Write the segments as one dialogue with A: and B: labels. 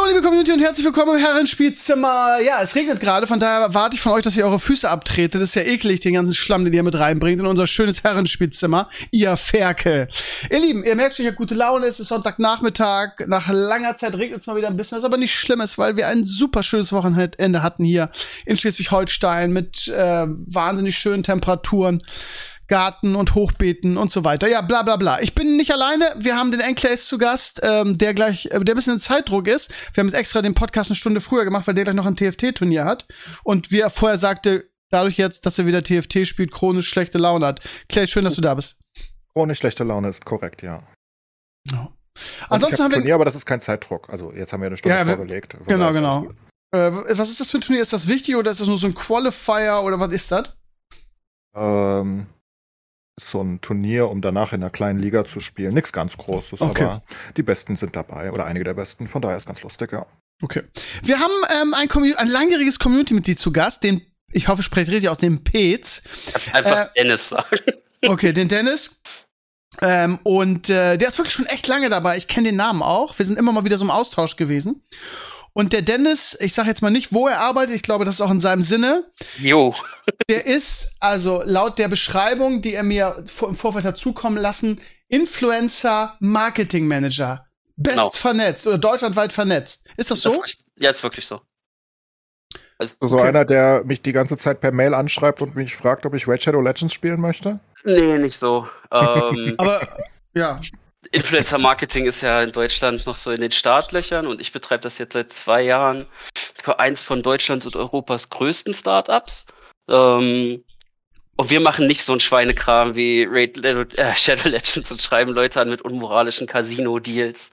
A: Hallo liebe Community und herzlich willkommen im Herrenspielzimmer. Ja, es regnet gerade, von daher erwarte ich von euch, dass ihr eure Füße abtretet. Das ist ja eklig, den ganzen Schlamm, den ihr mit reinbringt in unser schönes Herrenspielzimmer. Ihr Ferkel. Ihr Lieben, ihr merkt schon, ich habe gute Laune. Es ist Sonntagnachmittag. Nach langer Zeit regnet es mal wieder ein bisschen, was aber nicht schlimm ist, weil wir ein super schönes Wochenende hatten hier in Schleswig-Holstein mit äh, wahnsinnig schönen Temperaturen. Garten und Hochbeeten und so weiter. Ja, bla bla bla. Ich bin nicht alleine. Wir haben den Enclaves zu Gast, ähm, der gleich, äh, der ein bisschen in Zeitdruck ist. Wir haben jetzt extra den Podcast eine Stunde früher gemacht, weil der gleich noch ein TFT-Turnier hat. Und wie er vorher sagte, dadurch jetzt, dass er wieder TFT spielt, chronisch schlechte Laune hat. Clay, schön, dass du da bist.
B: Chronisch schlechte Laune ist korrekt, ja.
A: Ja.
B: Ansonsten haben wir Turnier, aber das ist kein Zeitdruck. Also jetzt haben wir eine Stunde ja, vorgelegt.
A: Genau, genau. Äh, was ist das für ein Turnier? Ist das wichtig oder ist das nur so ein Qualifier oder was ist das?
B: Ähm, so ein Turnier, um danach in einer kleinen Liga zu spielen. Nichts ganz Großes, okay. aber die Besten sind dabei oder einige der Besten. Von daher ist ganz lustig, ja.
A: Okay. Wir haben ähm, ein, ein langjähriges Community-Mitglied zu Gast, den, ich hoffe, ich spreche richtig aus, dem Pez.
C: Kannst einfach äh, Dennis sagen.
A: Okay, den Dennis. Ähm, und äh, der ist wirklich schon echt lange dabei. Ich kenne den Namen auch. Wir sind immer mal wieder so im Austausch gewesen. Und der Dennis, ich sage jetzt mal nicht, wo er arbeitet, ich glaube, das ist auch in seinem Sinne.
C: Jo.
A: Der ist, also laut der Beschreibung, die er mir im Vorfeld hat zukommen lassen, Influencer Marketing Manager. Best genau. vernetzt oder deutschlandweit vernetzt. Ist das so?
C: Das, ja, ist wirklich so.
B: Also, so okay. einer, der mich die ganze Zeit per Mail anschreibt und mich fragt, ob ich Red Shadow Legends spielen möchte?
C: Nee, nicht so. Ähm,
A: Aber ja.
C: Influencer-Marketing ist ja in Deutschland noch so in den Startlöchern und ich betreibe das jetzt seit zwei Jahren. Eins von Deutschlands und Europas größten Startups. Ähm, und wir machen nicht so einen Schweinekram wie Raid, äh, Shadow Legends und schreiben Leute an mit unmoralischen Casino-Deals.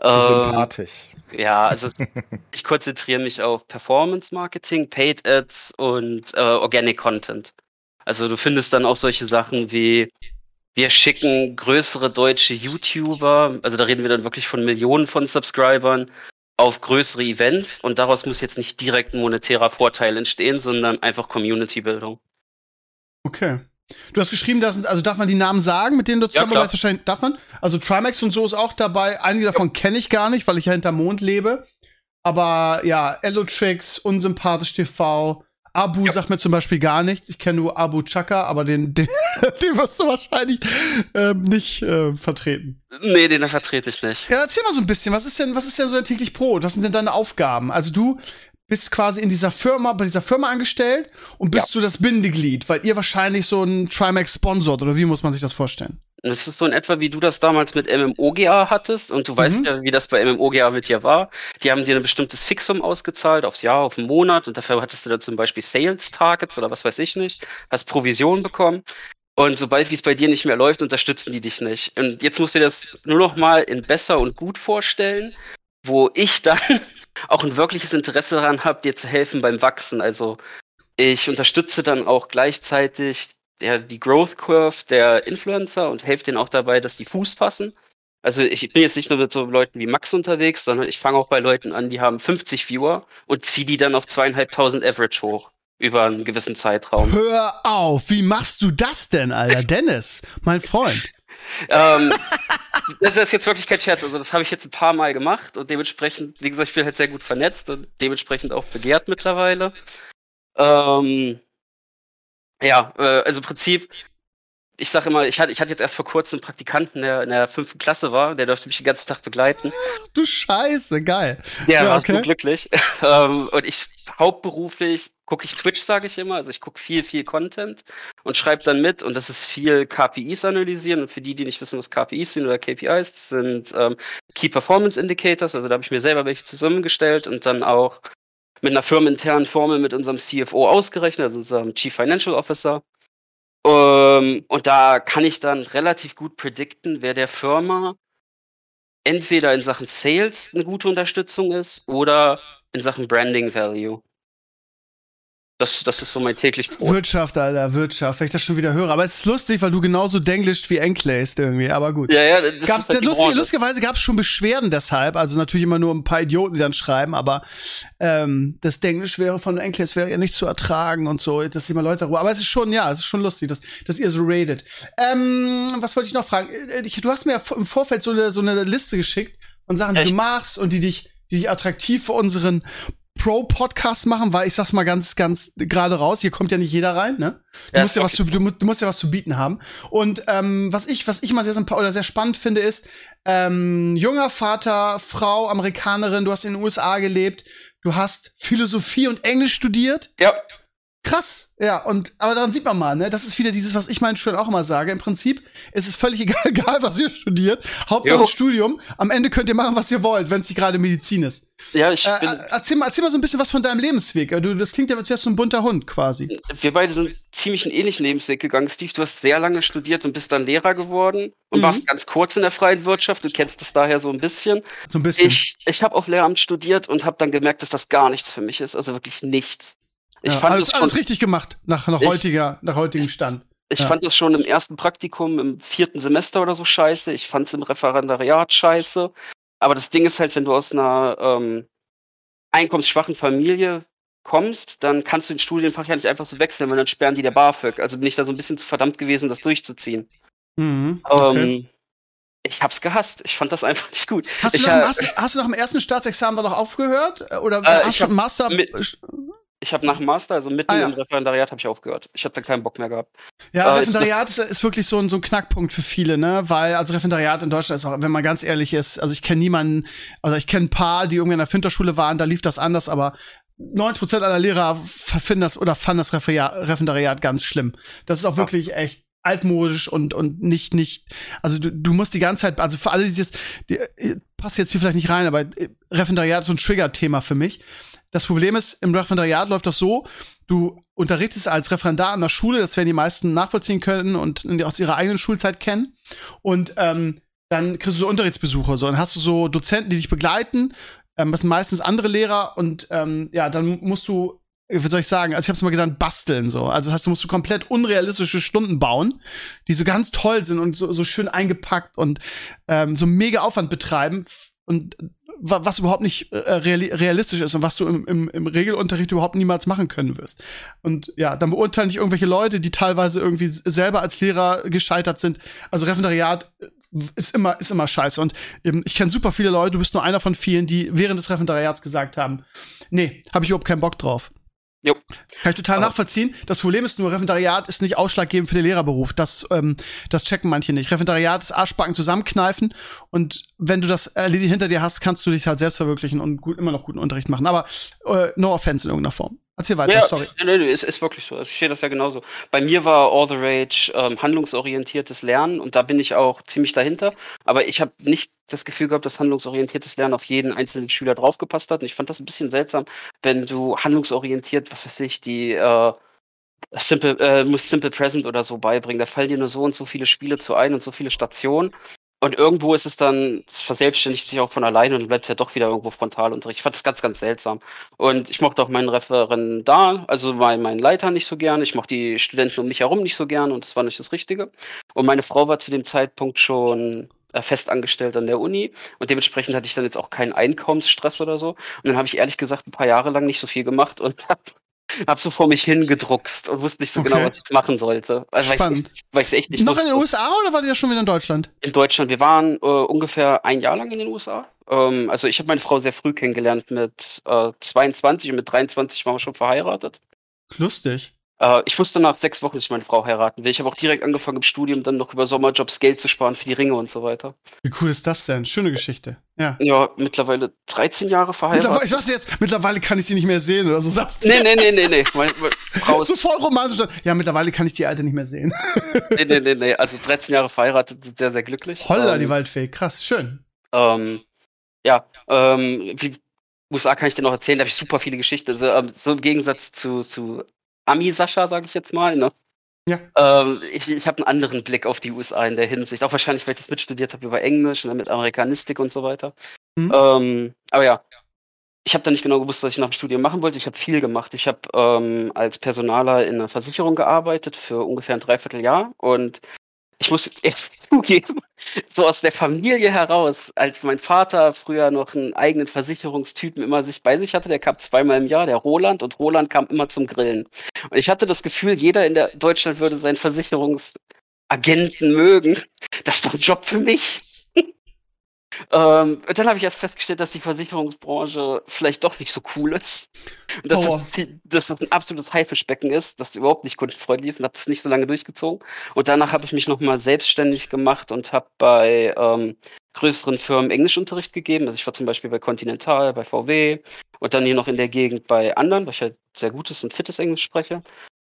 B: Ähm, Sympathisch.
C: Ja, also ich konzentriere mich auf Performance-Marketing, Paid Ads und äh, Organic Content. Also du findest dann auch solche Sachen wie wir schicken größere deutsche YouTuber, also da reden wir dann wirklich von Millionen von Subscribern, auf größere Events und daraus muss jetzt nicht direkt ein monetärer Vorteil entstehen, sondern einfach Community-Bildung.
A: Okay. Du hast geschrieben, dass, also darf man die Namen sagen, mit denen du zusammenarbeitest? Ja, wahrscheinlich darf man. Also Trimax und so ist auch dabei. Einige davon ja. kenne ich gar nicht, weil ich ja hinter Mond lebe. Aber ja, Elotrix, Unsympathisch TV, Abu ja. sagt mir zum Beispiel gar nichts. Ich kenne nur Abu Chaka, aber den, den, den wirst du wahrscheinlich äh, nicht äh, vertreten.
C: Nee, den vertrete ich nicht.
A: Ja, erzähl mal so ein bisschen. Was ist denn, was ist denn so dein täglich Brot? Was sind denn deine Aufgaben? Also du bist quasi in dieser Firma, bei dieser Firma angestellt und bist ja. du das Bindeglied, weil ihr wahrscheinlich so einen Trimax sponsort oder wie muss man sich das vorstellen?
C: Das ist so in etwa, wie du das damals mit MMOGA hattest und du mhm. weißt ja, wie das bei MMOGA mit dir war. Die haben dir ein bestimmtes Fixum ausgezahlt aufs Jahr, auf den Monat und dafür hattest du dann zum Beispiel Sales Targets oder was weiß ich nicht, hast Provision bekommen. Und sobald wie es bei dir nicht mehr läuft, unterstützen die dich nicht. Und jetzt musst du dir das nur noch mal in besser und gut vorstellen, wo ich dann auch ein wirkliches Interesse daran habe, dir zu helfen beim Wachsen. Also ich unterstütze dann auch gleichzeitig der, die Growth Curve der Influencer und helfe denen auch dabei, dass die Fuß fassen. Also ich bin jetzt nicht nur mit so Leuten wie Max unterwegs, sondern ich fange auch bei Leuten an, die haben 50 Viewer und ziehe die dann auf zweieinhalbtausend Average hoch über einen gewissen Zeitraum.
A: Hör auf, wie machst du das denn, Alter? Dennis, mein Freund.
C: ähm, das ist jetzt wirklich kein Scherz. Also das habe ich jetzt ein paar Mal gemacht und dementsprechend, wie gesagt, ich bin halt sehr gut vernetzt und dementsprechend auch begehrt mittlerweile. Ähm, ja, äh, also im Prinzip, ich sage immer, ich hatte, ich hatte jetzt erst vor kurzem einen Praktikanten, der in der fünften Klasse war, der durfte mich den ganzen Tag begleiten.
A: Du Scheiße, geil.
C: Der ja, war okay. so glücklich. ähm, und ich hauptberuflich gucke ich Twitch, sage ich immer. Also ich gucke viel, viel Content und schreibe dann mit. Und das ist viel KPIs analysieren. Und für die, die nicht wissen, was KPIs sind oder KPIs, das sind ähm, Key Performance Indicators. Also da habe ich mir selber welche zusammengestellt und dann auch mit einer firmeninternen Formel mit unserem CFO ausgerechnet, also unserem Chief Financial Officer. Ähm, und da kann ich dann relativ gut predikten, wer der Firma entweder in Sachen Sales eine gute Unterstützung ist oder in Sachen Branding Value. Das, das ist so mein täglich
A: Brot. Wirtschaft, Alter, Wirtschaft, wenn ich das schon wieder höre. Aber es ist lustig, weil du genauso denglischt wie Enclaced irgendwie, aber gut.
C: Ja, ja, das
A: gab, halt lustig, lustigerweise gab es schon Beschwerden deshalb, also natürlich immer nur ein paar Idioten, die dann schreiben, aber ähm, das Denglisch wäre von Enclaced wäre ja nicht zu ertragen und so, dass immer Leute darüber. Aber es ist schon, ja, es ist schon lustig, dass, dass ihr so rated. Ähm, was wollte ich noch fragen? Äh, du hast mir ja im Vorfeld so eine, so eine Liste geschickt von Sachen, Echt? die du machst und die dich die dich attraktiv für unseren Pro-Podcast machen, weil ich sag's mal ganz, ganz gerade raus, hier kommt ja nicht jeder rein, ne? Du ja, musst ja was zu, du, du, musst ja was zu bieten haben. Und ähm, was ich, was ich mal sehr oder sehr spannend finde, ist, ähm, junger Vater, Frau, Amerikanerin, du hast in den USA gelebt, du hast Philosophie und Englisch studiert.
C: Ja.
A: Krass, ja, und aber daran sieht man mal, ne, das ist wieder dieses, was ich meinen Schülern auch immer sage. Im Prinzip ist es völlig egal, egal was ihr studiert. Hauptsache Studium. Am Ende könnt ihr machen, was ihr wollt, wenn es nicht gerade Medizin ist.
C: Ja, ich
A: äh, bin erzähl, mal, erzähl mal so ein bisschen was von deinem Lebensweg. Du, das klingt ja, als wärst du ein bunter Hund quasi.
C: Wir beide sind ziemlich einen ähnlichen Lebensweg gegangen. Steve, du hast sehr lange studiert und bist dann Lehrer geworden und mhm. warst ganz kurz in der freien Wirtschaft. Du kennst das daher so ein bisschen.
A: So ein bisschen.
C: Ich, ich habe auf Lehramt studiert und habe dann gemerkt, dass das gar nichts für mich ist. Also wirklich nichts.
A: Ich ja, fand alles, alles richtig gemacht, nach, nach, ich, heutiger, nach heutigem Stand.
C: Ich ja. fand das schon im ersten Praktikum im vierten Semester oder so scheiße. Ich fand es im Referendariat scheiße. Aber das Ding ist halt, wenn du aus einer ähm, einkommensschwachen Familie kommst, dann kannst du den Studienfach ja nicht einfach so wechseln, weil dann sperren die der BAföG. Also bin ich da so ein bisschen zu verdammt gewesen, das durchzuziehen. Mhm, okay. ähm, ich hab's gehasst. Ich fand das einfach nicht gut.
A: Hast,
C: ich,
A: du, nach, hast, hast, du nach dem ersten Staatsexamen da noch aufgehört? Oder äh, hast du Master?
C: Mit, ich habe nach dem Master, also mitten ah, ja. im Referendariat, habe ich aufgehört. Ich habe da keinen Bock mehr gehabt.
A: Ja, äh, Referendariat ist, ist, wirklich so ein, so ein Knackpunkt für viele, ne? Weil, also Referendariat in Deutschland ist auch, wenn man ganz ehrlich ist, also ich kenne niemanden, also ich kenne ein paar, die irgendwie in der Finterschule waren, da lief das anders, aber 90% aller Lehrer finden das oder fanden das Referendariat ganz schlimm. Das ist auch wirklich echt altmodisch und und nicht nicht also du, du musst die ganze Zeit also für alle dieses die, passt jetzt hier vielleicht nicht rein aber Referendariat ist so ein Trigger-Thema für mich das Problem ist, im Referendariat läuft das so, du unterrichtest als Referendar an der Schule, das werden die meisten nachvollziehen können und aus ihrer eigenen Schulzeit kennen. Und ähm, dann kriegst du so Unterrichtsbesuche, so, dann hast du so Dozenten, die dich begleiten, ähm, das sind meistens andere Lehrer und ähm, ja, dann musst du wie soll ich sagen, also ich habe es mal gesagt, basteln so. Also das heißt, du musst du komplett unrealistische Stunden bauen, die so ganz toll sind und so, so schön eingepackt und ähm, so mega Aufwand betreiben. Und was überhaupt nicht äh, realistisch ist und was du im, im, im Regelunterricht überhaupt niemals machen können wirst. Und ja, dann beurteilen dich irgendwelche Leute, die teilweise irgendwie selber als Lehrer gescheitert sind. Also Referendariat äh, ist immer, ist immer scheiße. Und ähm, ich kenne super viele Leute, du bist nur einer von vielen, die während des Referendariats gesagt haben, nee, habe ich überhaupt keinen Bock drauf. Jo. Kann ich total Aber nachvollziehen. Das Problem ist nur, Referendariat ist nicht ausschlaggebend für den Lehrerberuf. Das, ähm, das checken manche nicht. Referendariat ist Arschbacken zusammenkneifen und wenn du das erledigt hinter dir hast, kannst du dich halt selbst verwirklichen und gut, immer noch guten Unterricht machen. Aber äh, no offense in irgendeiner Form. Erzähl weiter,
C: ja,
A: sorry.
C: Nee, nee, ist, ist wirklich so. Also ich sehe das ja genauso. Bei mir war All the Rage ähm, handlungsorientiertes Lernen und da bin ich auch ziemlich dahinter. Aber ich habe nicht das Gefühl gehabt, dass handlungsorientiertes Lernen auf jeden einzelnen Schüler draufgepasst hat. Und ich fand das ein bisschen seltsam, wenn du handlungsorientiert, was weiß ich, die äh, Simple, äh, muss Simple Present oder so beibringen. Da fallen dir nur so und so viele Spiele zu ein und so viele Stationen. Und irgendwo ist es dann, es verselbstständigt sich auch von alleine und bleibt ja doch wieder irgendwo Frontalunterricht. Ich fand das ganz, ganz seltsam. Und ich mochte auch meinen Referendar, also meinen, meinen Leiter nicht so gern. Ich mochte die Studenten um mich herum nicht so gern und das war nicht das Richtige. Und meine Frau war zu dem Zeitpunkt schon äh, festangestellt an der Uni und dementsprechend hatte ich dann jetzt auch keinen Einkommensstress oder so. Und dann habe ich ehrlich gesagt ein paar Jahre lang nicht so viel gemacht und habe hab so vor mich hingedruckst und wusste nicht so genau, okay. genau, was ich machen sollte.
A: Also, Spannend.
C: Weil ich echt nicht
A: Noch wusste. in den USA oder war ihr schon wieder in Deutschland?
C: In Deutschland. Wir waren äh, ungefähr ein Jahr lang in den USA. Ähm, also ich habe meine Frau sehr früh kennengelernt mit äh, 22 und mit 23 waren wir schon verheiratet.
A: Lustig.
C: Äh, ich wusste nach sechs Wochen, dass ich meine Frau heiraten will. Ich habe auch direkt angefangen im Studium dann noch über Sommerjobs Geld zu sparen für die Ringe und so weiter.
A: Wie cool ist das denn? Schöne Geschichte. Ja.
C: Ja, mittlerweile 13 Jahre verheiratet.
A: Ich dachte jetzt, mittlerweile kann ich sie nicht mehr sehen oder so sagst
C: du. Nee, nee, nee, nee, nee. Meine, meine
A: Frau ist so voll romantisch. Ja, mittlerweile kann ich die alte nicht mehr sehen.
C: nee, nee, nee, nee. Also 13 Jahre verheiratet, sehr, sehr glücklich.
A: Holla, ähm, die Waldfee. Krass, schön.
C: Ähm, ja, ähm, wie USA kann ich dir noch erzählen, da habe ich super viele Geschichten. Also, ähm, so im Gegensatz zu, zu Ami-Sascha, sage ich jetzt mal. Ne? Ja. Ähm, ich ich habe einen anderen Blick auf die USA in der Hinsicht. Auch wahrscheinlich, weil ich das mitstudiert habe über Englisch und ne, mit Amerikanistik und so weiter. Mhm. Ähm, aber ja. ich habe da nicht genau gewusst, was ich nach dem Studium machen wollte. Ich habe viel gemacht. Ich habe ähm, als Personaler in einer Versicherung gearbeitet für ungefähr ein Dreivierteljahr und ich muss jetzt erst zugeben, so aus der Familie heraus, als mein Vater früher noch einen eigenen Versicherungstypen immer sich bei sich hatte, der kam zweimal im Jahr, der Roland, und Roland kam immer zum Grillen. Und ich hatte das Gefühl, jeder in der Deutschland würde seinen Versicherungsagenten mögen. Das ist doch ein Job für mich. Ähm, dann habe ich erst festgestellt, dass die Versicherungsbranche vielleicht doch nicht so cool ist. Und dass, oh. das, dass das ein absolutes Haifischbecken ist, dass überhaupt nicht kundenfreundlich ist und habe das nicht so lange durchgezogen. Und danach habe ich mich nochmal selbstständig gemacht und habe bei ähm, größeren Firmen Englischunterricht gegeben. Also ich war zum Beispiel bei Continental, bei VW und dann hier noch in der Gegend bei anderen, weil ich halt sehr gutes und fittes Englisch spreche.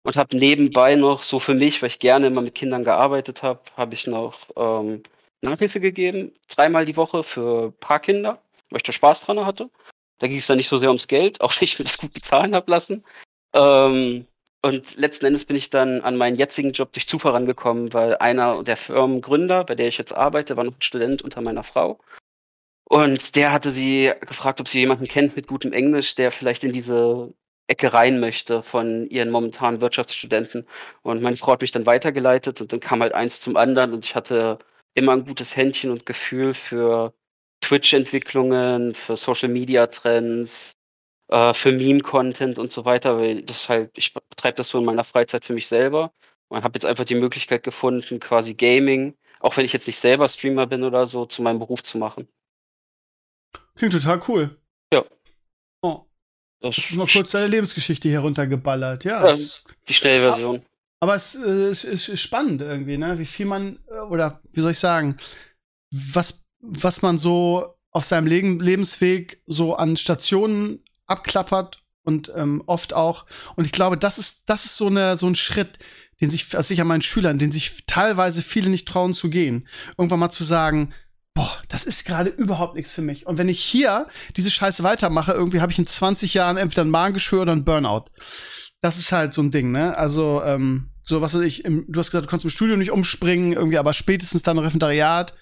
C: Und habe nebenbei noch so für mich, weil ich gerne immer mit Kindern gearbeitet habe, habe ich noch ähm, Nachhilfe gegeben, dreimal die Woche für ein paar Kinder, weil ich da Spaß dran hatte. Da ging es dann nicht so sehr ums Geld, auch wenn ich mir das gut bezahlen habe lassen. Ähm, und letzten Endes bin ich dann an meinen jetzigen Job durch Zufall rangekommen, weil einer der Firmengründer, bei der ich jetzt arbeite, war noch ein Student unter meiner Frau. Und der hatte sie gefragt, ob sie jemanden kennt mit gutem Englisch, der vielleicht in diese Ecke rein möchte von ihren momentanen Wirtschaftsstudenten. Und meine Frau hat mich dann weitergeleitet und dann kam halt eins zum anderen und ich hatte immer ein gutes Händchen und Gefühl für Twitch-Entwicklungen, für Social-Media-Trends, äh, für Meme-Content und so weiter, weil das halt, ich betreibe das so in meiner Freizeit für mich selber und habe jetzt einfach die Möglichkeit gefunden, quasi Gaming, auch wenn ich jetzt nicht selber Streamer bin oder so, zu meinem Beruf zu machen.
A: Klingt total cool.
C: Ja.
A: Oh. Das ist mal kurz deine Lebensgeschichte hier runtergeballert, ja.
C: ja die Schnellversion.
A: Aber es, äh, es, ist spannend irgendwie, ne? Wie viel man, äh, oder wie soll ich sagen, was, was man so auf seinem Leben, Lebensweg so an Stationen abklappert und ähm, oft auch. Und ich glaube, das ist, das ist so, eine, so ein Schritt, den sich, also ich an meinen Schülern, den sich teilweise viele nicht trauen zu gehen. Irgendwann mal zu sagen, boah, das ist gerade überhaupt nichts für mich. Und wenn ich hier diese Scheiße weitermache, irgendwie habe ich in 20 Jahren entweder ein Magengeschwür oder ein Burnout. Das ist halt so ein Ding, ne? Also, ähm, so was weiß ich, im, du hast gesagt, du kannst im Studium nicht umspringen, irgendwie, aber spätestens dann im Referendariat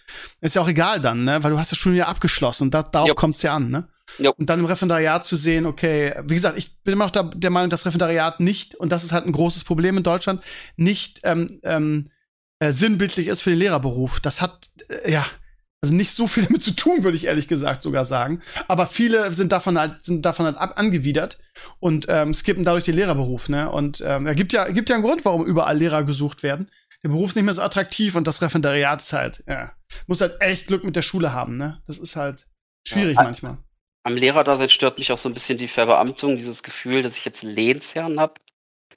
A: ist ja auch egal dann, ne? Weil du hast das Studium ja abgeschlossen und da, darauf yep. kommt's ja an, ne? Yep. Und dann im Referendariat zu sehen, okay, wie gesagt, ich bin immer noch da, der Meinung, dass Referendariat nicht, und das ist halt ein großes Problem in Deutschland, nicht ähm, ähm, äh, sinnbildlich ist für den Lehrerberuf. Das hat, äh, ja, also nicht so viel damit zu tun, würde ich ehrlich gesagt sogar sagen. Aber viele sind davon halt, sind davon halt ab angewidert und ähm, skippen dadurch den Lehrerberuf. Ne? Und ähm, er gibt ja, gibt ja einen Grund, warum überall Lehrer gesucht werden. Der Beruf ist nicht mehr so attraktiv und das Referendariat ist halt, ja, muss halt echt Glück mit der Schule haben. Ne? Das ist halt schwierig ja, manchmal.
C: Am Lehrerdasein stört mich auch so ein bisschen die Verbeamtung, dieses Gefühl, dass ich jetzt Lehnsherrn habe.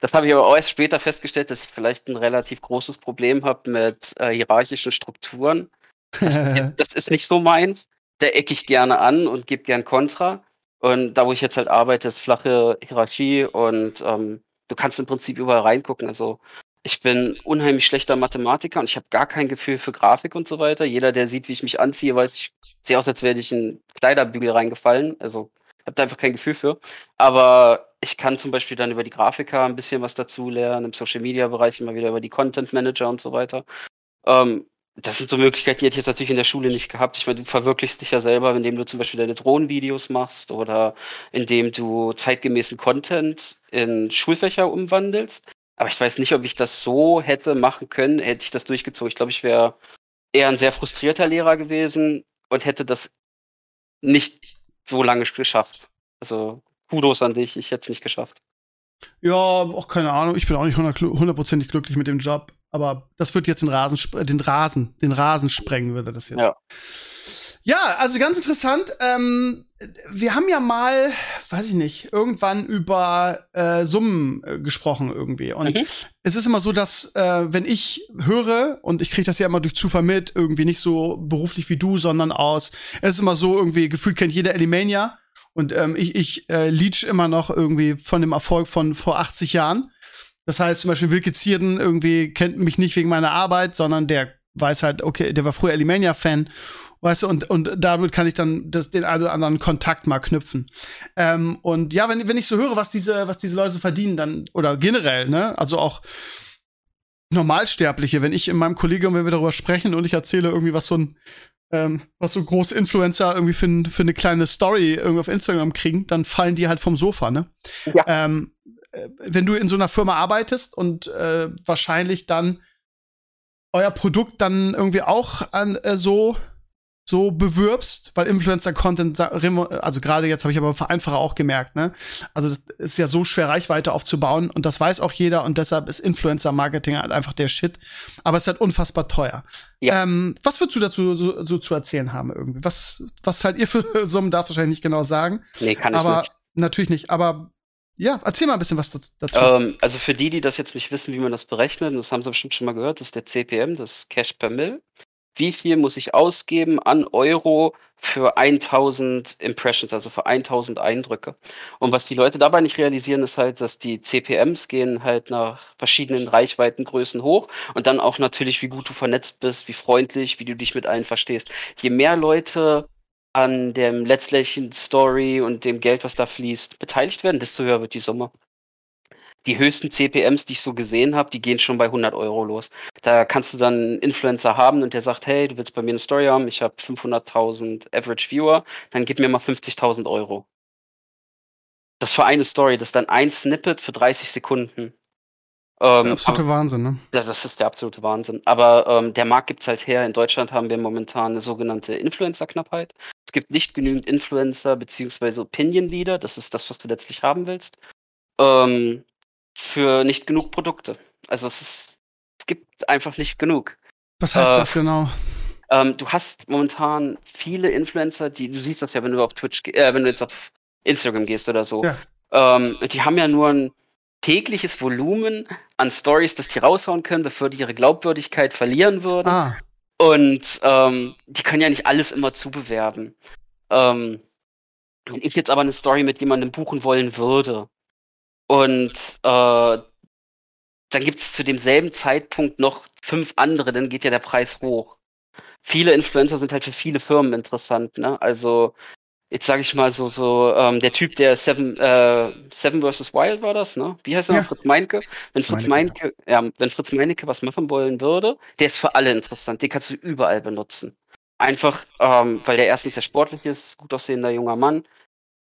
C: Das habe ich aber auch erst später festgestellt, dass ich vielleicht ein relativ großes Problem habe mit äh, hierarchischen Strukturen das, ist nicht so meins. Da ecke ich gerne an und gebe gern Kontra. Und da, wo ich jetzt halt arbeite, ist flache Hierarchie und ähm, du kannst im Prinzip überall reingucken. Also ich bin unheimlich schlechter Mathematiker und ich habe gar kein Gefühl für Grafik und so weiter. Jeder, der sieht, wie ich mich anziehe, weiß, ich sehe aus, als wäre ich in Kleiderbügel reingefallen. Also ich habe da einfach kein Gefühl für. Aber ich kann zum Beispiel dann über die Grafiker ein bisschen was dazu lernen, im Social Media Bereich immer wieder über die Content Manager und so weiter. Ähm, das sind so Möglichkeiten, die hätte ich jetzt natürlich in der Schule nicht gehabt. Ich meine, du verwirklichst dich ja selber, indem du zum Beispiel deine Drohnenvideos machst oder indem du zeitgemäßen Content in Schulfächer umwandelst. Aber ich weiß nicht, ob ich das so hätte machen können, hätte ich das durchgezogen. Ich glaube, ich wäre eher ein sehr frustrierter Lehrer gewesen und hätte das nicht so lange geschafft. Also Kudos an dich, ich hätte es nicht geschafft.
A: Ja, auch keine Ahnung. Ich bin auch nicht hundertprozentig glücklich mit dem Job. Aber das wird jetzt den Rasen, den Rasen, den Rasen sprengen, würde das jetzt.
C: Ja.
A: Ja, also ganz interessant. Ähm, wir haben ja mal, weiß ich nicht, irgendwann über äh, Summen äh, gesprochen irgendwie. Und mhm. es ist immer so, dass äh, wenn ich höre, und ich kriege das ja immer durch Zufall mit, irgendwie nicht so beruflich wie du, sondern aus, es ist immer so, irgendwie gefühlt kennt jeder Elimania. Und ähm, ich, ich äh, leech immer noch irgendwie von dem Erfolg von vor 80 Jahren. Das heißt zum Beispiel Wilke Zierden irgendwie kennt mich nicht wegen meiner Arbeit, sondern der weiß halt, okay, der war früher Elimania-Fan, weißt du, und, und damit kann ich dann das, den einen oder anderen Kontakt mal knüpfen. Ähm, und ja, wenn, wenn ich so höre, was diese, was diese Leute so verdienen, dann, oder generell, ne, also auch Normalsterbliche, wenn ich in meinem Kollegium, wenn wir darüber sprechen und ich erzähle irgendwie, was so ein ähm, was so große Influencer irgendwie für, für eine kleine Story irgendwie auf Instagram kriegen, dann fallen die halt vom Sofa, ne? Ja. Ähm, äh, wenn du in so einer Firma arbeitest und äh, wahrscheinlich dann euer Produkt dann irgendwie auch an äh, so so bewirbst, weil Influencer-Content, also gerade jetzt habe ich aber Vereinfacher auch gemerkt, ne? Also das ist ja so schwer, Reichweite aufzubauen und das weiß auch jeder und deshalb ist Influencer-Marketing halt einfach der Shit. Aber es ist halt unfassbar teuer. Ja. Ähm, was würdest du dazu so, so, zu erzählen haben irgendwie? Was, was halt ihr für Summen darf wahrscheinlich nicht genau sagen.
C: Nee, kann ich
A: aber
C: nicht.
A: Natürlich nicht, aber ja, erzähl mal ein bisschen was dazu.
C: Ähm, also für die, die das jetzt nicht wissen, wie man das berechnet, das haben sie bestimmt schon mal gehört, das ist der CPM, das Cash per Mill wie viel muss ich ausgeben an Euro für 1000 Impressions, also für 1000 Eindrücke. Und was die Leute dabei nicht realisieren, ist halt, dass die CPMs gehen halt nach verschiedenen Reichweitengrößen hoch und dann auch natürlich, wie gut du vernetzt bist, wie freundlich, wie du dich mit allen verstehst. Je mehr Leute an dem letztlichen Story und dem Geld, was da fließt, beteiligt werden, desto höher wird die Summe die höchsten CPMs, die ich so gesehen habe, die gehen schon bei 100 Euro los. Da kannst du dann einen Influencer haben und der sagt, hey, du willst bei mir eine Story haben, ich habe 500.000 Average Viewer, dann gib mir mal 50.000 Euro. Das für eine Story, das ist dann ein Snippet für 30 Sekunden.
A: Das ist der ähm, absolute aber, Wahnsinn, ne?
C: Das ist der absolute Wahnsinn. Aber ähm, der Markt gibt's halt her. In Deutschland haben wir momentan eine sogenannte Influencer-Knappheit. Es gibt nicht genügend Influencer beziehungsweise Opinion-Leader. Das ist das, was du letztlich haben willst. Ähm, für nicht genug Produkte. Also es, ist, es gibt einfach nicht genug.
A: Was heißt äh, das genau?
C: Ähm, du hast momentan viele Influencer, die, du siehst das ja, wenn du auf Twitch, äh, wenn du jetzt auf Instagram gehst oder so. Ja. Ähm, die haben ja nur ein tägliches Volumen an Stories, das die raushauen können, bevor die ihre Glaubwürdigkeit verlieren würden. Ah. Und ähm, die können ja nicht alles immer zubewerben. Ähm, wenn ich jetzt aber eine Story mit jemandem buchen wollen würde, und äh, dann gibt es zu demselben Zeitpunkt noch fünf andere, dann geht ja der Preis hoch. Viele Influencer sind halt für viele Firmen interessant, ne? Also jetzt sage ich mal so, so ähm, der Typ, der Seven, äh, Seven vs. Wild war das, ne? Wie heißt er? Ja. Fritz Meinecke. Wenn Fritz Meinecke, ja. ja, wenn Fritz Meinecke was machen wollen würde, der ist für alle interessant. Den kannst du überall benutzen. Einfach, ähm, weil der erstens sehr sportlich ist, gut aussehender junger Mann.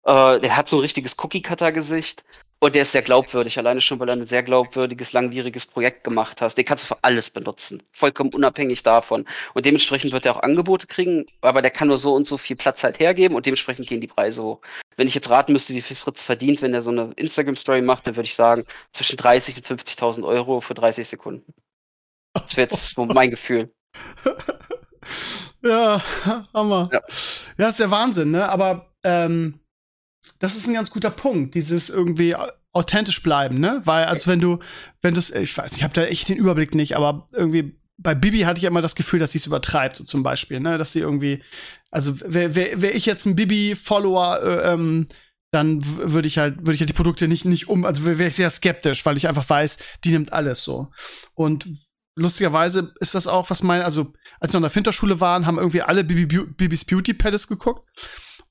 C: Äh, der hat so ein richtiges Cookie-Cutter-Gesicht und der ist sehr glaubwürdig, alleine schon, weil er ein sehr glaubwürdiges, langwieriges Projekt gemacht hast. Den kannst du für alles benutzen. Vollkommen unabhängig davon. Und dementsprechend wird er auch Angebote kriegen, aber der kann nur so und so viel Platz halt hergeben und dementsprechend gehen die Preise hoch. Wenn ich jetzt raten müsste, wie viel Fritz verdient, wenn er so eine Instagram-Story macht, dann würde ich sagen, zwischen 30 und 50.000 Euro für 30 Sekunden. Das wäre jetzt so mein Gefühl.
A: Ja, Hammer. Ja. ja, ist der Wahnsinn, ne? Aber ähm, das ist ein ganz guter Punkt, dieses irgendwie authentisch bleiben, ne? Weil, als wenn du, wenn du ich weiß, ich habe da echt den Überblick nicht, aber irgendwie bei Bibi hatte ich immer das Gefühl, dass sie es übertreibt, so zum Beispiel, ne? Dass sie irgendwie, also wäre wär, wär ich jetzt ein Bibi-Follower, äh, ähm, dann würde ich halt, würde ich halt die Produkte nicht, nicht um, also wäre ich sehr skeptisch, weil ich einfach weiß, die nimmt alles so. Und lustigerweise ist das auch, was mein, also als wir in der Finterschule waren, haben irgendwie alle Bibi, Bibis Beauty Palace geguckt.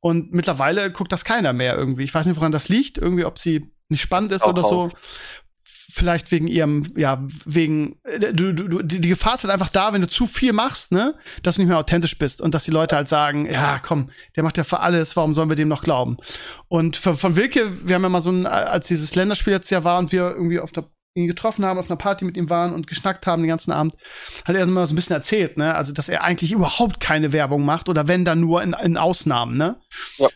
A: Und mittlerweile guckt das keiner mehr irgendwie. Ich weiß nicht, woran das liegt. Irgendwie, ob sie nicht spannend ist auch oder so. Vielleicht wegen ihrem, ja, wegen, äh, du, du, die, die Gefahr ist halt einfach da, wenn du zu viel machst, ne, dass du nicht mehr authentisch bist und dass die Leute halt sagen, ja, komm, der macht ja für alles, warum sollen wir dem noch glauben? Und von, von Wilke, wir haben ja mal so ein, als dieses Länderspiel jetzt ja war und wir irgendwie auf der ihn getroffen haben, auf einer Party mit ihm waren und geschnackt haben den ganzen Abend, hat er immer so ein bisschen erzählt, ne? Also, dass er eigentlich überhaupt keine Werbung macht oder wenn dann nur in, in Ausnahmen, ne? Ja.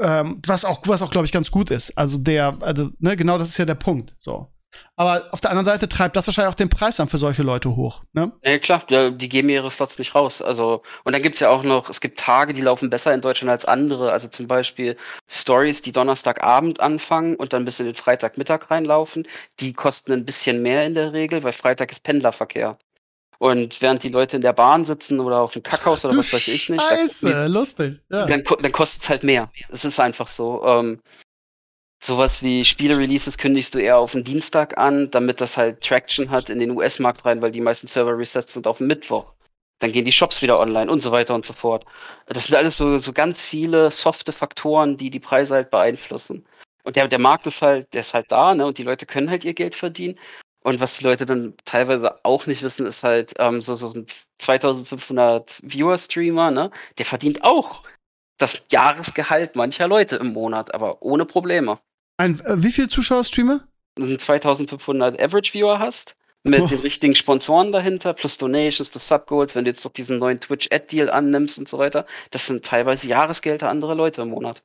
A: Ähm, was auch, was auch, glaube ich, ganz gut ist. Also der, also, ne, genau das ist ja der Punkt. So. Aber auf der anderen Seite treibt das wahrscheinlich auch den Preis dann für solche Leute hoch. Ne?
C: Ja, klar, die geben ihre Slots nicht raus. Also, und dann gibt's ja auch noch, es gibt Tage, die laufen besser in Deutschland als andere. Also zum Beispiel Stories, die Donnerstagabend anfangen und dann bis in den Freitagmittag reinlaufen. Die kosten ein bisschen mehr in der Regel, weil Freitag ist Pendlerverkehr. Und während die Leute in der Bahn sitzen oder auf dem Kackhaus oder du was weiß ich nicht.
A: Scheiße, dann, lustig.
C: Ja. Dann, dann kostet es halt mehr. Es ist einfach so. Ähm, Sowas wie Spiele-Releases kündigst du eher auf den Dienstag an, damit das halt Traction hat in den US-Markt rein, weil die meisten Server-Resets sind auf Mittwoch. Dann gehen die Shops wieder online und so weiter und so fort. Das sind alles so, so ganz viele softe Faktoren, die die Preise halt beeinflussen. Und der, der Markt ist halt, der ist halt da, ne, und die Leute können halt ihr Geld verdienen. Und was die Leute dann teilweise auch nicht wissen, ist halt ähm, so, so ein 2500 Viewer-Streamer, ne? Der verdient auch das Jahresgehalt mancher Leute im Monat, aber ohne Probleme.
A: Ein, äh, wie viele Zuschauer-Streamer?
C: Wenn du 2500 Average-Viewer hast, mit
A: Oh.
C: den richtigen Sponsoren dahinter, plus Donations, plus Subgoals, wenn du jetzt noch diesen neuen Twitch-Ad-Deal annimmst und so weiter, das sind teilweise Jahresgelder anderer Leute im Monat.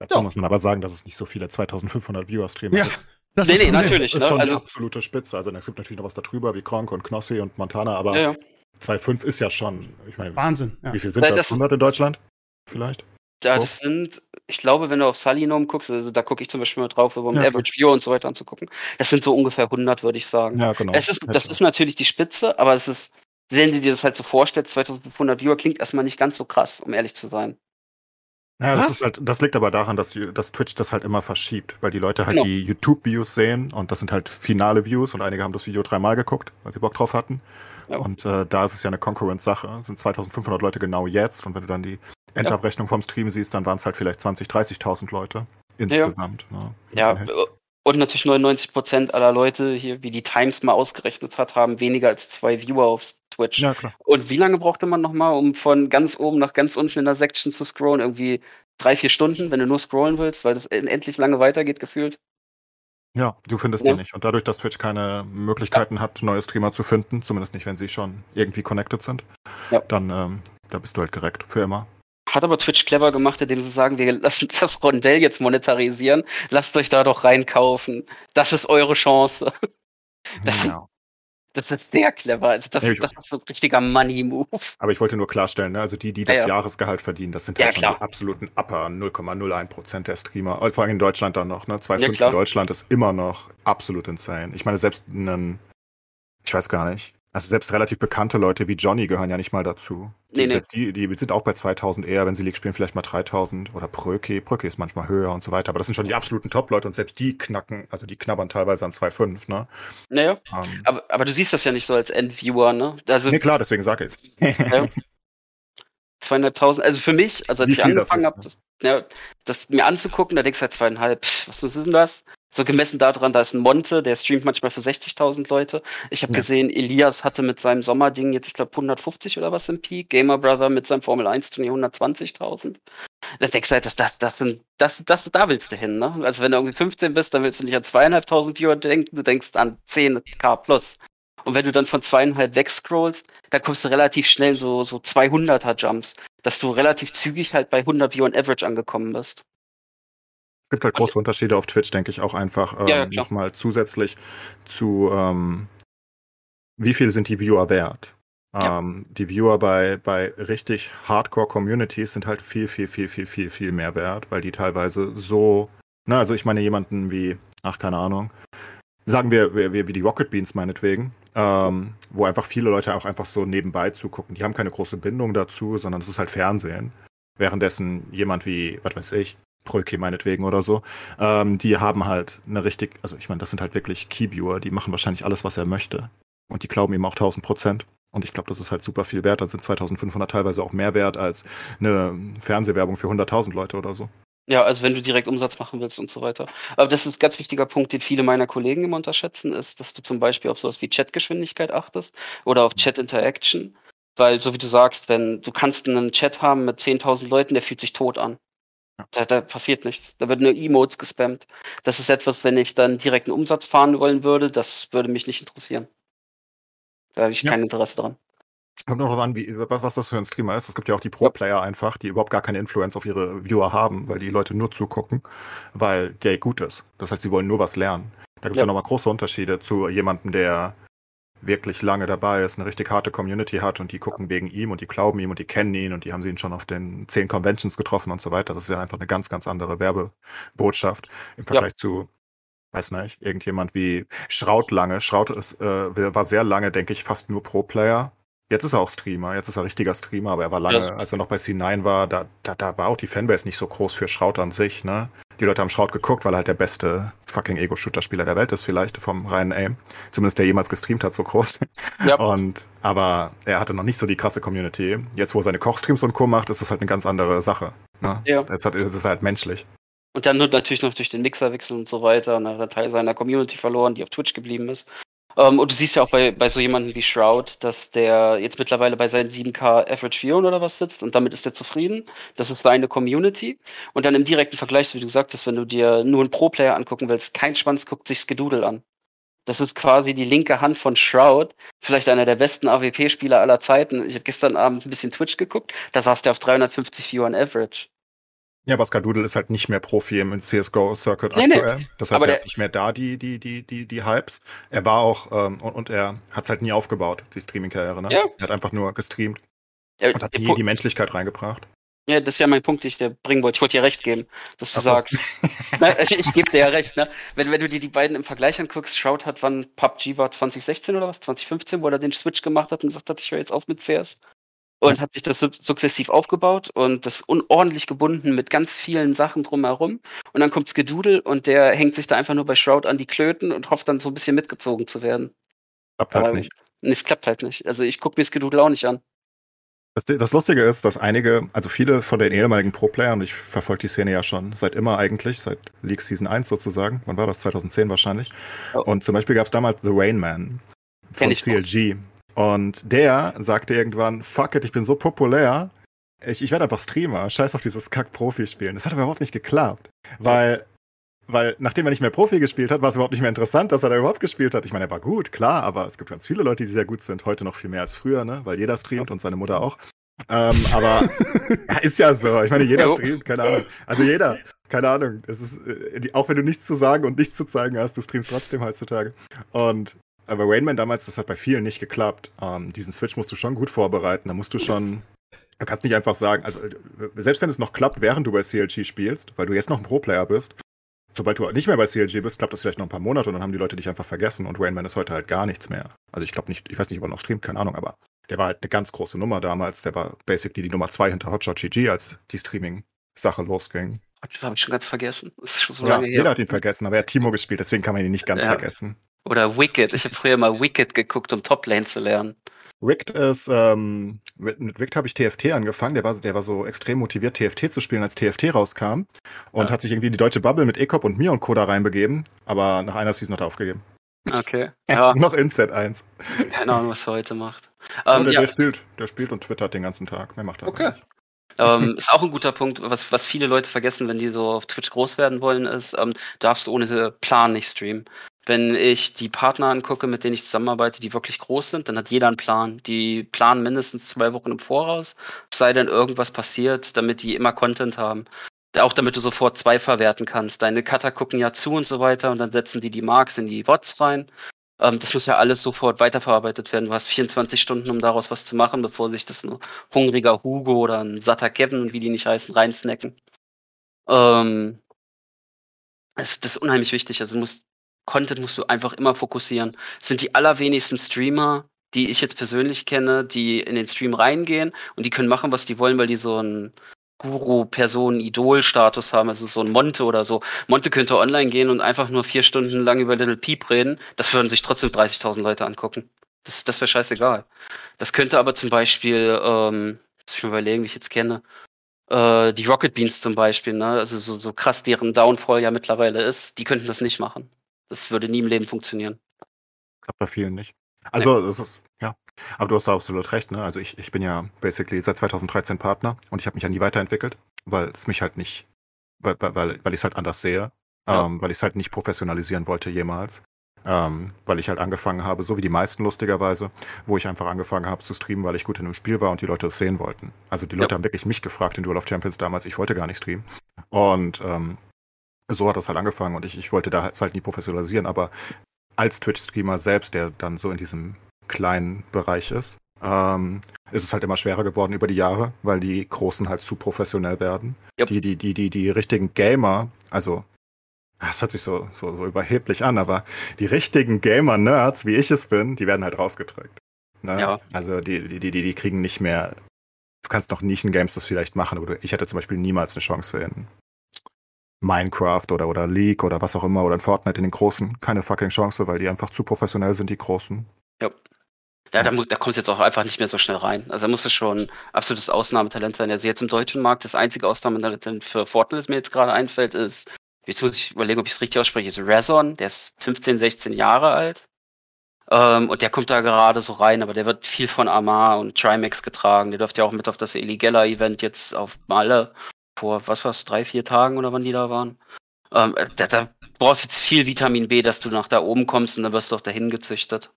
B: Dazu
A: Ja.
B: muss man aber sagen, dass es nicht so viele 2500 Viewer-Streamer
A: Ja,
B: gibt.
A: das
C: Nee,
A: ist
C: nee, natürlich.
B: Das ist schon
C: ne?
B: die
C: Also,
B: absolute Spitze. Also es gibt natürlich noch was darüber, wie Kronk und Knossi und Montana, aber
C: ja, ja.
B: 2,5 ist ja schon, ich meine,
A: Wahnsinn. Ja.
B: wie viel sind das?
C: das-
B: 100 in Deutschland? Vielleicht?
C: Ja,
B: So.
C: das sind, ich glaube, wenn du auf Salinom guckst, also da gucke ich zum Beispiel mal drauf, um
B: Ja.
C: Average Viewer und so weiter anzugucken. Das sind so ungefähr 100, würde ich sagen.
B: Ja, genau.
C: Es ist, das ist natürlich die Spitze, aber es ist, wenn du dir das halt so vorstellst, 2500 Viewer klingt erstmal nicht ganz so krass, um ehrlich zu sein.
B: Ja, das
A: Was?
B: ist halt, das liegt aber daran, dass, dass Twitch das halt immer verschiebt, weil die Leute halt
C: Genau.
B: die YouTube-Views sehen und das sind halt finale Views und einige haben das Video dreimal geguckt, weil sie Bock drauf hatten.
C: Ja.
B: Und äh, da ist es ja eine Concurrence-Sache. Es sind 2500 Leute genau jetzt und wenn du dann die Endabrechnung vom Stream siehst, dann waren es halt vielleicht 20, 30.000 Leute insgesamt. Ne?
C: Ja,
B: Hits.
C: und natürlich 99% aller Leute hier, wie die Times mal ausgerechnet hat, haben weniger als zwei Viewer auf Twitch.
B: ja, klar.
C: Und wie lange brauchte man nochmal, um von ganz oben nach ganz unten in der Section zu scrollen? Irgendwie drei, vier Stunden, wenn du nur scrollen willst, weil das endlich lange weitergeht, gefühlt.
B: Ja, du findest
C: Ja.
B: die nicht. Und dadurch, dass Twitch keine Möglichkeiten hat, neue Streamer zu finden, zumindest nicht, wenn sie schon irgendwie connected sind,
C: Ja.
B: dann ähm, da bist du halt direkt für immer.
C: Hat aber Twitch clever gemacht, indem sie sagen, wir lassen das Rondell jetzt monetarisieren. Lasst euch da doch reinkaufen. Das ist eure Chance. Das,
B: Ja.
C: Das ist sehr clever. Also das,
B: Ja,
C: das ist so ein richtiger Money-Move.
B: Aber ich wollte nur klarstellen, ne? also die, die das
C: Ja, ja.
B: Jahresgehalt verdienen, das sind
C: Ja,
B: halt schon die absoluten Upper 0,01 Prozent der Streamer. Und Vor allem in Deutschland dann noch, ne? 2,5
C: Ja, klar.
B: in Deutschland ist immer noch absolut insane. Ich meine, selbst einen, ich weiß gar nicht, also selbst relativ bekannte Leute wie Johnny gehören ja nicht mal dazu. Die,
C: Nee, nee.
B: Die, die sind auch bei 2000 eher, wenn sie League spielen, vielleicht mal 3000 oder Pröke. Pröke ist manchmal höher und so weiter. Aber das sind schon die absoluten Top-Leute und selbst die knacken, also die knabbern teilweise an 2,5, ne?
C: Naja,
B: Ähm,
C: aber, aber du siehst das ja nicht so als Endviewer, ne? Also
B: nee, klar, deswegen sage ich es.
C: Ja. zweieinhalbtausend, also für mich, also als
B: Wie
C: ich angefangen habe, das, ja, das mir anzugucken, da denkst du halt zweieinhalb, pff, was ist denn das? So gemessen daran, da ist ein Monte, der streamt manchmal für 60.000 Leute. Ich habe
B: Ja.
C: gesehen, Elias hatte mit seinem Sommerding jetzt, ich glaube, 150 oder was im Peak. Gamer Brother mit seinem Formel 1 Turnier 120.000. Da denkst du halt, das, das, das, das, das, da willst du hin, ne? Also wenn du irgendwie 15 bist, dann willst du nicht an zweieinhalbtausend Viewer denken, du denkst an 10k plus. Und wenn du dann von zweieinhalb wegscrollst, da kommst du relativ schnell so, so 200er Jumps, dass du relativ zügig halt bei 100 Viewer on Average angekommen bist.
B: Es gibt halt große Unterschiede auf Twitch, denke ich auch einfach ähm,
C: Ja,
B: nochmal zusätzlich zu, ähm, wie viel sind die Viewer wert?
C: Ja.
B: Ähm, die Viewer bei, bei richtig Hardcore-Communities sind halt viel, viel, viel, viel, viel, viel mehr wert, weil die teilweise so, na, also ich meine jemanden wie, ach, keine Ahnung, sagen wir, wir wie die Rocket Beans meinetwegen, ähm, wo einfach viele Leute auch einfach so nebenbei zugucken. Die haben keine große Bindung dazu, sondern es ist halt Fernsehen. Währenddessen jemand wie, was weiß ich, Pröke meinetwegen oder so, ähm, die haben halt eine richtig, also ich meine, das sind halt wirklich Keyviewer, die machen wahrscheinlich alles, was er möchte. Und die glauben ihm auch 1000 Prozent. Und ich glaube, das ist halt super viel wert. Dann sind 2500 teilweise auch mehr wert als eine Fernsehwerbung für 100.000 Leute oder so.
C: Ja, also wenn du direkt Umsatz machen willst und so weiter. Aber das ist ein ganz wichtiger Punkt, den viele meiner Kollegen immer unterschätzen, ist, dass du zum Beispiel auf sowas wie Chatgeschwindigkeit achtest oder auf Chat Interaction. Weil, so wie du sagst, wenn du kannst einen Chat haben mit 10.000 Leuten, der fühlt sich tot an. Da, da passiert nichts. Da wird nur Emotes gespammt. Das ist etwas, wenn ich dann direkt einen Umsatz fahren wollen würde, das würde mich nicht interessieren. Da habe ich
B: Ja.
C: kein Interesse dran.
B: Kommt noch drauf an, wie, was, was das für ein Streamer ist. Es gibt ja auch die Pro-Player einfach, die überhaupt gar keine Influence auf ihre Viewer haben, weil die Leute nur zugucken, weil der gut ist. Das heißt, sie wollen nur was lernen. Da gibt es ja,
C: Ja.
B: nochmal große Unterschiede zu jemandem, der wirklich lange dabei ist, eine richtig harte Community hat und die gucken wegen ihm und die glauben ihm und die kennen ihn und die haben sie ihn schon auf den zehn Conventions getroffen und so weiter. Das ist ja einfach eine ganz, ganz andere Werbebotschaft im Vergleich zu, weiß nicht, irgendjemand wie Schraut lange. Schraut ist, äh, war sehr lange, denke ich, fast nur Pro-Player. Jetzt ist er auch Streamer, jetzt ist er richtiger Streamer, aber er war lange,
C: Ja.
B: als er noch bei C9 war, da, da, da war auch die Fanbase nicht so groß für Schraut an sich, ne? Die Leute haben Schraut geguckt, weil er halt der beste fucking Ego-Shooter-Spieler der Welt ist, vielleicht vom reinen Aim. Zumindest der jemals gestreamt hat, so groß.
C: Ja.
B: Und, aber er hatte noch nicht so die krasse Community. Jetzt, wo er seine Kochstreams und Co. macht, ist das halt eine ganz andere Sache. Ne?
C: Ja.
B: Jetzt hat, ist es halt menschlich.
C: Und dann nur natürlich noch durch den Mixerwechsel und so weiter einen Teil seiner Community verloren, die auf Twitch geblieben ist. Um, ähm, und du siehst ja auch bei, bei so jemandem wie Shroud, dass der jetzt mittlerweile bei seinen 7K Average Viewern oder was sitzt und damit ist er zufrieden. Das ist seine Community. Und dann im direkten Vergleich, wie du gesagt hast, wenn du dir nur einen Pro-Player angucken willst, kein Schwanz guckt sich Skedoodle an. Das ist quasi die linke Hand von Shroud, vielleicht einer der besten AWP-Spieler aller Zeiten. Ich habe gestern Abend ein bisschen Twitch geguckt, da saß der auf 350 Viewern Average.
B: Ja, aber Skadoodle ist halt nicht mehr Profi im CSGO-Circuit nee, aktuell. Nee. Das heißt, aber er hat nicht mehr da die, die, die, die, die Hypes. Er war auch, ähm, und, und er hat es halt nie aufgebaut, die Streaming-Karriere. Ne? Ja. Er hat einfach nur gestreamt ja, und hat nie die Menschlichkeit reingebracht.
C: Ja, das ist ja mein Punkt, den ich dir bringen wollte. Ich wollte dir recht geben, dass du so. sagst. Na, ich, ich gebe dir ja recht, ne? Wenn, wenn du dir die beiden im Vergleich anguckst, Shroud hat, wann PUBG war, 2016 oder was? 2015, wo er den Switch gemacht hat und gesagt hat, ich höre jetzt auf mit CS und hat sich das sukzessiv aufgebaut und das unordentlich gebunden mit ganz vielen Sachen drumherum. Und dann kommt Skedoodle und der hängt sich da einfach nur bei Shroud an die Klöten und hofft dann so ein bisschen mitgezogen zu werden.
B: Klappt halt Aber, nicht.
C: Nee, es klappt halt nicht. Also ich gucke mir Skedoodle auch nicht an.
B: Das, das, Lustige ist, dass einige, also viele von den ehemaligen Pro-Playern, und ich verfolge die Szene ja schon seit immer eigentlich, seit League Season 1 sozusagen, wann war das? 2010 wahrscheinlich. Oh. Und zum Beispiel gab es damals The Rain Man von CLG. Auch. Und der sagte irgendwann, fuck it, ich bin so populär, ich, ich werde einfach Streamer, scheiß auf dieses Kack-Profi-Spielen. Das hat aber überhaupt nicht geklappt, weil, weil nachdem er nicht mehr Profi gespielt hat, war es überhaupt nicht mehr interessant, dass er da überhaupt gespielt hat. Ich meine, er war gut, klar, aber es gibt ganz viele Leute, die sehr gut sind, heute noch viel mehr als früher, ne? weil jeder streamt und seine Mutter auch. Ähm, aber ist ja so. Ich meine, jeder streamt, keine Ahnung. Also jeder, keine Ahnung. Es ist, äh, auch wenn du nichts zu sagen und nichts zu zeigen hast, du streamst trotzdem heutzutage. Und aber Rainman damals, das hat bei vielen nicht geklappt. Ähm, diesen Switch musst du schon gut vorbereiten. Da musst du schon. Du kannst nicht einfach sagen, also selbst wenn es noch klappt, während du bei CLG spielst, weil du jetzt noch ein Pro-Player bist, sobald du nicht mehr bei CLG bist, klappt das vielleicht noch ein paar Monate und dann haben die Leute dich einfach vergessen und Rainman ist heute halt gar nichts mehr. Also ich glaube nicht, ich weiß nicht, ob er noch streamt, keine Ahnung, aber der war halt eine ganz große Nummer damals. Der war basically die Nummer zwei hinter Hotshot GG, als die Streaming-Sache losging.
C: Das habe ich schon ganz vergessen. Das ist schon so
B: ja, lange her. Jeder hat ihn vergessen, aber er hat Timo gespielt, deswegen kann man ihn nicht ganz ja. vergessen.
C: Oder Wicked. Ich habe früher mal Wicked geguckt, um Toplane zu lernen.
B: Wicked ist, ähm, mit Wicked habe ich TFT angefangen. Der war, der war so extrem motiviert, TFT zu spielen, als TFT rauskam. Und ja. hat sich irgendwie in die deutsche Bubble mit Ecop und mir und Co. da reinbegeben. Aber nach einer Season hat er aufgegeben.
C: Okay. Ja.
B: Noch in Z1.
C: Keine Ahnung, was er heute macht.
B: Um, der, ja. der, spielt, der spielt und twittert den ganzen Tag. Mehr macht er
C: okay. nicht. ähm, ist auch ein guter Punkt, was, was viele Leute vergessen, wenn die so auf Twitch groß werden wollen, ist, ähm, darfst du ohne Plan nicht streamen. Wenn ich die Partner angucke, mit denen ich zusammenarbeite, die wirklich groß sind, dann hat jeder einen Plan. Die planen mindestens zwei Wochen im Voraus, sei denn irgendwas passiert, damit die immer Content haben. Auch damit du sofort zwei verwerten kannst. Deine Cutter gucken ja zu und so weiter und dann setzen die die Marks in die Wots rein. Ähm, das muss ja alles sofort weiterverarbeitet werden. Du hast 24 Stunden, um daraus was zu machen, bevor sich das ein hungriger Hugo oder ein satter Kevin und wie die nicht heißen, reinsnacken. Ähm, das, das ist unheimlich wichtig. Also du musst Content musst du einfach immer fokussieren. Es sind die allerwenigsten Streamer, die ich jetzt persönlich kenne, die in den Stream reingehen und die können machen, was die wollen, weil die so einen Guru, Person, Idol-Status haben, also so ein Monte oder so. Monte könnte online gehen und einfach nur vier Stunden lang über Little Peep reden. Das würden sich trotzdem 30.000 Leute angucken. Das, das wäre scheißegal. Das könnte aber zum Beispiel, ähm, muss ich mal überlegen, wie ich jetzt kenne, äh, die Rocket Beans zum Beispiel, ne? also so, so krass deren Downfall ja mittlerweile ist, die könnten das nicht machen. Das würde nie im Leben funktionieren.
B: Klappt bei vielen nicht. Also, nee. das ist, ja. Aber du hast da absolut recht, ne? Also ich, ich bin ja basically seit 2013 Partner und ich habe mich ja nie weiterentwickelt, weil es mich halt nicht, weil, weil, weil ich es halt anders sehe, ja. ähm, weil ich es halt nicht professionalisieren wollte jemals. Ähm, weil ich halt angefangen habe, so wie die meisten lustigerweise, wo ich einfach angefangen habe zu streamen, weil ich gut in einem Spiel war und die Leute es sehen wollten. Also die Leute ja. haben wirklich mich gefragt in Duel of Champions damals, ich wollte gar nicht streamen. Und ähm, so hat das halt angefangen und ich, ich wollte da halt nie professionalisieren, aber als Twitch-Streamer selbst, der dann so in diesem kleinen Bereich ist, ähm, ist es halt immer schwerer geworden über die Jahre, weil die Großen halt zu professionell werden. Yep. Die, die, die, die, die richtigen Gamer, also das hört sich so, so, so überheblich an, aber die richtigen Gamer-Nerds, wie ich es bin, die werden halt rausgedrückt. Ne? Ja. Also die, die, die, die kriegen nicht mehr. Du kannst noch Nischen-Games das vielleicht machen, aber ich hätte zum Beispiel niemals eine Chance in Minecraft oder, oder League oder was auch immer oder in Fortnite in den Großen keine fucking Chance, weil die einfach zu professionell sind, die Großen.
C: Ja. Ja, da, da kommst du jetzt auch einfach nicht mehr so schnell rein. Also da musst du schon absolutes Ausnahmetalent sein. Also jetzt im deutschen Markt, das einzige Ausnahmetalent für Fortnite, das mir jetzt gerade einfällt, ist, jetzt muss ich überlegen, ob ich es richtig ausspreche, ist Razon, der ist 15, 16 Jahre alt. Ähm, und der kommt da gerade so rein, aber der wird viel von Amar und Trimax getragen. Der dürfte ja auch mit auf das Eligella-Event jetzt auf Malle vor, was war's, drei, vier Tagen oder wann die da waren. Ähm, da, da brauchst jetzt viel Vitamin B, dass du nach da oben kommst und dann wirst du auch dahin gezüchtet.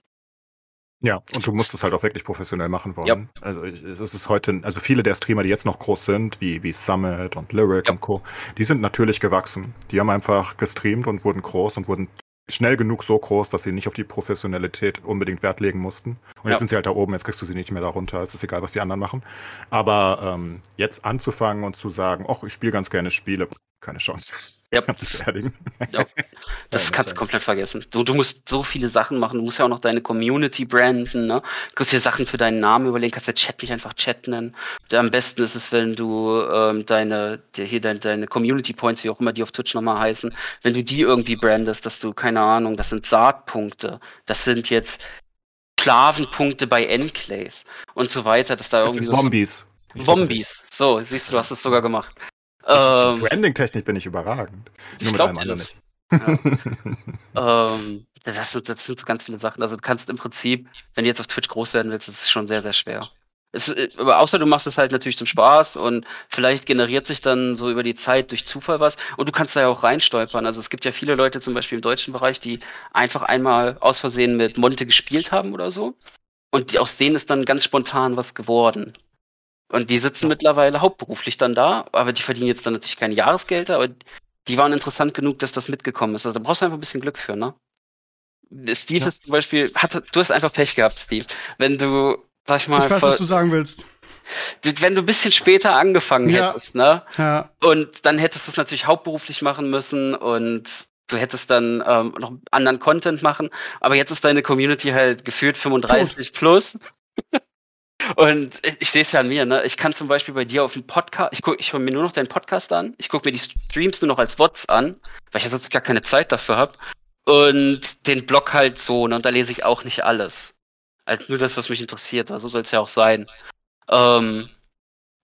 B: Ja, und du musst es halt auch wirklich professionell machen wollen. Also ich- es ist heute, also viele der Streamer, die jetzt noch groß sind, wie, wie Summit und Lyric
C: Ja.
B: und Co., die sind natürlich gewachsen. Die haben einfach gestreamt und wurden groß und wurden schnell genug so groß, dass sie nicht auf die Professionalität unbedingt Wert legen mussten. Und
C: Ja.
B: jetzt sind sie halt da oben, jetzt kriegst du sie nicht mehr da runter, es ist egal, was die anderen machen. Aber ähm, jetzt anzufangen und zu sagen, ach, ich spiele ganz gerne Spiele, keine Chance.
C: Ja,
B: Kannst dich beerdigen.
C: Ja, das
B: Ja,
C: kannst du komplett vergessen. Du, du musst so viele Sachen machen. Du musst ja auch noch deine Community branden. Ne? Du kannst dir Sachen für deinen Namen überlegen. Kannst ja Chat nicht einfach Chat nennen. Am besten ist es, wenn du ähm, deine, dir hier deine, deine Community Points, wie auch immer die auf Twitch nochmal heißen, wenn du die irgendwie brandest, dass du, keine Ahnung, das sind Saatpunkte. Das sind jetzt Sklavenpunkte bei Enclaves und so weiter, dass da
B: Das
C: irgendwie
B: sind Zombies.
C: so Zombies. So, siehst du, du hast es sogar gemacht.
B: Ähm, Branding-Technik bin ich überragend.
C: ich
B: Nur mit
C: dir
B: anderen
C: das.
B: nicht.
C: Ähm, das, sind so ganz viele Sachen. Also du kannst im Prinzip, wenn du jetzt auf Twitch groß werden willst, das ist schon sehr, sehr schwer. Es, äh, aber außer du machst es halt natürlich zum Spaß und vielleicht generiert sich dann so über die Zeit durch Zufall was und du kannst da ja auch reinstolpern. Also es gibt ja viele Leute zum Beispiel im deutschen Bereich, die einfach einmal aus Versehen mit Monte gespielt haben oder so und die, aus denen ist dann ganz spontan was geworden. Und die sitzen mittlerweile hauptberuflich dann da, aber die verdienen jetzt dann natürlich keine Jahresgelder, aber die waren interessant genug, dass das mitgekommen ist. Also da brauchst du einfach ein bisschen Glück für, ne? Steve
A: Ja.
C: ist zum Beispiel, hat, du hast einfach Pech gehabt, Steve. Wenn du, sag ich mal,
A: Ich weiß, was du sagen willst.
C: wenn du ein bisschen später angefangen
A: Ja.
C: hättest, ne?
A: Ja.
C: Und dann hättest du es natürlich hauptberuflich machen müssen und du hättest dann ähm, noch anderen Content machen. Aber jetzt ist deine Community halt gefühlt 35 plus. Und ich sehe es ja an mir, ne? Ich kann zum Beispiel bei dir auf dem Podcast, ich guck, ich höre mir nur noch deinen Podcast an, ich gucke mir die Streams nur noch als Bots an, weil ich ja sonst gar keine Zeit dafür habe. Und den Blog halt so, ne? Und da lese ich auch nicht alles. Halt nur das, was mich interessiert, aber so soll es ja auch sein. Ähm,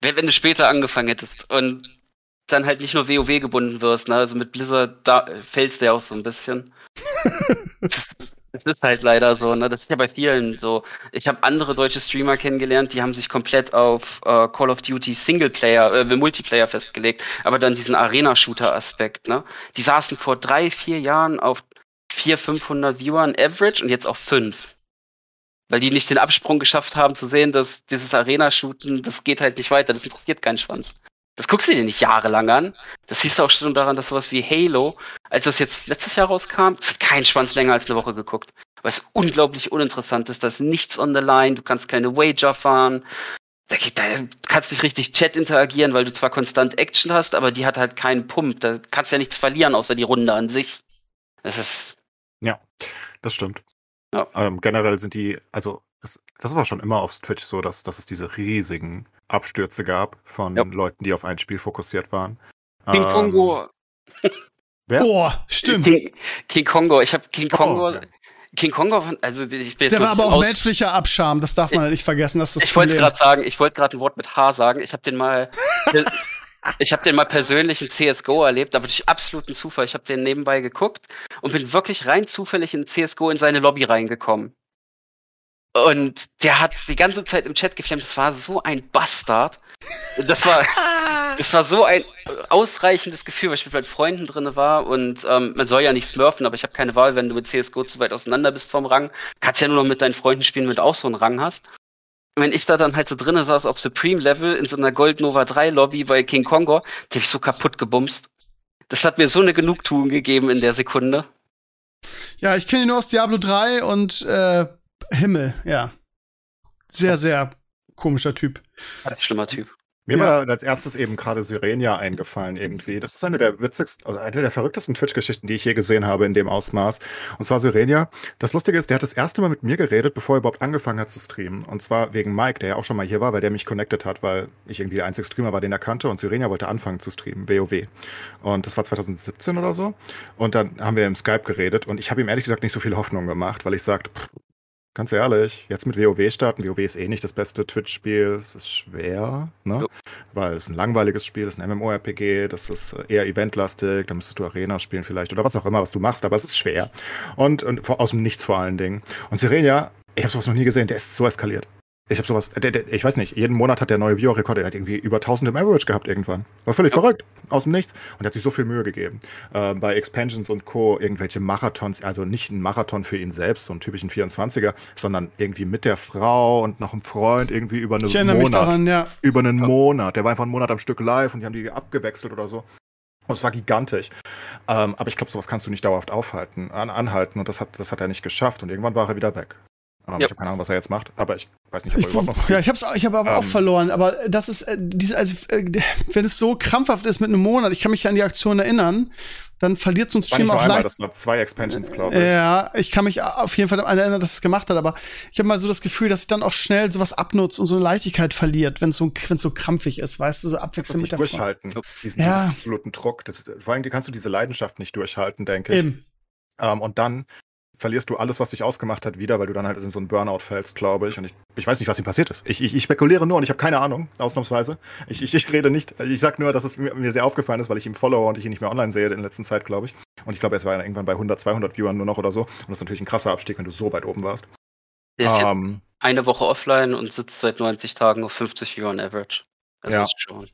C: wenn, wenn du später angefangen hättest und dann halt nicht nur WoW gebunden wirst, ne? Also mit Blizzard da fällst du ja auch so ein bisschen. Das ist halt leider so, ne? Das ist ja bei vielen so. Ich habe andere deutsche Streamer kennengelernt, die haben sich komplett auf äh, Call of Duty Singleplayer, äh, Multiplayer festgelegt, aber dann diesen Arena-Shooter-Aspekt, ne? Die saßen vor drei, vier Jahren auf 400, 500 Viewern Average und jetzt auf fünf. Weil die nicht den Absprung geschafft haben zu sehen, dass dieses Arena-Shooten, das geht halt nicht weiter, das interessiert keinen Schwanz. Das guckst du dir nicht jahrelang an. Das siehst du auch schon daran, dass sowas wie Halo, als das jetzt letztes Jahr rauskam, das hat kein Schwanz länger als eine Woche geguckt. Weil es unglaublich uninteressant ist. Da ist nichts on the line, du kannst keine Wager fahren. Da, geht- da kannst du nicht richtig Chat interagieren, weil du zwar konstant Action hast, aber die hat halt keinen Pump. Da kannst du ja nichts verlieren, außer die Runde an sich. Das ist,
B: Das stimmt.
C: Ja.
B: Ähm, generell sind die, also das, das war schon immer auf Twitch so, dass, dass es diese riesigen Abstürze gab von
C: Ja.
B: Leuten, die auf ein Spiel fokussiert waren.
C: King
B: Ähm,
C: Kongo,
B: Wer?
A: Boah, stimmt.
C: King, King Kongo, ich habe King
B: Oh,
C: Kongo,
B: ja.
C: King Kongo, also ich bin jetzt
A: Der war aber auch
C: aus-
A: menschlicher Abscham, das darf man halt nicht vergessen, das ist das
C: Ich wollte gerade sagen, ich wollte gerade ein Wort mit H sagen. Ich habe den mal, ich habe den mal persönlich in CS:GO erlebt, aber durch absoluten Zufall. Ich habe den nebenbei geguckt und bin wirklich rein zufällig in CS:GO in seine Lobby reingekommen. Und der hat die ganze Zeit im Chat geflammt. Das war so ein Bastard. Das war, das war so ein ausreichendes Gefühl, weil ich mit meinen Freunden drinne war und ähm, man soll ja nicht smurfen, aber ich habe keine Wahl, wenn du mit CSGO zu weit auseinander bist vom Rang. Kannst ja nur noch mit deinen Freunden spielen, wenn du auch so einen Rang hast. Und wenn ich da dann halt so drinnen saß auf Supreme Level in so einer Gold Nova 3 Lobby bei King Kongo, die hab ich so kaputt gebumst. Das hat mir so eine Genugtuung gegeben in der Sekunde.
A: Ja, ich kenne ihn nur aus Diablo 3 und äh, Himmel, ja. Sehr, sehr komischer Typ.
C: Ganz schlimmer Typ.
B: Mir
A: Ja.
B: war als erstes eben gerade Syrenia eingefallen irgendwie. Das ist eine der witzigsten, oder eine der verrücktesten Twitch-Geschichten, die ich je gesehen habe in dem Ausmaß. Und zwar Syrenia. Das Lustige ist, der hat das erste Mal mit mir geredet, bevor er überhaupt angefangen hat zu streamen. Und zwar wegen Mike, der ja auch schon mal hier war, weil der mich connected hat, weil ich irgendwie der einzige Streamer war, den er kannte. Und Syrenia wollte anfangen zu streamen, WoW. Und das war 2017 oder so. Und dann haben wir im Skype geredet. Und ich habe ihm ehrlich gesagt nicht so viel Hoffnung gemacht, weil ich sagte, pff, ganz ehrlich. Jetzt mit WoW starten. WoW ist eh nicht das beste Twitch-Spiel. Es ist schwer, ne?
C: Jo.
B: Weil es ein langweiliges Spiel ist, ein MMORPG, das ist eher eventlastig, da müsstest du Arena spielen vielleicht oder was auch immer, was du machst, aber es ist schwer. Und, und aus dem Nichts vor allen Dingen. Und Serenia, ich habe sowas noch nie gesehen, der ist so eskaliert. Ich habe sowas, der, der, ich weiß nicht, jeden Monat hat der neue Viewer-Rekord, der hat irgendwie über 1000 im Average gehabt irgendwann. War völlig verrückt, aus dem Nichts. Und hat sich so viel Mühe gegeben. Äh, bei Expansions und Co. irgendwelche Marathons, also nicht ein Marathon für ihn selbst, so einen typischen 24er, sondern irgendwie mit der Frau und noch einem Freund irgendwie über einen
A: Ich erinnere mich
B: Monat.
A: daran, ja.
B: Über einen Monat. Der war einfach einen Monat am Stück live und die haben die abgewechselt oder so. Und es war gigantisch. Ähm, aber ich glaube, sowas kannst du nicht dauerhaft aufhalten, an, anhalten. Und das hat, das hat er nicht geschafft. Und irgendwann war er wieder weg. Ähm,
C: Ja.
B: Ich habe keine Ahnung, was er jetzt macht, aber ich weiß nicht, ob er
A: Ich,
B: überhaupt noch.
A: ja, ich hab's, ich habe aber auch
B: Ähm.
A: verloren. Aber das ist, äh, diese, also, äh, wenn es so krampfhaft ist mit einem Monat, ich kann mich an die Aktion erinnern, dann verliert so ein
B: Das war
A: Stream auch
B: einmal,
A: leicht.
B: das war zwei Expansions, glaube ich.
A: Ja, ich kann mich auf jeden Fall daran erinnern, dass es gemacht hat, aber ich habe mal so das Gefühl, dass ich dann auch schnell sowas abnutzt und so eine Leichtigkeit verliert, wenn es so, es so krampfig ist, weißt du, so abwechselnd mit der
B: durchhalten. Diesen,
A: Ja.
B: diesen absoluten Druck. Das, vor allem kannst du diese Leidenschaft nicht durchhalten, denke ich.
A: Eben.
B: Ähm, und dann verlierst du alles, was dich ausgemacht hat, wieder, weil du dann halt in so einen Burnout fällst, glaube ich. Und ich, ich weiß nicht, was ihm passiert ist. Ich, ich, ich spekuliere nur und ich habe keine Ahnung, ausnahmsweise. Ich, ich, ich rede nicht. Ich sag nur, dass es mir, sehr aufgefallen ist, weil ich ihn follow und ich ihn nicht mehr online sehe in letzter Zeit, glaube ich. Und ich glaube, er war irgendwann bei 100, 200 Viewern nur noch oder so. Und das ist natürlich ein krasser Abstieg, wenn du so weit oben warst.
C: Der ist
B: Ähm,
C: eine Woche offline und sitzt seit 90 Tagen auf 50 Viewer on Average. Also
B: Ja.
C: ist schon.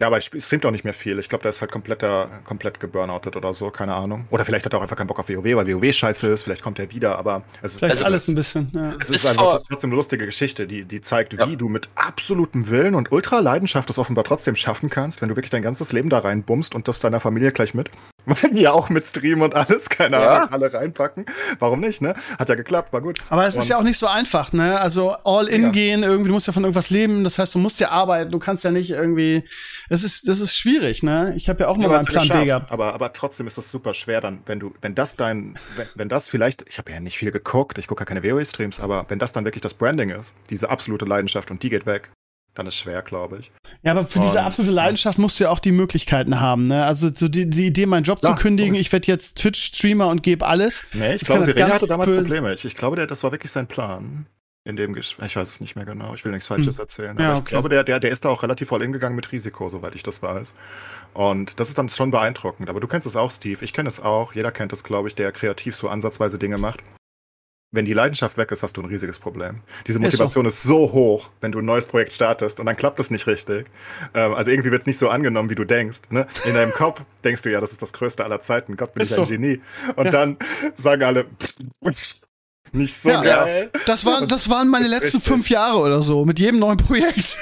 B: Ja, aber es streamt auch nicht mehr viel. Ich glaube, der ist halt kompletter, komplett geburnoutet oder so, keine Ahnung. Oder vielleicht hat er auch einfach keinen Bock auf WoW, weil WoW scheiße ist. Vielleicht kommt er wieder, aber es ist
A: Vielleicht
C: Also-
A: alles ein bisschen. Ja.
B: Es
C: Bis
B: ist einfach trotzdem eine lustige Geschichte, die, die zeigt,
C: Ja.
B: wie du mit absolutem Willen und Ultra-Leidenschaft das offenbar trotzdem schaffen kannst, wenn du wirklich dein ganzes Leben da reinbummst und das deiner Familie gleich mit. Die ja auch mit Stream und alles, keine
C: Ja.
B: Ahnung, alle reinpacken. Warum nicht, ne? Hat ja geklappt, war gut.
A: Aber es ist ja auch nicht so einfach, ne? Also all in
B: Ja.
A: gehen, irgendwie, du musst ja von irgendwas leben, das heißt, du musst ja arbeiten, du kannst ja nicht irgendwie. Das ist, das ist schwierig, ne? Ich habe ja auch mal
B: Ja, hat's
A: Plan B gehabt.
B: Aber, aber trotzdem ist das super schwer dann, wenn du, wenn das dein, wenn, wenn das vielleicht, ich habe ja nicht viel geguckt, ich gucke ja keine WoW-Streams, aber wenn das dann wirklich das Branding ist, diese absolute Leidenschaft und die geht weg, dann ist schwer, glaube ich.
A: Ja, aber für diese
B: Und-
A: absolute Leidenschaft musst du ja auch die Möglichkeiten haben, ne? Also so die, die Idee, meinen Job
B: Klar,
A: zu kündigen, ich werde jetzt Twitch-Streamer und gebe alles.
B: Nee, ich glaube,
A: ganz
B: hatte damals Probleme. Ich, ich glaube, der, das war wirklich sein Plan. In dem Gespräch, ich weiß es nicht mehr genau, ich will nichts Falsches erzählen. Aber
A: Hm. Ja,
B: ich
A: okay.
B: glaube, der, der, der ist da auch relativ voll hingegangen mit Risiko, soweit ich das weiß. Und das ist dann schon beeindruckend. Aber du kennst es auch, Steve. Ich kenne es auch. Jeder kennt es, glaube ich, der kreativ so ansatzweise Dinge macht. Wenn die Leidenschaft weg ist, hast du ein riesiges Problem. Diese
A: Ist so.
B: Motivation ist so hoch, wenn du ein neues Projekt startest und dann klappt es nicht richtig. Ähm, also irgendwie wird es nicht so angenommen, wie du denkst. Ne? In deinem Kopf denkst du ja, das ist das Größte aller Zeiten. Gott, bin
A: Ist
B: ich ein
A: so.
B: Genie. Und
A: Ja.
B: dann sagen alle, nicht so
A: Ja.
B: geil.
A: Das waren, das waren meine letzten
B: Richtig.
A: fünf Jahre oder so, mit jedem neuen Projekt.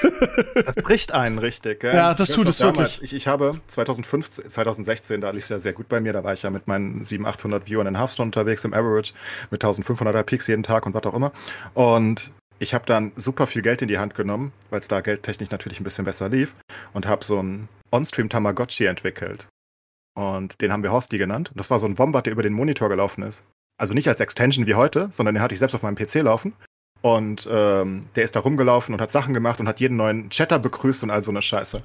B: Das bricht einen richtig, gell?
A: Ja, das
B: Ich
A: tut es
B: damals,
A: wirklich.
B: Ich, ich habe 2015, 2016, da lief es ja sehr gut bei mir, da war ich ja mit meinen 700, 800 Viewern in Hearthstone unterwegs im Average mit 1500er Peaks jeden Tag und was auch immer. Und ich habe dann super viel Geld in die Hand genommen, weil es da geldtechnisch natürlich ein bisschen besser lief und habe so einen On-Stream Tamagotchi entwickelt. Und den haben wir Hosti genannt. Und das war so ein Wombat, der über den Monitor gelaufen ist. Also nicht als Extension wie heute, sondern den hatte ich selbst auf meinem PC laufen. Und ähm, der ist da rumgelaufen und hat Sachen gemacht und hat jeden neuen Chatter begrüßt und all so eine Scheiße.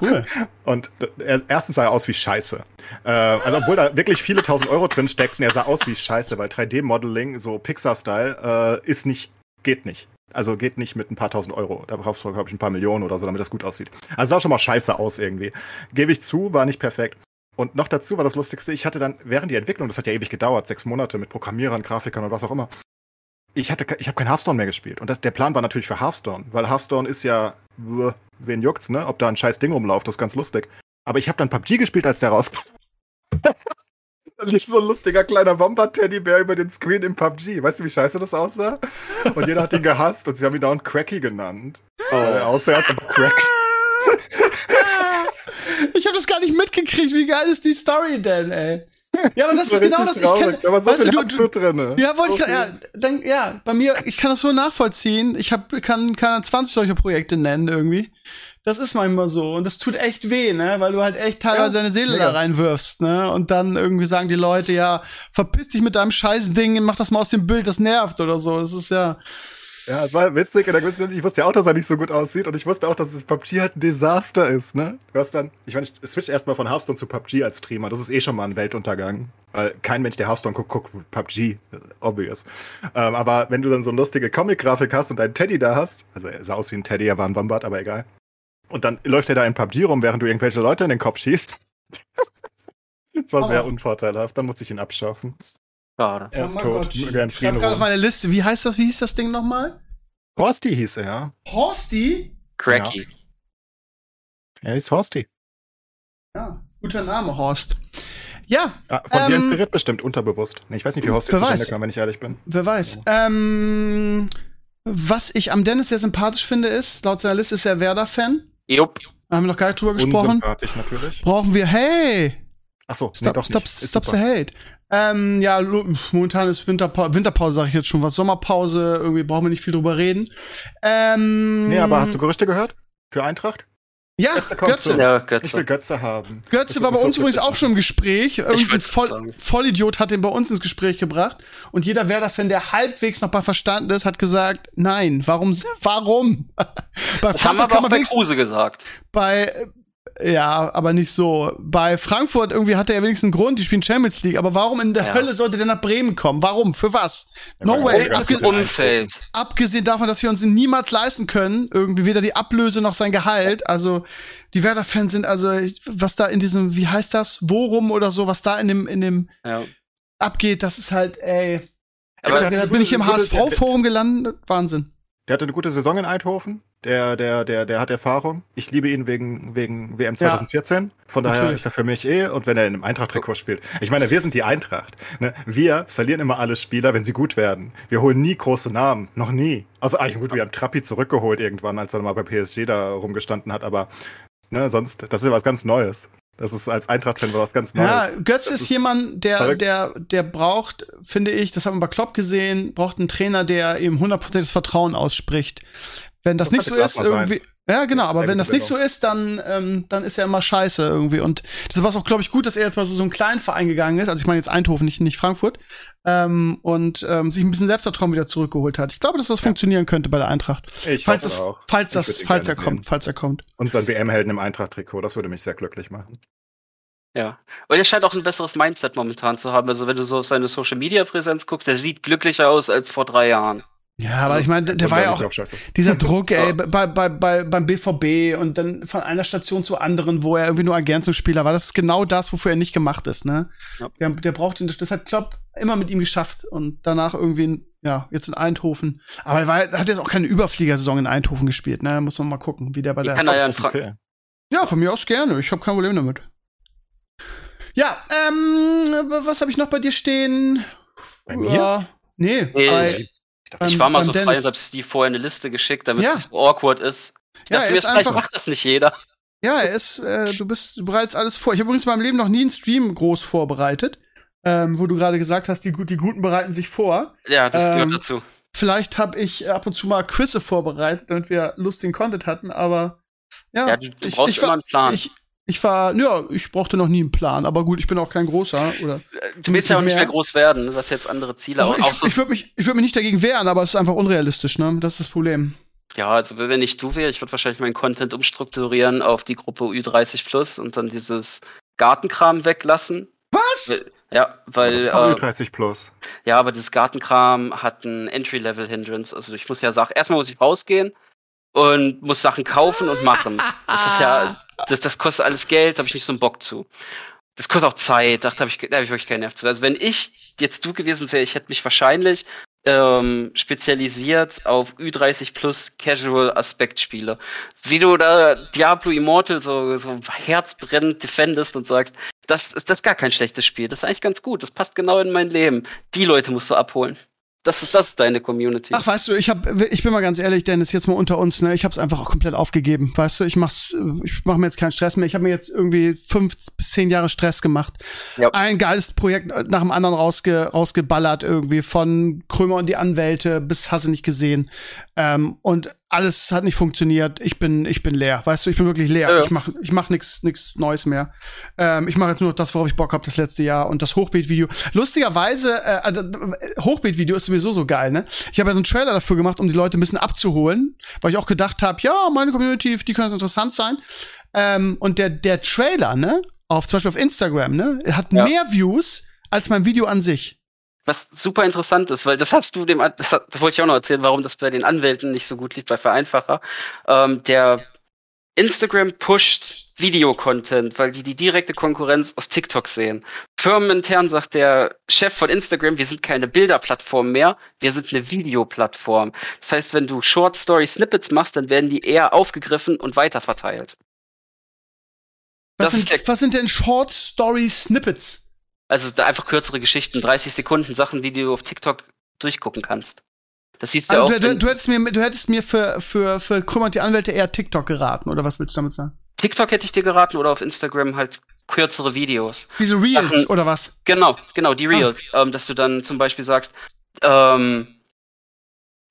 A: Cool.
B: Und er, erstens sah er aus wie Scheiße. Äh, also obwohl da wirklich viele tausend Euro drin steckten, er sah aus wie Scheiße, weil 3D-Modeling, so Pixar-Style, äh, ist nicht, geht nicht. Also geht nicht mit ein paar tausend Euro. Da brauchst du, glaube ich, ein paar Millionen oder so, damit das gut aussieht. Also sah schon mal scheiße aus irgendwie. Gebe ich zu, war nicht perfekt. Und noch dazu war das Lustigste, ich hatte dann während die Entwicklung, das hat ja ewig gedauert, sechs Monate mit Programmierern, Grafikern und was auch immer. Ich hatte, ich habe kein Hearthstone mehr gespielt. Und das, der Plan war natürlich für Hearthstone, weil Hearthstone ist ja, wen juckt's, ne? Ob da ein scheiß Ding rumläuft, das ist ganz lustig. Aber ich habe dann PUBG gespielt, als der rauskam. Dann lief so ein lustiger kleiner Wombat-Teddybär über den Screen im PUBG. Weißt du, wie scheiße das aussah? Und jeder hat ihn gehasst und sie haben ihn dauernd Cracky genannt. Weil er aussah, als aber Crack.
A: Ich habe das gar nicht mitgekriegt. Wie geil ist die Story denn, ey? Ja, aber das ist
B: war
A: genau das. Ich kann,
B: war so
A: weißt du, du,
B: drin.
A: Ja, wollte ich gerade, ja, dann, ja, bei mir, ich kann das so nachvollziehen. Ich hab, kann, kann 20 solcher Projekte nennen irgendwie. Das ist manchmal so. Und das tut echt weh, ne? Weil du halt echt teilweise
B: Ja,
A: deine Seele
B: mega.
A: da reinwirfst, ne? Und dann irgendwie sagen die Leute, ja, verpiss dich mit deinem scheiß Ding, mach das mal aus dem Bild, das nervt oder so. Das ist ja,
B: Ja, es war witzig. Und dann, ich wusste ja auch, dass er nicht so gut aussieht. Und ich wusste auch, dass das PUBG halt ein Desaster ist, ne? Du hast dann, ich meine, ich switch erstmal von Hearthstone zu PUBG als Streamer. Das ist eh schon mal ein Weltuntergang. Weil kein Mensch, der Hearthstone guckt, guckt PUBG. Obvious. Ähm, aber wenn du dann so eine lustige Comic-Grafik hast und deinen Teddy da hast, also er sah aus wie ein Teddy, er war ein Bombard, aber egal. Und dann läuft er da in PUBG rum, während du irgendwelche Leute in den Kopf schießt. das war sehr unvorteilhaft. Dann musste ich ihn abschaffen.
C: Schade.
B: Er ist
A: Oh mein
B: tot.
A: Ich habe gerade auf meiner Liste, wie heißt das, wie hieß das Ding nochmal?
B: Horsty hieß er, ja.
A: Horsty?
C: Cracky.
B: Er ist Horsty.
A: Ja, guter Name, Horst. Ja,
B: Ja, von dir
A: Ähm,
B: inspiriert bestimmt, unterbewusst. Nee, ich weiß nicht, wie Horsty
A: wer
B: zustande kam, wenn ich ehrlich bin.
A: wer weiß. Ähm, was ich am Dennis sehr sympathisch finde, ist, laut seiner Liste ist er Werder-Fan.
C: Jupp.
A: Da haben wir noch gar nicht drüber gesprochen.
B: Unsympathisch natürlich.
A: Brauchen wir, hey,
B: Achso, nee,
A: stop,
B: doch
A: stop,
B: nicht. Ist
A: stop the hate. Ähm, ja, momentan ist Winterpa Winterpause, sag ich jetzt schon was. Sommerpause, irgendwie brauchen wir nicht viel drüber reden. Ähm,
B: Nee, aber hast du Gerüchte gehört? Für Eintracht?
A: Ja,
B: Götze
A: Götze.
C: Ja,
B: Ich will
C: Götze.
B: Götze haben.
A: Götze
B: Das
A: war bei uns
B: so
A: übrigens auch schon im Gespräch. Irgendein Voll. Vollidiot hat den bei uns ins Gespräch gebracht. Und jeder Werder-Fan, der halbwegs noch bei verstanden ist, hat gesagt, nein, warum, warum? bei
C: Das haben wir aber auch bei Kruse gesagt.
A: bei, ja, aber nicht so. Bei Frankfurt irgendwie hat er ja wenigstens einen Grund, die spielen Champions League. Aber warum in der
C: Ja.
A: Hölle sollte der nach Bremen kommen? Warum? Für was? No way.
B: ganz
A: Abge
B: gut in
C: Umfeld.
A: abgesehen davon, dass wir uns ihn niemals leisten können, irgendwie weder die Ablöse noch sein Gehalt. Also die Werder-Fans sind also, was da in diesem, wie heißt das, Worum oder so, was da in dem, in dem
C: Ja.
A: abgeht, das ist halt, ey.
C: Aber
A: Da bin ich im HSV-Forum gelandet. Wahnsinn.
B: Der hatte eine gute Saison in Eindhoven. Der, der, der, der hat Erfahrung. Ich liebe ihn wegen, wegen WM 2014. Von daher
A: Natürlich.
B: ist er für mich eh. Und wenn er in einem Eintracht-Trikot spielt. Ich meine, wir sind die Eintracht. Ne? Wir verlieren immer alle Spieler, wenn sie gut werden. Wir holen nie große Namen. Noch nie. Also, eigentlich gut, wir haben Trappi zurückgeholt irgendwann, als er mal bei PSG da rumgestanden hat. Aber ne, sonst, das ist ja was ganz Neues. Das ist als Eintracht-Fan was ganz Neues.
A: Ja, Götz ist
B: ist
A: jemand, der,
B: verrückt.
A: der, der braucht, finde ich, das haben wir bei Klopp gesehen, braucht einen Trainer, der ihm hundertprozentiges Vertrauen ausspricht. Wenn das,
B: Das
A: nicht so ist,
B: Glasner sein.
A: irgendwie, ja, genau,
B: Ja,
A: aber wenn das nicht so
B: Bildung.
A: ist, dann, ähm, dann ist er immer scheiße irgendwie. Und das war auch, glaube ich, gut, dass er jetzt mal so, so einen kleinen Verein gegangen ist. Also ich meine jetzt Eindhoven, nicht, nicht Frankfurt. Ähm, und ähm, sich ein bisschen Selbstvertrauen wieder zurückgeholt hat. Ich glaube, dass das funktionieren könnte bei der Eintracht.
B: Ich
A: falls
B: hoffe
A: es,
B: auch.
A: falls
B: Ich
A: das, falls er
B: gerne
A: kommt,
B: sehen.
A: falls er kommt.
B: Unseren WM-Helden im Eintracht-Trikot, das würde mich sehr glücklich machen.
C: Ja. Und er scheint auch ein besseres Mindset momentan zu haben. Also wenn du so auf seine Social Media Präsenz guckst, der sieht glücklicher aus als vor drei Jahren.
A: Ja, aber
C: Also,
A: ich meine, der, war ja auch,
B: ich scheiße.
A: Dieser Druck, ey, bei, bei, bei, beim BVB und dann von einer Station zur anderen, wo er irgendwie nur Ergänzungsspieler war. Das ist genau das, wofür er nicht gemacht ist, ne?
C: Ja.
A: Der, der braucht ihn, das hat Klopp immer mit ihm geschafft und danach irgendwie, in, ja, jetzt in Eindhoven. Aber er, war, er hat jetzt auch keine Überfliegersaison in Eindhoven gespielt, ne? Muss man mal gucken, wie der bei
C: Die
A: der.
C: kann er ja in Fra
B: Okay.
A: Ja, von mir aus gerne. Ich habe kein Problem damit. Ja, ähm, was habe ich noch bei dir stehen?
B: Bei mir?
A: Ja, nee,
C: Nee,
A: bei, beim,
C: ich war mal so frei und hab Steve vorher eine Liste geschickt, damit
A: Ja.
C: es so awkward ist. Ich
A: Ja,
C: dachte
A: er ist einfach-
C: macht das nicht jeder.
A: Ja, er ist, äh, du bist du bereits alles vor. Ich habe übrigens in meinem Leben noch nie einen Stream groß vorbereitet, ähm, wo du gerade gesagt hast, die, die Guten bereiten sich vor.
C: Ja, das
A: Ähm,
C: gehört dazu.
A: Vielleicht habe ich ab und zu mal Quizze vorbereitet, damit wir lustigen Content hatten, aber ja,
C: Ja, du, du
A: ich,
C: brauchst
A: ich
C: immer einen Plan.
A: Ich, ich war, ja, ich brauchte noch nie einen Plan, aber gut, ich bin auch kein großer oder.
C: du willst ja auch nicht
A: mehr.
C: groß werden. Du hast jetzt andere Ziele.
A: Also ich
C: so,
A: ich würde mich, ich würd mich nicht dagegen wehren, aber es ist einfach unrealistisch, ne? Das ist das Problem.
C: ja, also wenn ich du wäre, ich würde wahrscheinlich meinen Content umstrukturieren auf die Gruppe Ü30 Plus und dann dieses Gartenkram weglassen.
A: Was?
C: Ja, weil
B: das ist doch
C: äh,
B: Ü30 plus.
C: Ja, aber dieses Gartenkram hat ein Entry-Level-Hindrance. Also ich muss ja Sachen, erstmal muss ich rausgehen und muss Sachen kaufen und machen. Das ist ja, das, das kostet alles Geld, habe ich nicht so einen Bock zu. Das kostet auch Zeit, da habe ich, hab ich wirklich keinen Nerv zu. Also wenn ich jetzt du gewesen wäre, ich hätte mich wahrscheinlich ähm, spezialisiert auf Ü30 plus Casual Aspektspiele. Wie du da Diablo Immortal so, so herzbrennend defendest und sagst, das, das ist gar kein schlechtes Spiel, das ist eigentlich ganz gut, das passt genau in mein Leben. Die Leute musst du abholen. Das ist, das ist deine Community.
A: Ach, weißt du, ich hab, ich bin mal ganz ehrlich, Dennis, jetzt mal unter uns, ne? Ich hab's einfach auch komplett aufgegeben. Weißt du, ich mach's, ich mach mir jetzt keinen Stress mehr. Ich habe mir jetzt irgendwie fünf bis zehn Jahre Stress gemacht.
C: Ja.
A: Ein geiles Projekt nach dem anderen rausge, rausgeballert irgendwie, von Krömer und die Anwälte bis hast du nicht gesehen. Ähm, und alles hat nicht funktioniert. Ich bin, ich bin leer. Weißt du, ich bin wirklich leer.
C: Ja.
A: Ich mache ich mach nichts nix Neues mehr. Ähm, ich mache jetzt nur noch das, worauf ich Bock habe das letzte Jahr. Und das Hochbeet-Video. Lustigerweise, äh, also, äh, Hochbeet-Video ist sowieso so geil, ne? Ich habe ja so einen Trailer dafür gemacht, um die Leute ein bisschen abzuholen, weil ich auch gedacht habe, ja, meine Community, die können interessant sein. Ähm, und der, der Trailer, ne, auf zum Beispiel auf Instagram, ne, hat
C: Ja.
A: mehr Views als mein Video an sich.
C: Was super interessant ist, weil das hast du dem, das, das wollte ich auch noch erzählen, warum das bei den Anwälten nicht so gut liegt bei Vereinfacher. Ähm, der Instagram pusht Videocontent, weil die die direkte Konkurrenz aus TikTok sehen. Firmenintern sagt der Chef von Instagram, wir sind keine Bilderplattform mehr, wir sind eine Videoplattform. Das heißt, wenn du Short Story Snippets machst, dann werden die eher aufgegriffen und weiterverteilt.
A: Was, sind, was sind denn Short Story Snippets?
C: Also einfach kürzere Geschichten, 30 Sekunden Sachen, wie du auf TikTok durchgucken kannst. Das siehst ja
A: Also,
C: auch.
A: du, du, du hättest mir, du hättest mir für, für, für Krümmer und die Anwälte eher TikTok geraten, oder was willst du damit sagen?
C: TikTok hätte ich dir geraten oder auf Instagram halt kürzere Videos.
A: Diese Reels,
C: Sachen-
A: oder was?
C: Genau, genau, die
A: Ah.
C: Reels. Ähm, dass du dann zum Beispiel sagst, ähm,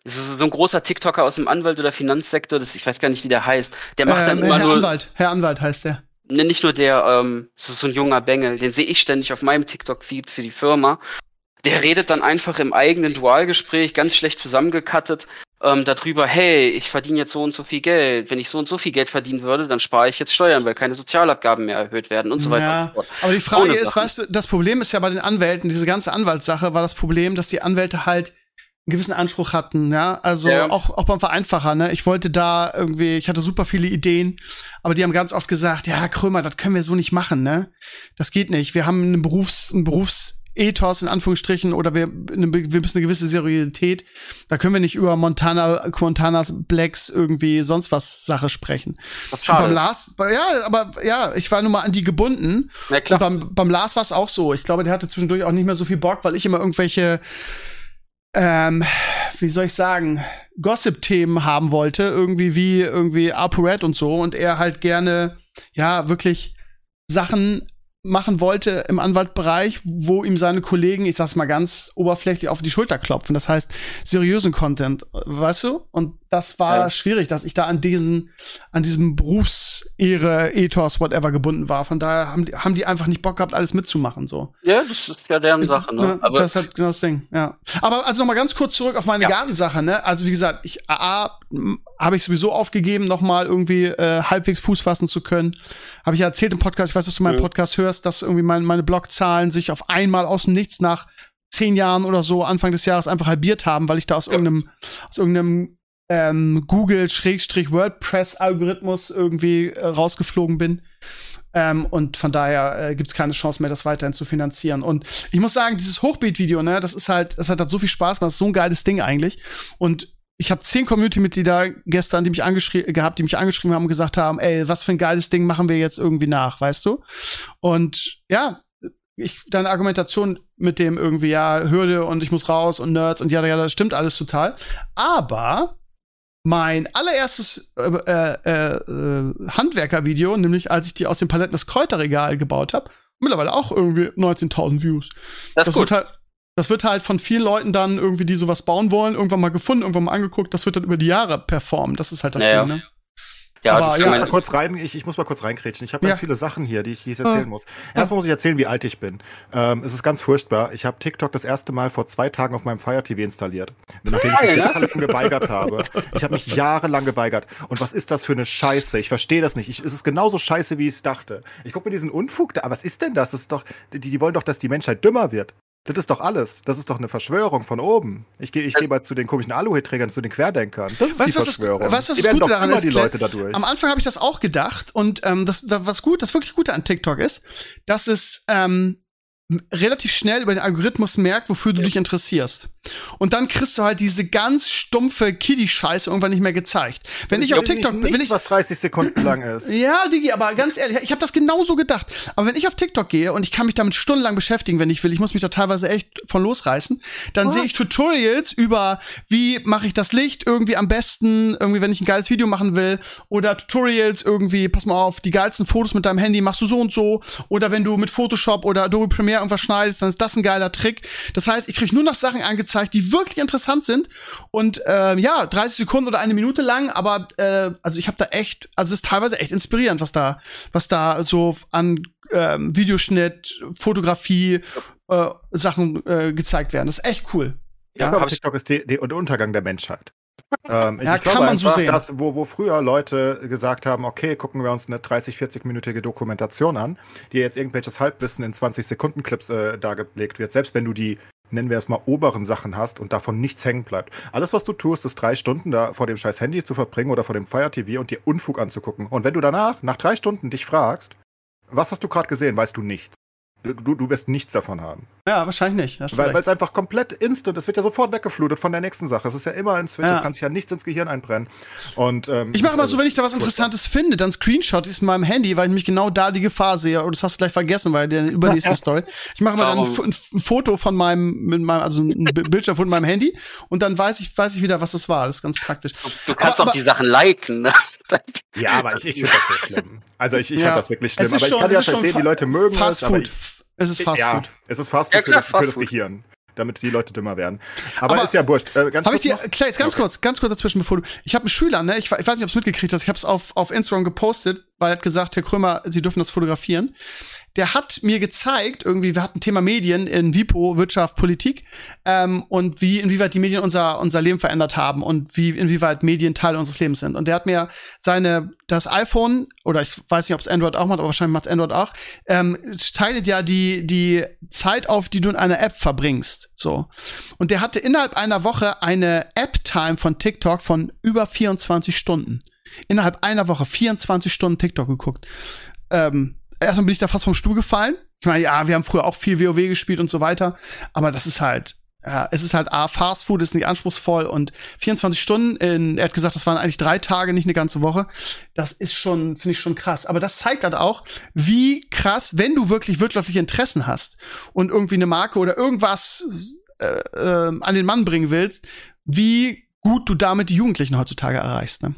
C: so ein großer TikToker aus dem Anwalt- oder Finanzsektor, das, ich weiß gar nicht, wie der heißt. Der macht dann
A: Ähm,
C: immer
A: Herr
C: nur,
A: Anwalt, Herr Anwalt heißt der.
C: Ne, nicht nur der, ähm, so, so ein junger Bengel, den sehe ich ständig auf meinem TikTok-Feed für die Firma. Der redet dann einfach im eigenen Dualgespräch, ganz schlecht zusammengekattet, ähm, darüber, hey, ich verdiene jetzt so und so viel Geld. Wenn ich so und so viel Geld verdienen würde, dann spare ich jetzt Steuern, weil keine Sozialabgaben mehr erhöht werden und so weiter
A: Ja,
C: und so fort.
A: aber die Frage
C: Ohne
A: ist,
C: Sachen.
A: weißt du, das Problem ist ja bei den Anwälten, diese ganze Anwaltssache war das Problem, dass die Anwälte halt einen gewissen Anspruch hatten, ja, also
C: Ja.
A: auch, auch beim Vereinfacher, ne, ich wollte da irgendwie, ich hatte super viele Ideen, aber die haben ganz oft gesagt, ja, Krömer, das können wir so nicht machen, ne, das geht nicht, wir haben einen Berufs, einen Berufsethos in Anführungsstrichen oder wir, eine, wir müssen eine gewisse Seriosität, da können wir nicht über Montana, Montanas Blacks irgendwie sonst was Sache sprechen.
C: Was
A: Und beim
C: schade.
A: Lars, ja, aber ja, ich war nun mal an die gebunden. Und
C: klar.
A: beim, beim Lars war es auch so. Ich glaube, der hatte zwischendurch auch nicht mehr so viel Bock, weil ich immer irgendwelche, ähm, wie soll ich sagen, Gossip-Themen haben wollte, irgendwie wie irgendwie ApoRed und so. Und er halt gerne, ja, wirklich Sachen machen wollte im Anwaltbereich, wo ihm seine Kollegen, ich sag's mal ganz oberflächlich, auf die Schulter klopfen. Das heißt, seriösen Content, weißt du? Und das war
C: Ja.
A: schwierig, dass ich da an diesen, an diesem Berufsehre, Ethos, whatever gebunden war. Von daher haben die, haben die einfach nicht Bock gehabt, alles mitzumachen, so.
C: Ja, das ist ja deren Sache, ne?
A: Ja,
C: Aber
A: das ist halt genau das Ding, ja. Aber also noch mal ganz kurz zurück auf meine
C: Ja.
A: Gartensache, ne? Also wie gesagt, ich A, habe ich sowieso aufgegeben, noch mal irgendwie äh, halbwegs Fuß fassen zu können. Habe ich ja erzählt im Podcast, ich weiß, dass du meinen
C: Mhm.
A: Podcast hörst, dass irgendwie mein, meine Blockzahlen sich auf einmal aus dem Nichts nach zehn Jahren oder so Anfang des Jahres einfach halbiert haben, weil ich da aus
C: Ja.
A: irgendeinem aus irgendeinem ähm, Google-WordPress-Algorithmus irgendwie äh, rausgeflogen bin. Ähm, und von daher äh, gibt's keine Chance mehr, das weiterhin zu finanzieren. Und ich muss sagen, dieses Hochbeat-Video, ne, das ist halt, das hat, hat so viel Spaß gemacht, das ist so ein geiles Ding eigentlich. Und ich habe zehn Community-Mitglieder gestern, die mich angeschrieben gehabt, die mich angeschrieben haben und gesagt haben, ey, was für ein geiles Ding machen wir jetzt irgendwie nach, weißt du? Und ja, ich, deine Argumentation mit dem irgendwie, ja, Hürde und ich muss raus und Nerds und ja, ja, das stimmt alles total. Aber mein allererstes äh, äh, äh, Handwerker-Video, nämlich als ich die aus dem Paletten das Kräuterregal gebaut habe, mittlerweile auch irgendwie 19.000 Views.
C: das ist
A: Das
C: gut.
A: wird halt, das wird halt von vielen Leuten dann irgendwie, die sowas bauen wollen, irgendwann mal gefunden, irgendwann mal angeguckt. Das wird dann über die Jahre performen. Das ist halt das
C: Ja,
A: Ding,
C: ja.
A: ne?
C: Ja,
A: aber
C: das
A: ja,
C: kann man,
B: kurz rein, ich, ich muss mal kurz reinkrätschen. Ich habe
A: Ja.
B: ganz viele Sachen hier, die ich, die ich
A: Ah.
B: erzählen muss. Erstmal muss ich erzählen, wie alt ich bin. Ähm, es ist ganz furchtbar. Ich habe TikTok das erste Mal vor zwei Tagen auf meinem Fire TV installiert. Nachdem ich mich
C: ne?
B: jahrelang geweigert habe. Ich habe mich jahrelang geweigert. Und was ist das für eine Scheiße? Ich verstehe das nicht. Ich, es ist genauso scheiße, wie ich es dachte. Ich gucke mir diesen Unfug da. Aber was ist denn das? Das ist doch, die, die wollen doch, dass die Menschheit dümmer wird. Das ist doch alles. Das ist doch eine Verschwörung von oben. Ich gehe ich geh mal zu den komischen Aluhutträgern, zu den Querdenkern. Das ist
A: Weißt
B: die
A: was das-
B: Verschwörung.
A: weißt du, was das Gute
B: doch
A: daran
B: immer
A: ist,
B: die? Leute dadurch.
A: Am Anfang habe ich das auch gedacht und ähm, das, das was gut, das wirklich Gute an TikTok ist, dass es ähm, relativ schnell über den Algorithmus merkt, wofür du dich interessierst. Und dann kriegst du halt diese ganz stumpfe Kiddie-Scheiße irgendwann nicht mehr gezeigt. Wenn ich auf TikTok,
B: nicht,
A: wenn
B: nichts,
A: ich
B: was 30 Sekunden lang ist.
A: ja, Digi, aber ganz ehrlich, ich habe das genauso gedacht. Aber wenn ich auf TikTok gehe und ich kann mich damit stundenlang beschäftigen, wenn ich will, ich muss mich da teilweise echt von losreißen, dann sehe ich Tutorials über, wie mache ich das Licht irgendwie am besten, irgendwie, wenn ich ein geiles Video machen will, oder Tutorials irgendwie, pass mal auf, die geilsten Fotos mit deinem Handy machst du so und so, oder wenn du mit Photoshop oder Adobe Premiere irgendwas schneidest, dann ist das ein geiler Trick. Das heißt, ich kriege nur noch Sachen angezeigt, gezeigt, die wirklich interessant sind. Und äh, ja, 30 Sekunden oder eine Minute lang, aber äh, also ich habe da echt, also es ist teilweise echt inspirierend, was da, was da so an ähm, Videoschnitt, Fotografie, äh, Sachen äh, gezeigt werden. Das ist echt cool.
B: Ja, ich glaube, TikTok ist die, die, der Untergang der Menschheit. Ähm,
A: Ja,
B: ich
A: kann
B: glaube
A: man so
B: einfach,
A: sehen.
B: dass, wo, wo früher Leute gesagt haben, okay, gucken wir uns eine 30, 40-minütige Dokumentation an, die jetzt irgendwelches Halbwissen in 20 Sekunden Clips äh, dargelegt wird, selbst wenn du die nennen wir es mal oberen Sachen hast und davon nichts hängen bleibt. Alles, was du tust, ist drei Stunden da vor dem scheiß Handy zu verbringen oder vor dem Fire TV und dir Unfug anzugucken. Und wenn du danach, nach drei Stunden, dich fragst, was hast du gerade gesehen, weißt du nichts. Du, du, du wirst nichts davon haben.
A: Ja, wahrscheinlich nicht. Du
B: Weil es einfach komplett instant, es wird ja sofort weggeflutet von der nächsten Sache. Es ist ja immer ein Switch,
A: Ja.
B: es kann sich ja nichts ins Gehirn einbrennen. Und, ähm,
A: Ich mache immer so, wenn ich da was. Interessantes finde, dann Screenshot ist in meinem Handy, weil ich nämlich genau da die Gefahr sehe. Und das hast du gleich vergessen, weil der übernächste Story. Ich mache mal dann ein, ein Foto von meinem, mit meinem, also ein Bi- Bildschirm von meinem Handy und dann weiß ich, weiß ich wieder, was das war. Das ist ganz praktisch.
C: Du kannst
A: Aber-
C: auch die Sachen liken, ne?
B: Ja, aber ich, ich finde das so schlimm. Also ich, ich
A: Ja.
B: fand das wirklich schlimm.
A: Es ist
B: Aber ich
A: schon-
B: kann
A: es
B: ja verstehen, die Leute mögen
A: Fast
B: es.
A: Food.
B: ich-
A: Es ist Fast
B: ja,
A: Food.
B: es ist Fast
C: Ja,
B: Food
C: klar,
B: für, das, für das. Gehirn. Damit die Leute dümmer werden. Aber,
A: Aber
B: ist ja wurscht. Äh, ganz
A: Habe ich
B: kurz
A: dir,
B: noch-
A: klar, jetzt ganz
B: Okay.
A: kurz, ganz kurz dazwischen, bevor du. Ich habe einen Schüler, ne? Ich, ich weiß nicht, ob du es mitgekriegt hast. Ich habe es auf, auf Instagram gepostet, weil er hat gesagt, Herr Krömer, Sie dürfen das fotografieren. Der hat mir gezeigt, irgendwie, wir hatten Thema Medien in WIPO, Wirtschaft, Politik, ähm, und wie, inwieweit die Medien unser, unser Leben verändert haben und wie, inwieweit Medien Teil unseres Lebens sind. Und der hat mir seine, das iPhone, oder ich weiß nicht, ob es Android auch macht, aber wahrscheinlich macht es Android auch, ähm, zeichnet ja die, die Zeit auf, die du in einer App verbringst. So. Und der hatte innerhalb einer Woche eine App-Time von TikTok von über 24 Stunden. Innerhalb einer Woche 24 Stunden TikTok geguckt. Ähm, erstmal bin ich da fast vom Stuhl gefallen. Ich meine, ja, wir haben früher auch viel WoW gespielt und so weiter, aber das ist halt, ja, es ist halt A, Fast Food ist nicht anspruchsvoll und 24 Stunden, in, er hat gesagt, das waren eigentlich drei Tage, nicht eine ganze Woche. Das ist schon, finde ich schon krass. Aber das zeigt halt auch, wie krass, wenn du wirklich wirtschaftliche Interessen hast und irgendwie eine Marke oder irgendwas äh, äh, an den Mann bringen willst, wie gut du damit die Jugendlichen heutzutage erreichst. Ne?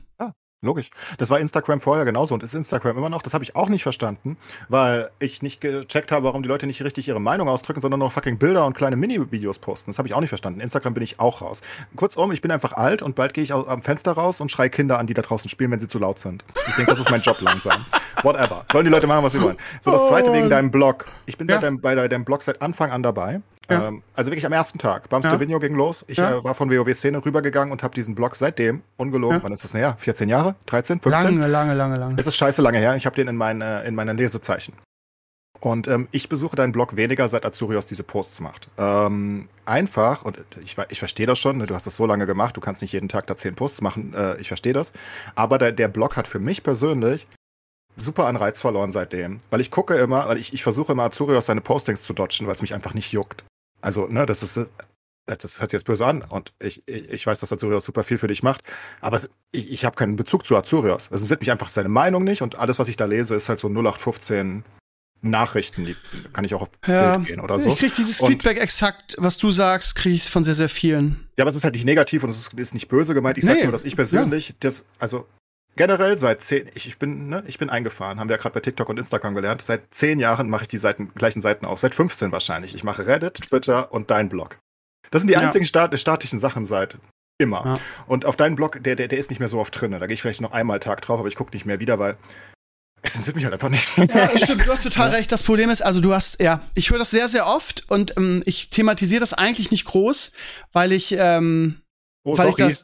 B: Logisch. Das war Instagram vorher genauso und ist Instagram immer noch. Das habe ich auch nicht verstanden, weil ich nicht gecheckt habe, warum die Leute nicht richtig ihre Meinung ausdrücken, sondern nur fucking Bilder und kleine Mini-Videos posten. Das habe ich auch nicht verstanden. Instagram bin ich auch raus. Kurzum, ich bin einfach alt und bald gehe ich am Fenster raus und schreie Kinder an, die da draußen spielen, wenn sie zu laut sind. Ich denke, das ist mein Job langsam. Whatever. Sollen die Leute machen, was sie wollen. So, das zweite
A: Oh.
B: wegen deinem Blog. Ich bin
A: Ja.
B: seit deinem, bei deinem Blog seit Anfang an dabei.
A: Ja.
B: Ähm, also wirklich am ersten Tag. Bams
A: Ja.
B: Ging los. Ich
A: Ja.
B: äh, war von WoW-Szene rübergegangen und habe diesen Blog seitdem, ungelogen,
A: Ja.
B: wann ist das her? 14 Jahre? 13? 15?
A: Lange, lange, lange, lange.
B: Es ist scheiße lange her. Ich habe den in, meine, in meinen Lesezeichen. Und ähm, ich besuche deinen Blog weniger, seit Azurios diese Posts macht. Ähm, einfach, und ich, ich verstehe das schon, ne, du hast das so lange gemacht, du kannst nicht jeden Tag da zehn Posts machen, äh, ich verstehe das. Aber der, der Blog hat für mich persönlich super an Reiz verloren seitdem. Weil ich gucke immer, weil ich, ich versuche immer Azurios seine Postings zu dodgen, weil es mich einfach nicht juckt. Also, ne, das ist. äh, Das hört sich jetzt böse an und ich, ich, weiß, dass Azurios super viel für dich macht, aber es, ich, ich habe keinen Bezug zu Azurios. Es interessiert mich einfach seine Meinung nicht und alles, was ich da lese, ist halt so 0815 Nachrichten, die kann ich auch auf
A: Ja,
B: Bild gehen oder so.
A: Ich krieg dieses
B: Und-
A: Feedback exakt, was du sagst, krieg ich von sehr, sehr vielen.
B: Ja, aber es ist halt nicht negativ und es ist, ist nicht böse gemeint. Ich sag
A: Nee,
B: nur, dass ich persönlich das, also generell seit zehn, ich, ich bin, ne, ich bin eingefahren, haben wir ja gerade bei TikTok und Instagram gelernt. Seit zehn Jahren mache ich die Seiten, gleichen Seiten auf. Seit 15 wahrscheinlich. Ich mache Reddit, Twitter und dein Blog. Das sind die
A: Ja.
B: einzigen Stat statischen Sachen seit immer.
A: Ja.
B: Und auf deinen Blog, der, der, der ist nicht mehr so oft drin. Da gehe ich vielleicht noch einmal Tag drauf, aber ich gucke nicht mehr wieder, weil es interessiert mich halt einfach nicht.
A: Ja, stimmt, du hast total recht. Das Problem ist, also du hast, ja, ich höre das sehr, sehr oft und ähm, ich thematisiere das eigentlich nicht groß, weil ich, ähm,
B: Oh,
A: weil ich das.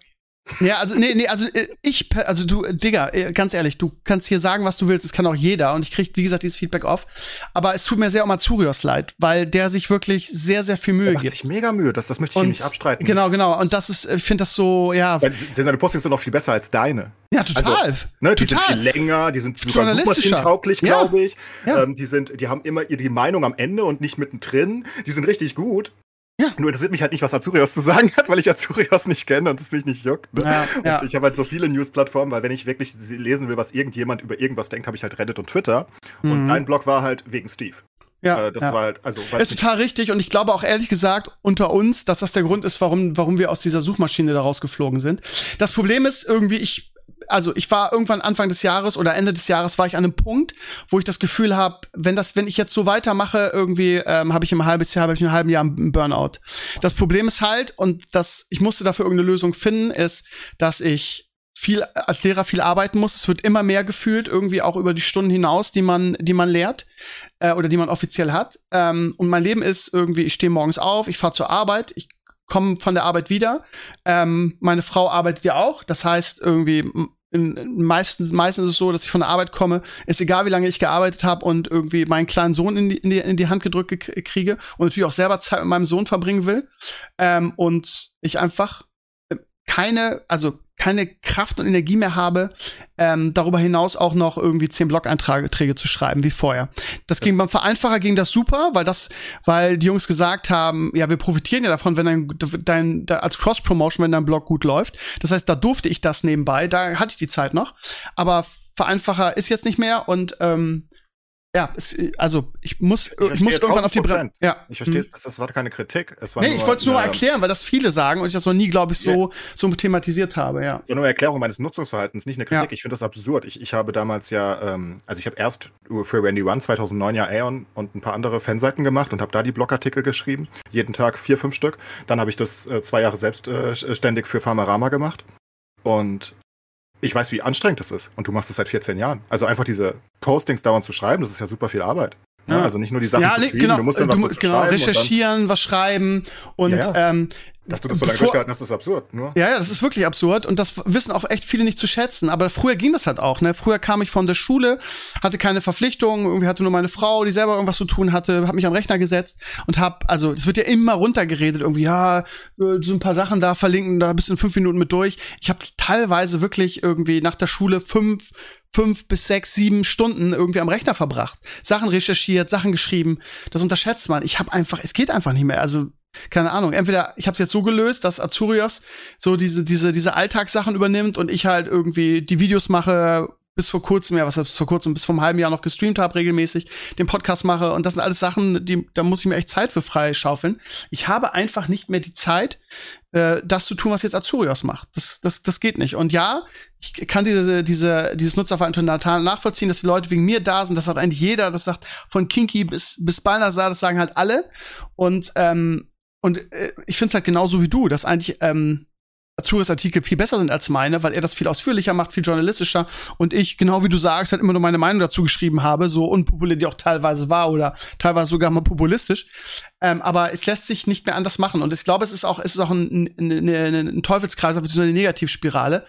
A: Ja, also nee, nee, also äh, ich, also du, äh, Digga, äh, ganz ehrlich, du kannst hier sagen, was du willst, das kann auch jeder und ich krieg, wie gesagt, dieses Feedback oft. Aber es tut mir sehr um Azurios leid, weil der sich wirklich sehr, sehr viel
B: Der
A: Mühe
B: macht
A: gibt.
B: sich mega Mühe, das, das möchte ich ihm nicht abstreiten.
A: Genau, genau. Und das ist, ich finde das so, ja,
B: Weil seine Postings sind noch viel besser als deine.
A: ja, total.
B: Ne, die sind
A: total.
B: viel länger, die sind
A: Journalistischer.
B: suchmaschinentauglich,
A: Ja.
B: glaube ich.
A: Ja.
B: Ähm, die, sind, die haben immer ihre Meinung am Ende und nicht mittendrin. Die sind richtig gut.
A: Ja.
B: Nur interessiert mich halt nicht, was Azurios zu sagen hat, weil ich Azurios nicht kenne und es mich nicht juckt. Ne?
A: Ja,
B: und
A: ja.
B: ich habe halt so viele News-Plattformen, weil wenn ich wirklich lesen will, was irgendjemand über irgendwas denkt, habe ich halt Reddit und Twitter. Und
A: Mhm.
B: dein Blog war halt wegen Steve.
A: ja,
B: äh, das
A: ja.
B: war halt, also,
A: ist total richtig und ich glaube auch ehrlich gesagt unter uns, dass das der Grund ist, warum, warum wir aus dieser Suchmaschine da rausgeflogen sind. Das Problem ist irgendwie, ich also ich war irgendwann Anfang des Jahres oder Ende des Jahres war ich an einem Punkt, wo ich das Gefühl habe, wenn das, wenn ich jetzt so weitermache, irgendwie ähm, habe ich im halben Jahr, habe ich einem halben Jahr einen Burnout. Das Problem ist halt, und das, ich musste dafür irgendeine Lösung finden, ist, dass ich viel als Lehrer viel arbeiten muss. Es wird immer mehr gefühlt, irgendwie auch über die Stunden hinaus, die man, die man lehrt äh, oder die man offiziell hat. Ähm, und mein Leben ist irgendwie, ich stehe morgens auf, ich fahre zur Arbeit, ich komme von der Arbeit wieder. Ähm, meine Frau arbeitet ja auch. Das heißt, irgendwie in, meistens, meistens ist es so, dass ich von der Arbeit komme, ist egal, wie lange ich gearbeitet habe und irgendwie meinen kleinen Sohn in die, in die, in die Hand gedrückt kriege und natürlich auch selber Zeit mit meinem Sohn verbringen will. Ähm, und ich einfach keine, also keine Kraft und Energie mehr habe, ähm, darüber hinaus auch noch irgendwie zehn Blog-Einträge zu schreiben wie vorher. Das, das ging beim Vereinfacher ging das super, weil das, weil die Jungs gesagt haben, ja, wir profitieren ja davon, wenn dein, dein, dein als Cross-Promotion, wenn dein Blog gut läuft. Das heißt, da durfte ich das nebenbei, da hatte ich die Zeit noch. Aber Vereinfacher ist jetzt nicht mehr und ähm, ja, es, also ich muss, ich, ich muss irgendwann auf die Bremse.
B: Ja. Ich verstehe, hm. das, das war keine Kritik.
A: Es war nee, nur, ich wollte es nur mal erklären, weil das viele sagen und ich das noch nie, glaube ich, so, so thematisiert habe, ja.
B: So eine Erklärung meines Nutzungsverhaltens, nicht eine Kritik. Ja. Ich finde das absurd. Ich, ich habe damals ja, ähm, also ich habe erst für Randy One 2009 ja Aeon und ein paar andere Fanseiten gemacht und habe da die Blogartikel geschrieben. Jeden Tag vier, fünf Stück. Dann habe ich das äh, zwei Jahre selbstständig äh, für Pharmarama gemacht. Und ich weiß, wie anstrengend das ist. Und du machst es seit 14 Jahren. Also einfach diese Postings dauernd zu schreiben, das ist ja super viel Arbeit. Ja, ne? also nicht nur die Sachen ja, zu kriegen,
A: genau, du musst dann was du, genau, recherchieren, was schreiben und ja, ja. Ähm,
B: dass du das so lange durchgehalten hast, ist absurd. Nur.
A: Ja, ja, das ist wirklich absurd und das wissen auch echt viele nicht zu schätzen. Aber früher ging das halt auch. Ne? Früher kam ich von der Schule, hatte keine Verpflichtungen, irgendwie hatte nur meine Frau, die selber irgendwas zu tun hatte, habe mich am Rechner gesetzt und hab, also es wird ja immer runtergeredet, irgendwie ja, so ein paar Sachen da verlinken, da bist du in fünf Minuten mit durch. Ich habe teilweise wirklich irgendwie nach der Schule fünf fünf bis sechs, sieben Stunden irgendwie am Rechner verbracht, Sachen recherchiert, Sachen geschrieben. Das unterschätzt man. Ich habe einfach, es geht einfach nicht mehr. Also keine Ahnung, entweder ich habe es jetzt so gelöst, dass Azurios so diese diese diese Alltagssachen übernimmt und ich halt irgendwie die Videos mache bis vor kurzem, ja, was bis vor kurzem, bis einem halben Jahr noch gestreamt habe regelmäßig, den Podcast mache und das sind alles Sachen, die da muss ich mir echt Zeit für freischaufeln. Ich habe einfach nicht mehr die Zeit, äh, das zu tun, was jetzt Azurios macht. Das, das, das geht nicht. Und ja, ich kann diese, diese, dieses Nutzerverhalten nachvollziehen, dass die Leute wegen mir da sind. Das sagt eigentlich jeder. Das sagt von Kinky bis, bis Balnasar, das sagen halt alle. Und ähm, und äh, ich finde es halt genauso wie du, dass eigentlich ähm, Azuris Artikel viel besser sind als meine, weil er das viel ausführlicher macht, viel journalistischer. Und ich, genau wie du sagst, halt immer nur meine Meinung dazu geschrieben habe, so unpopulär die auch teilweise war oder teilweise sogar mal populistisch. Ähm, aber es lässt sich nicht mehr anders machen. Und ich glaube, es ist auch, es ist auch ein, ein, ein, ein Teufelskreis, beziehungsweise eine Negativspirale,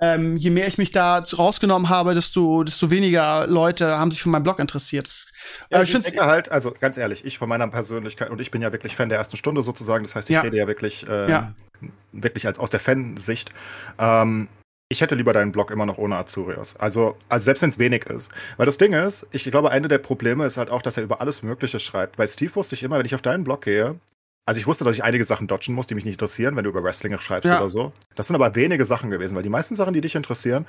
A: ähm, je mehr ich mich da rausgenommen habe, desto, desto weniger Leute haben sich für meinen Blog interessiert. Das,
B: ja, ich, ich denke halt, also ganz ehrlich, ich von meiner Persönlichkeit, und ich bin ja wirklich Fan der ersten Stunde sozusagen, das heißt, ich ja. rede ja wirklich, äh, ja. wirklich als aus der Fansicht. Ähm, ich hätte lieber deinen Blog immer noch ohne Azurios. Also, also selbst wenn es wenig ist. Weil das Ding ist, ich glaube, eine der Probleme ist halt auch, dass er über alles Mögliche schreibt. Bei Steve wusste ich immer, wenn ich auf deinen Blog gehe, also ich wusste, dass ich einige Sachen dodgen muss, die mich nicht interessieren, wenn du über Wrestling schreibst ja. oder so. Das sind aber wenige Sachen gewesen, weil die meisten Sachen, die dich interessieren,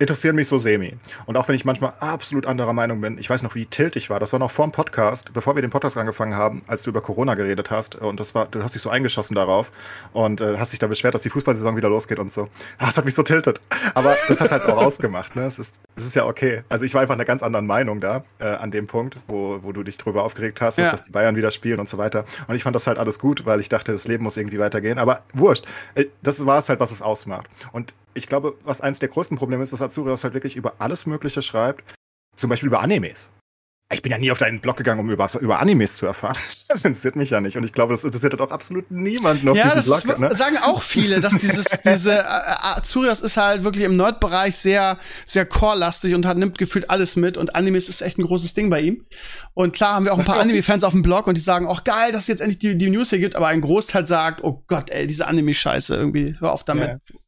B: interessieren mich so semi. Und auch wenn ich manchmal absolut anderer Meinung bin, ich weiß noch, wie tilt ich war. Das war noch vor dem Podcast, bevor wir den Podcast angefangen haben, als du über Corona geredet hast. Und das war, du hast dich so eingeschossen darauf und äh, hast dich da beschwert, dass die Fußballsaison wieder losgeht und so. Ah, das hat mich so tiltet. Aber das hat halt auch ausgemacht. Ne? Es ist, es ist ja okay. Also ich war einfach einer ganz anderen Meinung da äh, an dem Punkt, wo, wo du dich drüber aufgeregt hast, ja. dass die Bayern wieder spielen und so weiter. Und ich fand das halt alles gut, weil ich dachte, das Leben muss irgendwie weitergehen. Aber wurscht. Äh, das war es halt, was es ausmacht. Und ich glaube, was eins der größten Probleme ist, dass Azurios halt wirklich über alles Mögliche schreibt. Zum Beispiel über Animes. Ich bin ja nie auf deinen Blog gegangen, um über, über Animes zu erfahren. Das interessiert mich ja nicht. Und ich glaube, das interessiert halt auch absolut niemanden auf ja, diesem Blog.
A: Ja, ne? sagen auch viele, dass dieses, diese äh, äh, Azurias ist halt wirklich im Nerd-Bereich sehr, sehr core-lastig und hat, nimmt gefühlt alles mit. Und Animes ist echt ein großes Ding bei ihm. Und klar haben wir auch ein paar Anime-Fans auf dem Blog und die sagen auch geil, dass es jetzt endlich die, die News hier gibt. Aber ein Großteil sagt, oh Gott, ey, diese Anime-Scheiße irgendwie, hör auf damit. Ja.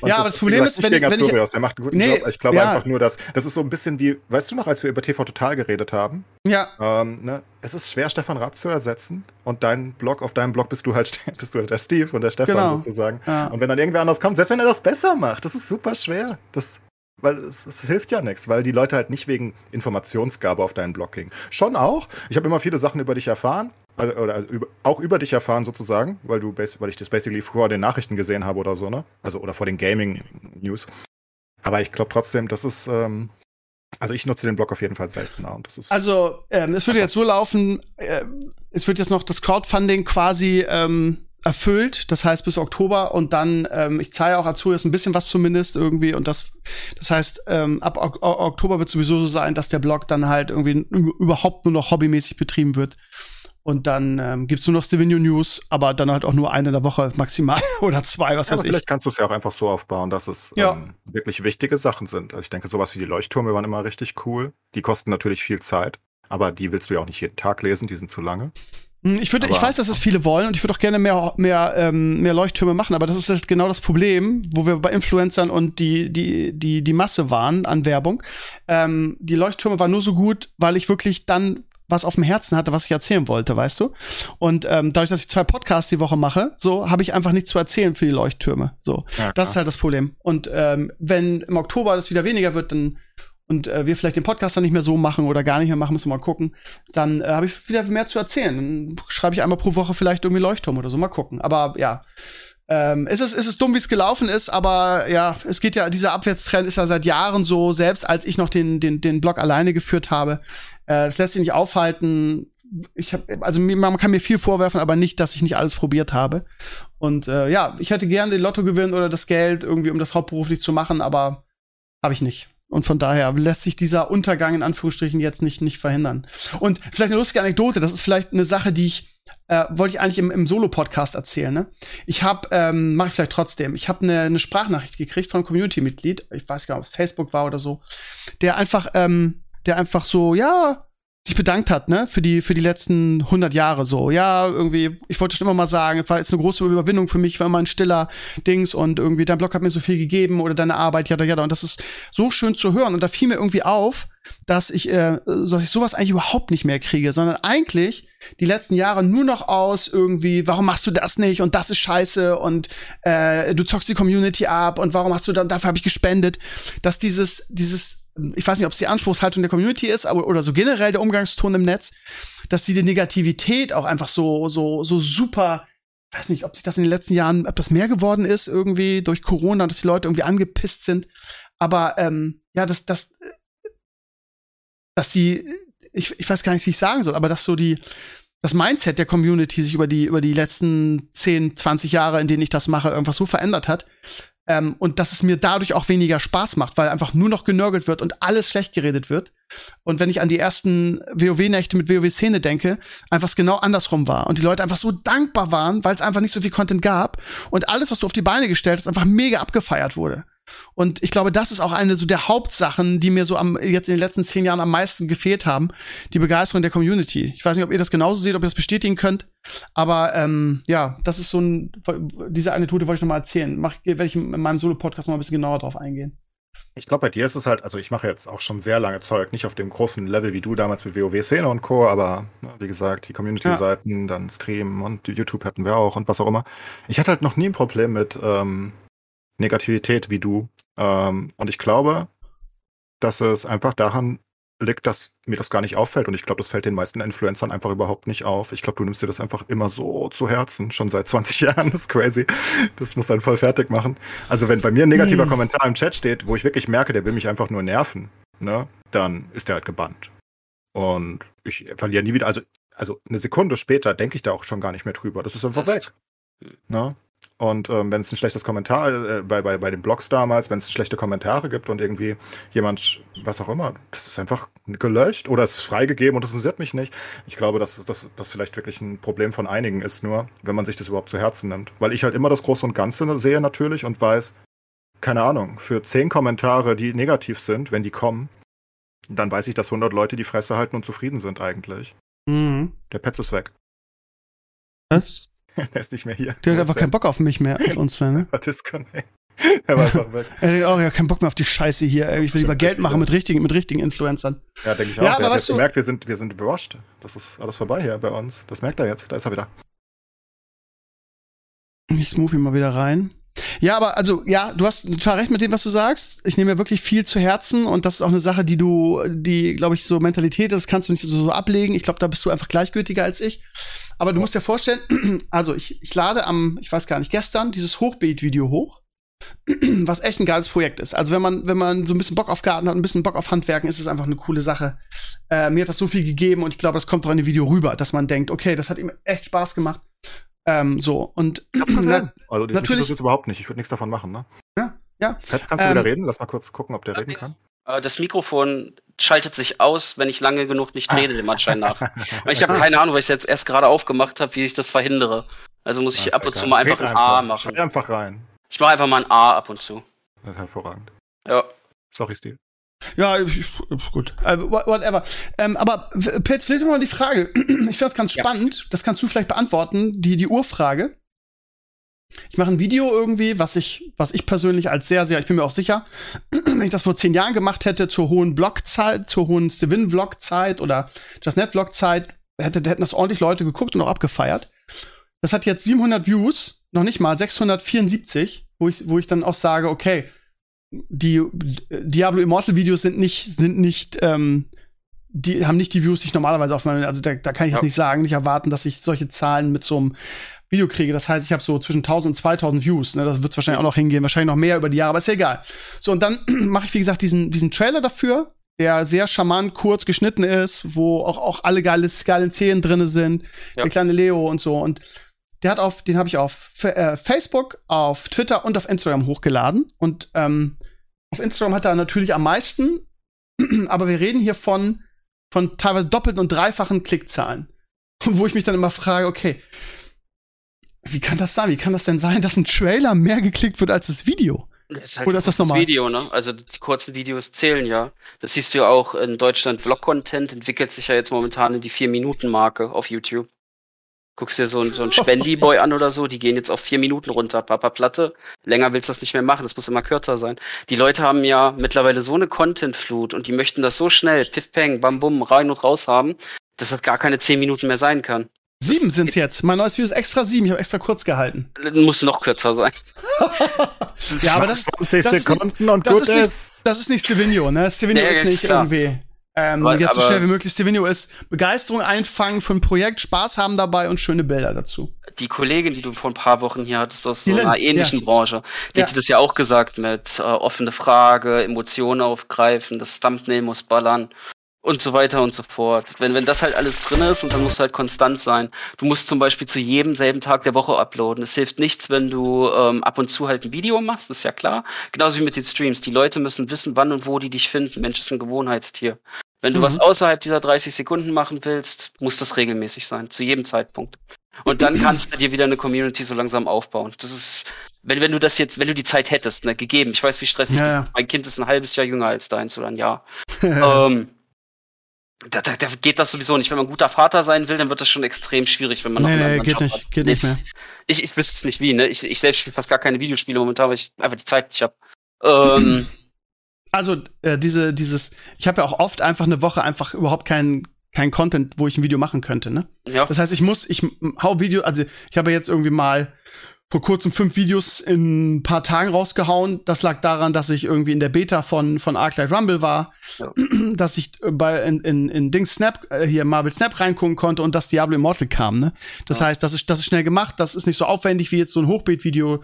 B: Und ja, aber das Problem ist, wenn, ich, wenn ich, er macht einen guten nee, Job. Ich glaube ja. einfach nur, dass das ist so ein bisschen wie, weißt du noch, als wir über TV Total geredet haben?
A: Ja.
B: Ähm, ne, es ist schwer, Stefan Rapp zu ersetzen. Und dein Blog, auf deinem Blog bist du halt, bist du halt der Steve und der Stefan genau. sozusagen. Ja. Und wenn dann irgendwer anders kommt, selbst wenn er das besser macht, das ist super schwer. Das, weil es, es, hilft ja nichts, weil die Leute halt nicht wegen Informationsgabe auf deinen Blog gingen. Schon auch. Ich habe immer viele Sachen über dich erfahren, also, oder also auch über dich erfahren sozusagen, weil du weil ich das basically vor den Nachrichten gesehen habe oder so, ne? Also oder vor den Gaming News. Aber ich glaube trotzdem, das ist, ähm, also ich nutze den Blog auf jeden Fall seltener und das ist.
A: Also, ähm, es würde jetzt so laufen, äh, es wird jetzt noch das Crowdfunding quasi ähm, erfüllt, das heißt bis Oktober und dann, ähm, ich zahle auch Azurias ein bisschen was zumindest irgendwie und das, das heißt, ähm, ab o Oktober wird sowieso so sein, dass der Blog dann halt irgendwie überhaupt nur noch hobbymäßig betrieben wird. Und dann ähm, gibt es nur noch Stevenio News, aber dann halt auch nur eine in der Woche maximal oder zwei, was
B: ja,
A: weiß ich.
B: Vielleicht kannst du es ja auch einfach so aufbauen, dass es
A: Ja.
B: ähm, wirklich wichtige Sachen sind. Also ich denke, sowas wie die Leuchttürme waren immer richtig cool. Die kosten natürlich viel Zeit, aber die willst du ja auch nicht jeden Tag lesen, die sind zu lange.
A: Hm, Ich würde, ich
B: Aber-
A: weiß, dass es viele wollen und ich würde auch gerne mehr, mehr, ähm, mehr Leuchttürme machen, aber das ist halt genau das Problem, wo wir bei Influencern und die, die, die, die Masse waren an Werbung. Ähm, die Leuchttürme waren nur so gut, weil ich wirklich dann was auf dem Herzen hatte, was ich erzählen wollte, weißt du? Und ähm, dadurch, dass ich zwei Podcasts die Woche mache, so habe ich einfach nichts zu erzählen für die Leuchttürme. So,
B: Ja,
A: das ist halt das Problem. Und ähm, wenn im Oktober das wieder weniger wird, dann und äh, wir vielleicht den Podcast dann nicht mehr so machen oder gar nicht mehr machen, müssen wir mal gucken, dann äh, habe ich wieder mehr zu erzählen. Dann schreibe ich einmal pro Woche vielleicht irgendwie Leuchtturm oder so, mal gucken. Aber ja, ähm, es ist, es ist dumm, wie es gelaufen ist, aber ja, es geht ja, dieser Abwärtstrend ist ja seit Jahren so, selbst als ich noch den, den, den Blog alleine geführt habe. Äh, das lässt sich nicht aufhalten. Ich hab, also man kann mir viel vorwerfen, aber nicht, dass ich nicht alles probiert habe. Und äh, ja, ich hätte gerne den Lottogewinn oder das Geld irgendwie, um das hauptberuflich zu machen, aber habe ich nicht. Und von daher lässt sich dieser Untergang in Anführungsstrichen jetzt nicht, nicht verhindern. Und vielleicht eine lustige Anekdote, das ist vielleicht eine Sache, die ich, äh, wollte ich eigentlich im, im Solo-Podcast erzählen. Ne? Ich habe, ähm, mache ich vielleicht trotzdem, ich habe eine, eine Sprachnachricht gekriegt von einem Community-Mitglied, ich weiß gar nicht, ob es Facebook war oder so, der einfach, ähm, der einfach so, ja, sich bedankt hat, ne, für die, für die letzten 100 Jahre so. Ja, irgendwie, ich wollte schon immer mal sagen, es war jetzt eine große Überwindung für mich, war immer ein stiller Dings und irgendwie dein Blog hat mir so viel gegeben oder deine Arbeit, ja, ja, und das ist so schön zu hören. Und da fiel mir irgendwie auf, dass ich, äh, dass ich sowas eigentlich überhaupt nicht mehr kriege, sondern eigentlich die letzten Jahre nur noch aus irgendwie, warum machst du das nicht? Und das ist scheiße und äh, du zockst die Community ab und warum hast du dann, dafür habe ich gespendet, dass dieses, dieses, ich weiß nicht, ob es die Anspruchshaltung der Community ist, aber oder so generell der Umgangston im Netz, dass diese Negativität auch einfach so, so, so super, ich weiß nicht, ob sich das in den letzten Jahren etwas mehr geworden ist, irgendwie durch Corona, dass die Leute irgendwie angepisst sind. Aber ähm, ja, dass, dass, dass die, ich, ich weiß gar nicht, wie ich sagen soll, aber dass so die, das Mindset der Community sich über die, über die letzten 10, 20 Jahre, in denen ich das mache, irgendwas so verändert hat. Ähm, und dass es mir dadurch auch weniger Spaß macht, weil einfach nur noch genörgelt wird und alles schlecht geredet wird. Und wenn ich an die ersten WoW-Nächte mit WoW-Szene denke, einfach es genau andersrum war. Und die Leute einfach so dankbar waren, weil es einfach nicht so viel Content gab. Und alles, was du auf die Beine gestellt hast, einfach mega abgefeiert wurde. Und ich glaube, das ist auch eine so der Hauptsachen, die mir so am, jetzt in den letzten zehn Jahren am meisten gefehlt haben. Die Begeisterung der Community. Ich weiß nicht, ob ihr das genauso seht, ob ihr das bestätigen könnt. Aber ähm, ja, das ist so ein, diese Anekdote wollte ich noch mal erzählen. Mach, werde ich in meinem Solo-Podcast noch mal ein bisschen genauer drauf eingehen.
B: Ich glaube, bei dir ist es halt, also ich mache jetzt auch schon sehr lange Zeug, nicht auf dem großen Level wie du damals mit WoW-Szene und Co., aber wie gesagt, die Community-Seiten, dann Stream und YouTube hatten wir auch und was auch immer. Ich hatte halt noch nie ein Problem mit ähm, Negativität wie du. Ähm, und ich glaube, dass es einfach daran liegt, dass mir das gar nicht auffällt. Und ich glaube, das fällt den meisten Influencern einfach überhaupt nicht auf. Ich glaube, du nimmst dir das einfach immer so zu Herzen, schon seit 20 Jahren. Das ist crazy. Das muss dann voll fertig machen. Also wenn bei mir ein negativer
A: Hm.
B: Kommentar im Chat steht, wo ich wirklich merke, der will mich einfach nur nerven, ne, dann ist der halt gebannt. Und ich verliere nie wieder, also, also eine Sekunde später denke ich da auch schon gar nicht mehr drüber. Das ist einfach weg. Ne? Und ähm, wenn es ein schlechtes Kommentar, äh, bei, bei, bei den Blogs damals, wenn es schlechte Kommentare gibt und irgendwie jemand, was auch immer, das ist einfach gelöscht oder es ist freigegeben und das interessiert mich nicht. Ich glaube, dass das vielleicht wirklich ein Problem von einigen ist, nur wenn man sich das überhaupt zu Herzen nimmt. Weil ich halt immer das Große und Ganze sehe natürlich und weiß, keine Ahnung, für zehn Kommentare, die negativ sind, wenn die kommen, dann weiß ich, dass 100 Leute die Fresse halten und zufrieden sind eigentlich.
A: Mhm.
B: Der Petz ist weg.
A: Was?
B: Der ist nicht mehr hier.
A: Der hat einfach keinen Bock auf mich mehr, auf uns mehr, ne?
B: der? Disconnect. Der war einfach weg.
A: Er denkt auch, ja, keinen Bock mehr auf die Scheiße hier. Ich will lieber Geld machen
B: ja.
A: mit richtigen, mit richtigen Influencern.
B: Ja, denke ich
A: Ja,
B: auch.
A: aber
B: der hat jetzt
A: du-
B: gemerkt, wir sind, wir sind washed. Das ist alles vorbei hier bei uns. Das merkt er jetzt. Da ist er wieder.
A: Ich move ihn mal wieder rein. Ja, aber also, ja, du hast total recht mit dem, was du sagst. Ich nehme mir wirklich viel zu Herzen und das ist auch eine Sache, die du, die, glaube ich, so Mentalität ist, kannst du nicht so, so ablegen. Ich glaube, da bist du einfach gleichgültiger als ich. Aber du musst dir vorstellen, also ich, ich lade am, ich weiß gar nicht, gestern dieses Hochbeet-Video hoch. was echt ein geiles Projekt ist. Also wenn man, wenn man so ein bisschen Bock auf Garten hat, ein bisschen Bock auf Handwerken, ist es einfach eine coole Sache. Äh, mir hat das so viel gegeben und ich glaube, das kommt auch in dem Video rüber, dass man denkt, okay, das hat ihm echt Spaß gemacht. Ähm, so und
B: Na, also die
A: natürlich
B: jetzt überhaupt nicht. Ich würde nichts davon machen, ne?
A: Ja, ja.
B: Jetzt kannst du
A: Ähm,
B: wieder reden. Lass mal kurz gucken, ob der reden kann.
C: Äh, Das Mikrofon schaltet sich aus, wenn ich lange genug nicht rede, dem Anschein nach. Weil ich habe keine Ahnung, weil ich es jetzt erst gerade aufgemacht habe, wie ich das verhindere. Also muss ich
B: Ah, ist
C: ab und
B: egal.
C: zu mal einfach
B: Red
C: ein A machen.
B: Schrei einfach rein.
C: Ich mache einfach mal ein A ab und zu.
B: Das ist hervorragend.
C: Ja.
B: Sorry, Stil.
A: Ja, ich, gut. Wha- whatever. Ähm, aber Pilz, vielleicht mal die Frage. Ich finde das ganz
C: Ja.
A: spannend. Das kannst du vielleicht beantworten. Die, die Urfrage. Ich mache ein Video irgendwie, was ich, was ich persönlich als sehr, sehr, ich bin mir auch sicher, wenn ich das vor zehn Jahren gemacht hätte, zur hohen Blockzeit, zur hohen Stevin-Vlog-Zeit oder JustNet-Vlog-Zeit, hätte, hätten das ordentlich Leute geguckt und auch abgefeiert. Das hat jetzt 700 Views, noch nicht mal 674, wo ich, wo ich dann auch sage, okay, die Diablo Immortal Videos sind nicht, sind nicht, ähm, die haben nicht die Views, die ich normalerweise auf meinem, also da, da kann ich jetzt
C: Ja.
A: nicht sagen, nicht erwarten, dass ich solche Zahlen mit so einem Video kriege. Das heißt, ich habe so zwischen 1000 und 2000 Views. Ne? Das wird wahrscheinlich auch noch hingehen, wahrscheinlich noch mehr über die Jahre, aber ist ja egal. So, und dann mache ich, wie gesagt, diesen, diesen Trailer dafür, der sehr charmant, kurz geschnitten ist, wo auch, auch alle geile, geile Szenen drinne sind.
C: Ja.
A: Der kleine Leo und so. Und der hat auf, den habe ich auf äh, Facebook, auf Twitter und auf Instagram hochgeladen. Und ähm, auf Instagram hat er natürlich am meisten, aber wir reden hier von, von teilweise doppelten und dreifachen Klickzahlen. Wo ich mich dann immer frage, okay, wie kann das sein? Wie kann das denn sein, dass ein Trailer mehr geklickt wird als das Video?
C: Das ist halt
A: Oder ist das normal?
C: Video, ne? Also die kurzen Videos zählen ja. Das siehst du ja auch in Deutschland. Vlog-Content entwickelt sich ja jetzt momentan in die 4-Minuten-Marke auf YouTube. Guckst dir so, ein- so ein Spendy-Boy an oder so, die gehen jetzt auf vier Minuten runter. Papa Platte. Länger willst du das nicht mehr machen, das muss immer kürzer sein. Die Leute haben ja mittlerweile so eine Content-Flut und die möchten das so schnell, piff peng, bam bum, rein und raus haben, dass das gar keine zehn Minuten mehr sein kann.
A: Sieben sind's jetzt. Mein neues Video ist extra sieben. Ich habe extra kurz gehalten.
C: Muss noch kürzer sein.
A: Ja, aber das,
B: 20
A: das ist
B: Sekunden und
A: das
B: gut
A: ist nicht, das ist nicht Stevenio, ne? Stevenio
C: Nee,
A: ist nicht
C: klar.
A: irgendwie. Ähm,
C: Aber-
A: jetzt so schnell wie möglich. Stevenio ist Begeisterung einfangen für ein Projekt, Spaß haben dabei und schöne Bilder dazu.
C: die Kollegin, die du vor ein paar Wochen hier hattest aus so
A: Die
C: einer ähnlichen Branche, die
A: Ja.
C: hat das ja auch gesagt mit äh, offene Frage, Emotionen aufgreifen, das Thumbnail muss ballern und so weiter und so fort. Wenn, wenn das halt alles drin ist und dann musst du halt konstant sein. Du musst zum Beispiel zu jedem selben Tag der Woche uploaden. Es hilft nichts, wenn du ähm, ab und zu halt ein Video machst, ist ja klar. Genauso wie mit den Streams. Die Leute müssen wissen, wann und wo die dich finden. Mensch ist ein Gewohnheitstier. Wenn du
A: Mhm.
C: was außerhalb dieser 30 Sekunden machen willst, muss das regelmäßig sein, zu jedem Zeitpunkt. Und dann kannst du dir wieder eine Community so langsam aufbauen. Das ist, wenn, wenn du das jetzt, wenn du die Zeit hättest, ne, gegeben. Ich weiß, wie stressig
A: Ja,
C: das ist. Mein Kind ist ein halbes Jahr jünger als deins oder ein Jahr. ähm, da, da, da geht das sowieso nicht. Wenn man ein guter Vater sein will, dann wird das schon extrem schwierig, wenn man noch
A: Nee,
C: einen
A: nee,
C: anderen
A: geht
C: Job
A: nicht,
C: hat.
A: geht nicht mehr.
C: Ich, ich wüsste es nicht wie, ne? Ich, ich selbst spiele fast gar keine Videospiele momentan, weil ich einfach die Zeit nicht habe. Ähm,
A: Also, äh, diese, dieses, ich habe ja auch oft einfach eine Woche einfach überhaupt keinen kein Content, wo ich ein Video machen könnte, ne?
C: ja.
A: Das heißt, ich muss, ich hau Video, also ich habe jetzt irgendwie mal vor kurzem fünf Videos in ein paar Tagen rausgehauen. Das lag daran, dass ich irgendwie in der Beta von, von Arclight Rumble war,
C: Ja.
A: dass ich äh, bei in, in, in Dings Snap, äh, hier Marvel Snap reingucken konnte und dass Diablo Immortal kam, ne? Das
C: Ja.
A: heißt, das ist, das ist schnell gemacht, das ist nicht so aufwendig wie jetzt so ein Hochbeet-Video.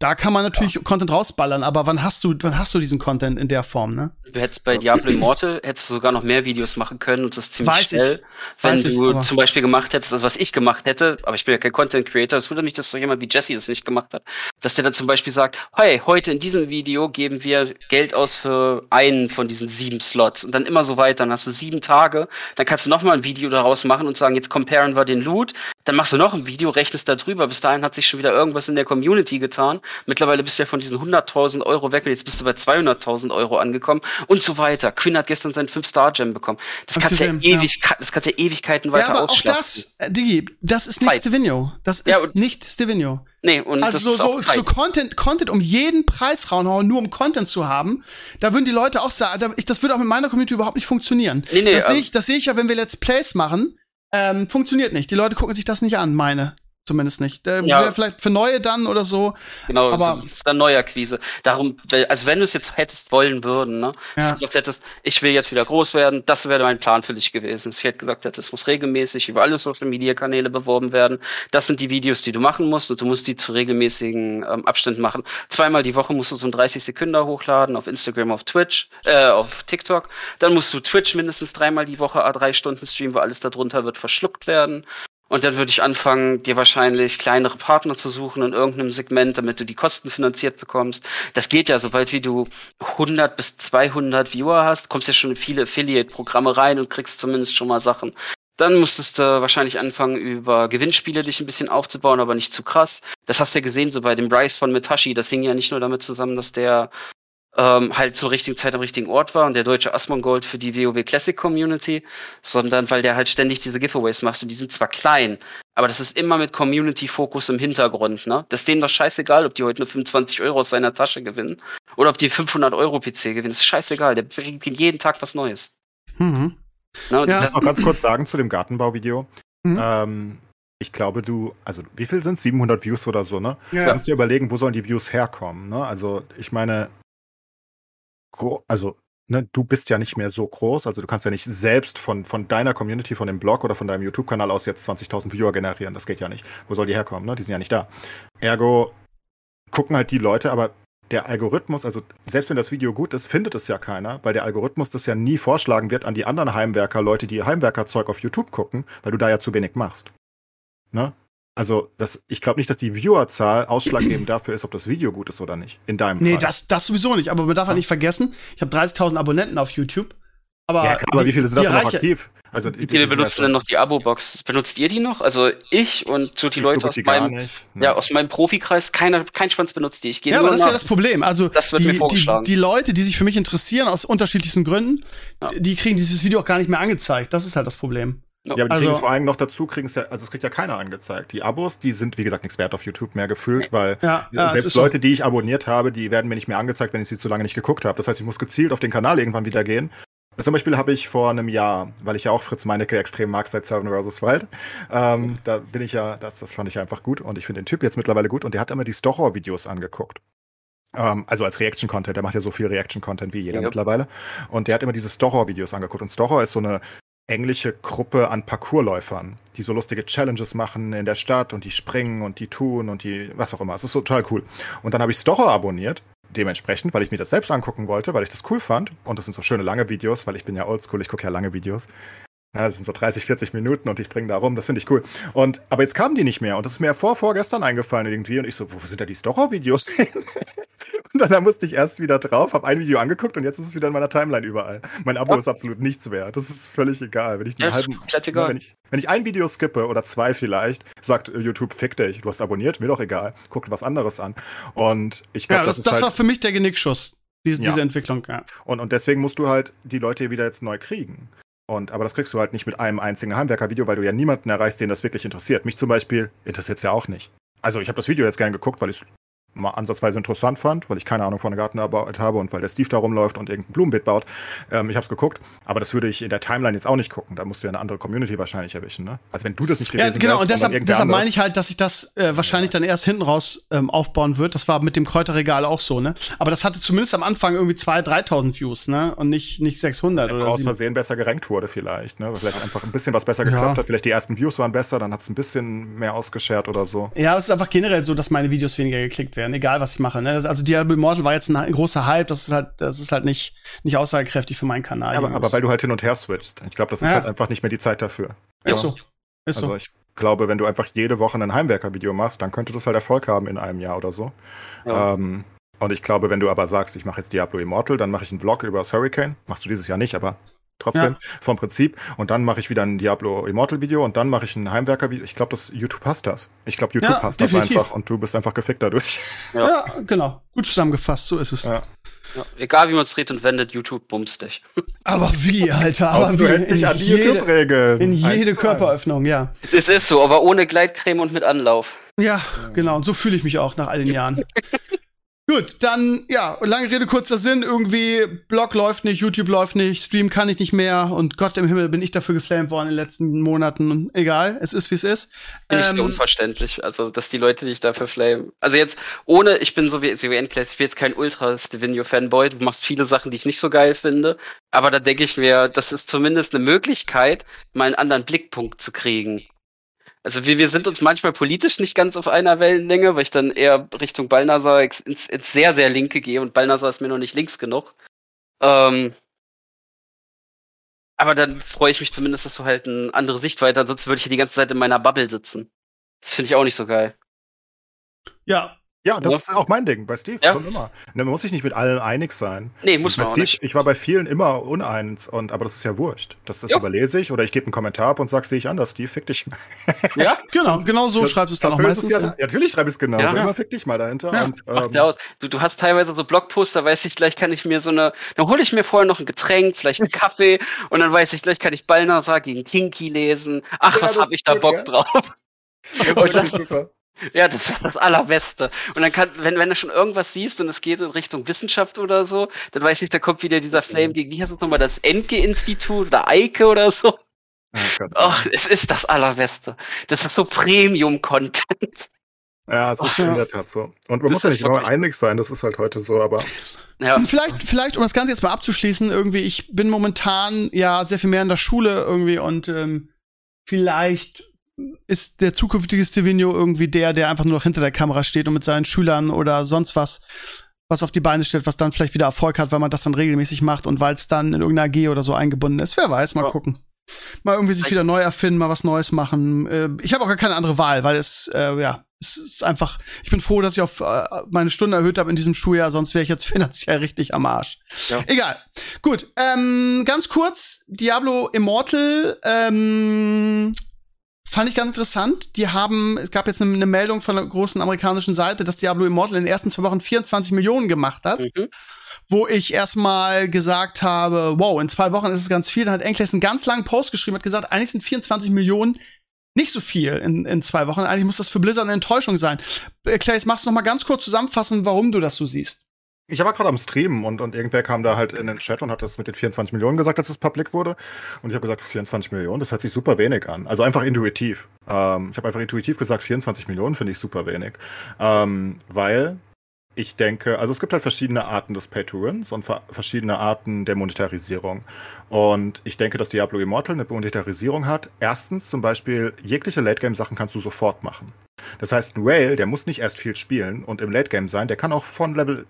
A: Da kann man natürlich Content rausballern, aber wann hast du, wann hast du diesen Content in der Form, ne?
C: Du hättest bei Diablo Immortal hättest du sogar noch mehr Videos machen können und das ziemlich
A: Weiß ich.
C: schnell. Wenn
A: Weiß ich,
C: du
A: aber-
C: zum Beispiel gemacht hättest, also was ich gemacht hätte, aber ich bin ja kein Content Creator, es wundert mich, dass so jemand wie Jesse das nicht gemacht hat, dass der dann zum Beispiel sagt, hey, heute in diesem Video geben wir Geld aus für einen von diesen sieben Slots und dann immer so weiter. Dann hast du sieben Tage, dann kannst du nochmal ein Video daraus machen und sagen, jetzt comparen wir den Loot, dann machst du noch ein Video, rechnest da drüber, bis dahin hat sich schon wieder irgendwas in der Community getan. Mittlerweile bist du ja von diesen 100.000 Euro weg und jetzt bist du bei 200.000 Euro angekommen und so weiter. Quinn hat gestern seinen 5-Star-Gem bekommen. Das
A: Hab ich
C: kannst, ja
A: gesehen, ja.
C: ewig, das kannst ja Ewigkeiten
A: Ja,
C: weiter
A: aber auch das, äh, Digi, das ist nicht
C: Zeit.
A: Stevenio. Das ist
C: Ja,
A: nicht Stevenio.
C: Nee, und
A: Also so, so, so Content, Content um jeden Preis raushauen, nur um Content zu haben, da würden die Leute auch sagen, das würde auch mit meiner Community überhaupt nicht funktionieren.
C: Nee, nee,
A: das sehe
C: ähm,
A: ich, das sehe ich ja, wenn wir Let's Plays machen, ähm, funktioniert nicht. Die Leute gucken sich das nicht an, meine. Zumindest nicht. Der
C: Ja.
A: vielleicht für neue dann oder so.
C: Genau,
A: Aber-
C: das ist dann Neuakquise. Darum, also wenn du es jetzt hättest wollen würden, ne?
A: Ja.
C: Dass du gesagt hättest, ich will jetzt wieder groß werden, das wäre mein Plan für dich gewesen. Ich hätte gesagt, hätte, es muss regelmäßig über alle Social Media Kanäle beworben werden. Das sind die Videos, die du machen musst und du musst die zu regelmäßigen ähm, Abständen machen. Zweimal die Woche musst du so ein 30 Sekunden hochladen auf Instagram, auf Twitch, äh, auf TikTok. Dann musst du Twitch mindestens dreimal die Woche, a drei Stunden streamen, weil alles darunter wird verschluckt werden. Und dann würde ich anfangen, dir wahrscheinlich kleinere Partner zu suchen in irgendeinem Segment, damit du die Kosten finanziert bekommst. Das geht ja, sobald wie du 100 bis 200 Viewer hast, kommst ja schon in viele Affiliate-Programme rein und kriegst zumindest schon mal Sachen. Dann musstest du wahrscheinlich anfangen, über Gewinnspiele dich ein bisschen aufzubauen, aber nicht zu krass. Das hast du ja gesehen, so bei dem Bryce von Metashi. Das hing ja nicht nur damit zusammen, dass der ähm, halt zur richtigen Zeit am richtigen Ort war und der deutsche Asmongold für die WoW Classic Community, sondern weil der halt ständig diese Giveaways macht und die sind zwar klein, aber das ist immer mit Community-Fokus im Hintergrund, ne? Das ist denen doch scheißegal, ob die heute nur 25 Euro aus seiner Tasche gewinnen oder ob die 500 Euro PC gewinnen. Das ist scheißegal, der bringt ihnen jeden Tag was Neues.
A: Mhm.
C: Ne?
A: Ja.
B: Ich
C: das,
B: muss noch ganz kurz sagen zu dem Gartenbauvideo.
A: Mhm.
B: Ähm, ich glaube, du, also wie viel sind 700 Views oder so, ne?
A: Ja,
B: Du musst dir überlegen, wo sollen die Views herkommen, ne? Also, ich meine, also, ne, du bist ja nicht mehr so groß, also du kannst ja nicht selbst von, von deiner Community, von dem Blog oder von deinem YouTube-Kanal aus jetzt 20.000 Viewer generieren, das geht ja nicht. Wo soll die herkommen, ne? Die sind ja nicht da. Ergo gucken halt die Leute, aber der Algorithmus, also selbst wenn das Video gut ist, findet es ja keiner, weil der Algorithmus das ja nie vorschlagen wird an die anderen Heimwerker, Leute, die Heimwerkerzeug auf YouTube gucken, weil du da ja zu wenig machst. Ne? Also, das, ich glaube nicht, dass die Viewerzahl ausschlaggebend dafür ist, ob das Video gut ist oder nicht. In deinem
A: Nee,
B: Fall.
A: das, das sowieso nicht. Aber man darf halt nicht vergessen, ich habe 30.000 Abonnenten auf YouTube. Aber,
B: ja, klar, aber wie viele sind
A: die
B: davon noch aktiv? Also,
C: wie viele benutzen denn noch die Abo-Box? Benutzt ihr die noch? Also ich und so die Leute aus meinem,
B: nicht. ne?
C: ja, aus meinem Profikreis, keiner, kein Schwanz benutzt die. Ich gehe
A: Ja,
C: nur
A: aber das ist ja
C: nach-
A: das Problem. Also
C: Das wird mir
A: die, die, die Leute, die sich für mich interessieren aus unterschiedlichsten Gründen,
C: Ja.
A: die kriegen dieses Video auch gar nicht mehr angezeigt. Das ist halt das Problem.
B: Ja, aber die
A: Also-
B: kriegen es vor allem noch dazu, kriegen es ja, also es kriegt ja keiner angezeigt. Die Abos, die sind, wie gesagt, nichts wert auf YouTube mehr gefühlt, weil
A: Ja, ja,
B: selbst. Leute, die ich abonniert habe, die werden mir nicht mehr angezeigt, wenn ich sie zu lange nicht geguckt habe. Das heißt, ich muss gezielt auf den Kanal irgendwann wieder gehen. Zum Beispiel habe ich vor einem Jahr, weil ich ja auch Fritz Meinecke extrem mag seit Seven vs. Wild, ähm, da bin ich ja, das, das fand ich einfach gut und ich finde den Typ jetzt mittlerweile gut und der hat immer die Stochor-Videos angeguckt. Ähm, also als Reaction-Content, der macht ja so viel Reaction-Content wie jeder
C: Ja.
B: mittlerweile. Und der hat immer diese Stochor-Videos angeguckt. Und Stochor ist so eine englische Gruppe an Parkourläufern, die so lustige Challenges machen in der Stadt und die springen und die tun und die, was auch immer. Es ist total cool. Und dann habe ich Stochor abonniert, dementsprechend, weil ich mir das selbst angucken wollte, weil ich das cool fand. Und das sind so schöne lange Videos, weil ich bin ja oldschool, ich gucke ja lange Videos. Ja, das sind so 30, 40 Minuten und ich bringe da rum, das finde ich cool. Und, aber jetzt kamen die nicht mehr und das ist mir vor, vorgestern eingefallen irgendwie und ich so, wo sind da die Stochor-Videos hin? Und dann, dann musste ich erst wieder drauf, habe ein Video angeguckt und jetzt ist es wieder in meiner Timeline überall. Mein Abo
C: Ja.
B: ist absolut nichts wert. Das ist völlig egal. Wenn ich,
C: Ja,
B: halben,
C: egal.
B: Wenn, ich, wenn ich ein Video skippe oder zwei vielleicht, sagt äh, YouTube, fick dich, du hast abonniert, mir doch egal. Guck was anderes an. Und ich glaube,
A: Ja,
B: das,
A: das,
B: ist
A: das
B: halt,
A: war für mich der Genickschuss, diese,
B: Ja.
A: diese Entwicklung. Ja.
B: und, und deswegen musst du halt die Leute wieder jetzt neu kriegen. Und, aber das kriegst du halt nicht mit einem einzigen Heimwerker-Video, weil du ja niemanden erreichst, den das wirklich interessiert. Mich zum Beispiel interessiert es ja auch nicht. Also ich habe das Video jetzt gern geguckt, weil ich es mal ansatzweise interessant fand, weil ich keine Ahnung von der Gartenarbeit habe und weil der Steve da rumläuft und irgendein Blumenbeet baut. Ähm, ich habe es geguckt, aber das würde ich in der Timeline jetzt auch nicht gucken. Da musst du ja eine andere Community wahrscheinlich erwischen. Ne? Also wenn du das nicht
A: Ja,
B: gewesen
A: genau,
B: wärst,
A: und deshalb, deshalb meine ich halt, dass sich das äh, wahrscheinlich dann erst hinten raus ähm, aufbauen wird. Das war mit dem Kräuterregal auch so, ne? Aber das hatte zumindest am Anfang irgendwie 2.000, 3.000 Views, ne? Und nicht, nicht 600
B: einfach
A: oder
B: aus
A: 7.
B: Versehen besser gerankt wurde vielleicht. Ne? Vielleicht einfach ein bisschen was besser
A: Ja.
B: geklappt hat. Vielleicht die ersten Views waren besser, dann hat es ein bisschen mehr ausgeschert oder so.
A: Ja, es ist einfach generell so, dass meine Videos weniger geklickt werden, egal was ich mache. Ne? Also Diablo Immortal war jetzt ein, großer Hype, das ist halt, das ist halt nicht, nicht aussagekräftig für meinen Kanal.
B: aber, aber weil du halt hin und her switcht. Ich glaube, das ist
A: Ja.
B: halt einfach nicht mehr die Zeit dafür.
A: ist so. Ist
B: Also
A: so.
B: ich glaube, wenn du einfach jede Woche ein Heimwerker-Video machst, dann könnte das halt Erfolg haben in einem Jahr oder so.
C: Ja.
B: Ähm, und ich glaube, wenn du aber sagst, ich mache jetzt Diablo Immortal, dann mache ich einen Vlog über das Hurricane. Machst du dieses Jahr nicht, aber trotzdem vom Prinzip. Und dann mache ich wieder ein Diablo Immortal Video und dann mache ich ein Heimwerker-Video. Ich glaube, dass YouTube hasst das. Ich glaube, YouTube
A: Ja,
B: hasst
A: definitiv.
B: das einfach und du bist einfach gefickt dadurch.
C: Ja.
A: Ja. genau. Gut zusammengefasst, so ist es.
B: Ja.
C: Ja. Egal wie man es dreht und wendet, YouTube bumst dich.
A: Aber wie, Alter? Aber wie? In
B: an die
A: jede,
B: YouTube-Regeln.
A: in jede. Körperöffnung, ja.
C: Es ist so, aber ohne Gleitcreme und mit Anlauf.
A: Ja, genau. Und so fühle ich mich auch nach all den Jahren. Gut, dann, ja, lange Rede, kurzer Sinn. Irgendwie, Blog läuft nicht, YouTube läuft nicht, Stream kann ich nicht mehr und Gott im Himmel bin ich dafür geflamed worden in den letzten Monaten. Egal, es ist wie es ist.
C: Ich
A: Ähm,
C: sehr unverständlich, also dass die Leute dich dafür flamen. Also jetzt, ohne, ich bin so wie, so wie Endclass, ich bin jetzt kein ultra Stevenio-Fanboy, du machst viele Sachen, die ich nicht so geil finde, aber da denke ich mir, das ist zumindest eine Möglichkeit, mal einen anderen Blickpunkt zu kriegen. Also wir, wir sind uns manchmal politisch nicht ganz auf einer Wellenlänge, weil ich dann eher Richtung Balnasar ins, ins sehr, sehr linke gehe und Balnasar ist mir noch nicht links genug. Ähm, aber dann freue ich mich zumindest, dass du halt eine andere Sichtweite, ansonsten würde ich hier die ganze Zeit in meiner Bubble sitzen. Das finde ich auch nicht so geil.
A: Ja,
B: Ja, das
C: Ja.
B: ist auch mein Ding, bei Steve
C: Ja.
B: schon immer. Ne, Man muss sich nicht mit allen einig sein.
C: Nee, muss
B: Bei
C: man auch
B: Steve,
C: nicht.
B: ich war bei vielen immer uneins, und, aber das ist ja wurscht. Das, das
C: Ja.
B: überlese ich oder ich gebe einen Kommentar ab und sag, sehe ich anders, Steve, fick dich.
C: Ja?
A: genau, genau so schreibst du es dann auch
B: ist
A: meistens.
B: Ja,
A: ja.
B: natürlich schreibe ich es genauso.
C: Ja.
B: Immer fick dich mal dahinter.
A: Ja.
B: Und, ähm.
C: Du, du hast teilweise so Blogposts, da weiß ich, gleich kann ich mir so eine, dann hole ich mir vorher noch ein Getränk, vielleicht einen Kaffee und dann weiß ich, gleich kann ich Balnasar gegen Kinky lesen. Ach,
B: Ja,
C: was
B: das
C: hab ich da Bock
B: ja.
C: drauf?
B: das ist
C: Und das-
B: super.
C: Ja, das ist das Allerbeste. Und dann kann, wenn, wenn du schon irgendwas siehst und es geht in Richtung Wissenschaft oder so, dann weiß ich, da kommt wieder dieser Flame gegen, wie heißt das nochmal, das Enke-Institut oder Eike oder so.
B: Oh.
C: Ach, es ist das Allerbeste. Das ist so Premium-Content.
B: Ja, es ist
A: ja.
B: in der Tat so. Und man muss ja nicht immer einig sein, das ist halt heute so, aber
C: Ja,
A: Und vielleicht, vielleicht, um das Ganze jetzt mal abzuschließen, irgendwie, ich bin momentan ja sehr viel mehr in der Schule irgendwie und ähm, vielleicht ist der zukünftige Stevino irgendwie der, der einfach nur noch hinter der Kamera steht und mit seinen Schülern oder sonst was was auf die Beine stellt, was dann vielleicht wieder Erfolg hat, weil man das dann regelmäßig macht und weil es dann in irgendeiner AG oder so eingebunden ist. Wer weiß, mal
C: Ja.
A: gucken. Mal irgendwie sich wieder neu erfinden, mal was Neues machen. Äh, ich habe auch gar keine andere Wahl, weil es, äh, ja, es ist einfach, ich bin froh, dass ich auf äh, meine Stunden erhöht habe in diesem Schuljahr, sonst wäre ich jetzt finanziell richtig am Arsch.
C: Ja.
A: Egal. Gut, ähm, ganz kurz, Diablo Immortal, ähm, fand ich ganz interessant. Die haben, es gab jetzt eine, eine Meldung von einer großen amerikanischen Seite, dass Diablo Immortal in den ersten zwei Wochen 24 Millionen gemacht hat
C: mhm.
A: wo ich erstmal gesagt habe, wow, in zwei Wochen ist es ganz viel. Dann hat Enkles einen ganz langen Post geschrieben, hat gesagt, eigentlich sind 24 Millionen nicht so viel in, in zwei Wochen. Eigentlich muss das für Blizzard eine Enttäuschung sein. Äh, Claes, machst du noch mal ganz kurz zusammenfassen, warum du das so siehst?
B: Ich war gerade am Streamen und, und irgendwer kam da halt in den Chat und hat das mit den 24 Millionen gesagt, dass es public wurde. Und ich habe gesagt, 24 Millionen, das hört sich super wenig an. Also einfach intuitiv. Ähm, ich habe einfach intuitiv gesagt, 24 Millionen finde ich super wenig. Ähm, weil ich denke, also es gibt halt verschiedene Arten des Pay-to-Wins und ver verschiedene Arten der Monetarisierung. Und ich denke, dass Diablo Immortal eine Monetarisierung hat. Erstens zum Beispiel, jegliche Late-Game-Sachen kannst du sofort machen. Das heißt, ein Whale, der muss nicht erst viel spielen und im Late-Game sein, der kann auch von Level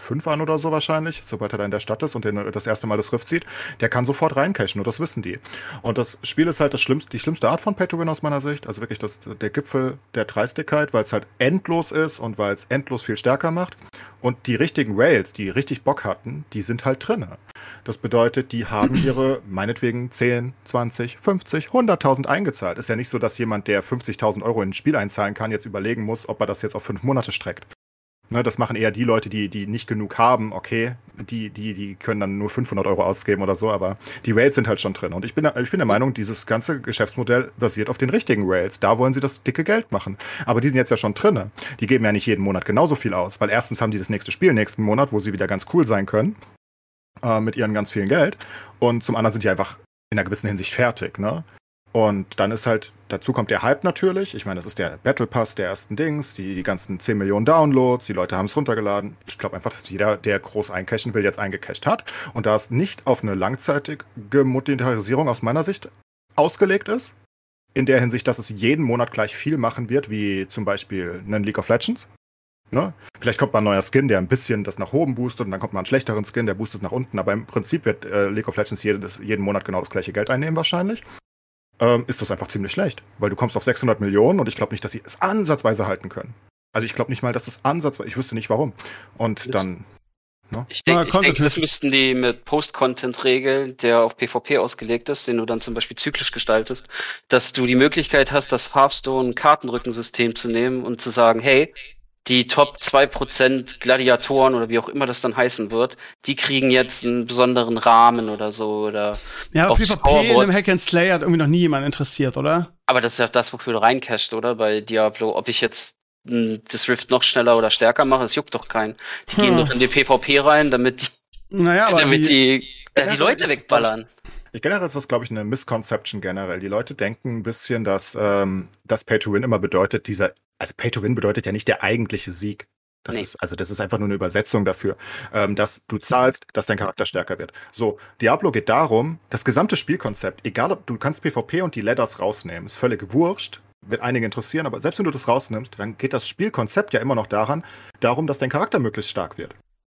B: 5 an oder so wahrscheinlich, sobald er da in der Stadt ist und den, das erste Mal das Rift sieht, der kann sofort reincashen und das wissen die. Und das Spiel ist halt das schlimmste, die schlimmste Art von Pay-to-Win aus meiner Sicht, also wirklich das, der Gipfel der Dreistigkeit, weil es halt endlos ist und weil es endlos viel stärker macht. Und die richtigen Rails, die richtig Bock hatten, die sind halt drinne. Das bedeutet, die haben ihre meinetwegen 10, 20, 50, 100.000 eingezahlt. Ist ja nicht so, dass jemand, der 50.000 Euro in ein Spiel einzahlen kann, jetzt überlegen muss, ob er das jetzt auf fünf Monate streckt. Ne, das machen eher die Leute, die, die nicht genug haben. Okay, die, die, die können dann nur 500 Euro ausgeben oder so, aber die Rails sind halt schon drin. Und ich bin, der- ich bin der Meinung, dieses ganze Geschäftsmodell basiert auf den richtigen Rails. Da wollen sie das dicke Geld machen. Aber die sind jetzt ja schon drinne. Die geben ja nicht jeden Monat genauso viel aus, weil erstens haben die das nächste Spiel nächsten Monat, wo sie wieder ganz cool sein können äh, mit ihrem ganz vielen Geld. Und zum anderen sind die einfach in einer gewissen Hinsicht fertig, ne? Und dann ist halt, dazu kommt der Hype natürlich. Ich meine, das ist der Battle Pass der ersten Dings, die, die ganzen 10 Millionen Downloads, die Leute haben es runtergeladen. Ich glaube einfach, dass jeder, der groß eincashen will, jetzt eingecasht hat. Und da es nicht auf eine langzeitige Monetarisierung aus meiner Sicht ausgelegt ist, in der Hinsicht, dass es jeden Monat gleich viel machen wird, wie zum Beispiel einen League of Legends. Ne? Vielleicht kommt mal ein neuer Skin, der ein bisschen das nach oben boostet und dann kommt mal ein schlechteren Skin, der boostet nach unten. Aber im Prinzip wird äh, League of Legends jedes, jeden Monat genau das gleiche Geld einnehmen wahrscheinlich. Ähm, ist das einfach ziemlich schlecht, weil du kommst auf 600 Millionen und ich glaube nicht, dass sie es ansatzweise halten können. Also ich glaube nicht mal, dass es ansatzweise, ich wüsste nicht warum. Und
C: Jetzt-
B: dann,
C: Ich
A: Ja,
C: denke, ich
A: Content
C: denk, das müssten die mit Post-Content regeln, der auf PvP ausgelegt ist, den du dann zum Beispiel zyklisch gestaltest, dass du die Möglichkeit hast, das Hearthstone Kartenrückensystem zu nehmen und zu sagen, hey, die Top 2% Gladiatoren oder wie auch immer das dann heißen wird, die kriegen jetzt einen besonderen Rahmen oder so oder
A: Ja,
C: Auf
A: PvP in
C: Scoreboard.
A: einem Hack and Slay hat irgendwie noch nie jemand interessiert, oder?
C: aber das ist ja das, wofür du reincashst, oder? Bei Diablo, ob ich jetzt mh, das Rift noch schneller oder stärker machen, das juckt doch keinen. Die gehen
A: Hm.
C: doch in die PvP rein, damit,
A: Naja, aber
C: damit
A: die,
C: die, die
B: Ja,
C: Leute
B: das ist,
C: wegballern.
B: Ich generell ist das, glaube ich, eine Misconception generell. Die Leute denken ein bisschen, dass ähm, das Pay to Win immer bedeutet, dieser, also Pay to Win bedeutet ja nicht der eigentliche Sieg. Das
C: Nee.
B: ist, also das ist einfach nur eine Übersetzung dafür, ähm, dass du zahlst, dass dein Charakter stärker wird. So, Diablo geht darum, das gesamte Spielkonzept, egal ob du kannst PvP und die Ladders rausnehmen, ist völlig wurscht, wird einige interessieren, aber selbst wenn du das rausnimmst, dann geht das Spielkonzept ja immer noch daran, darum, dass dein Charakter möglichst stark wird.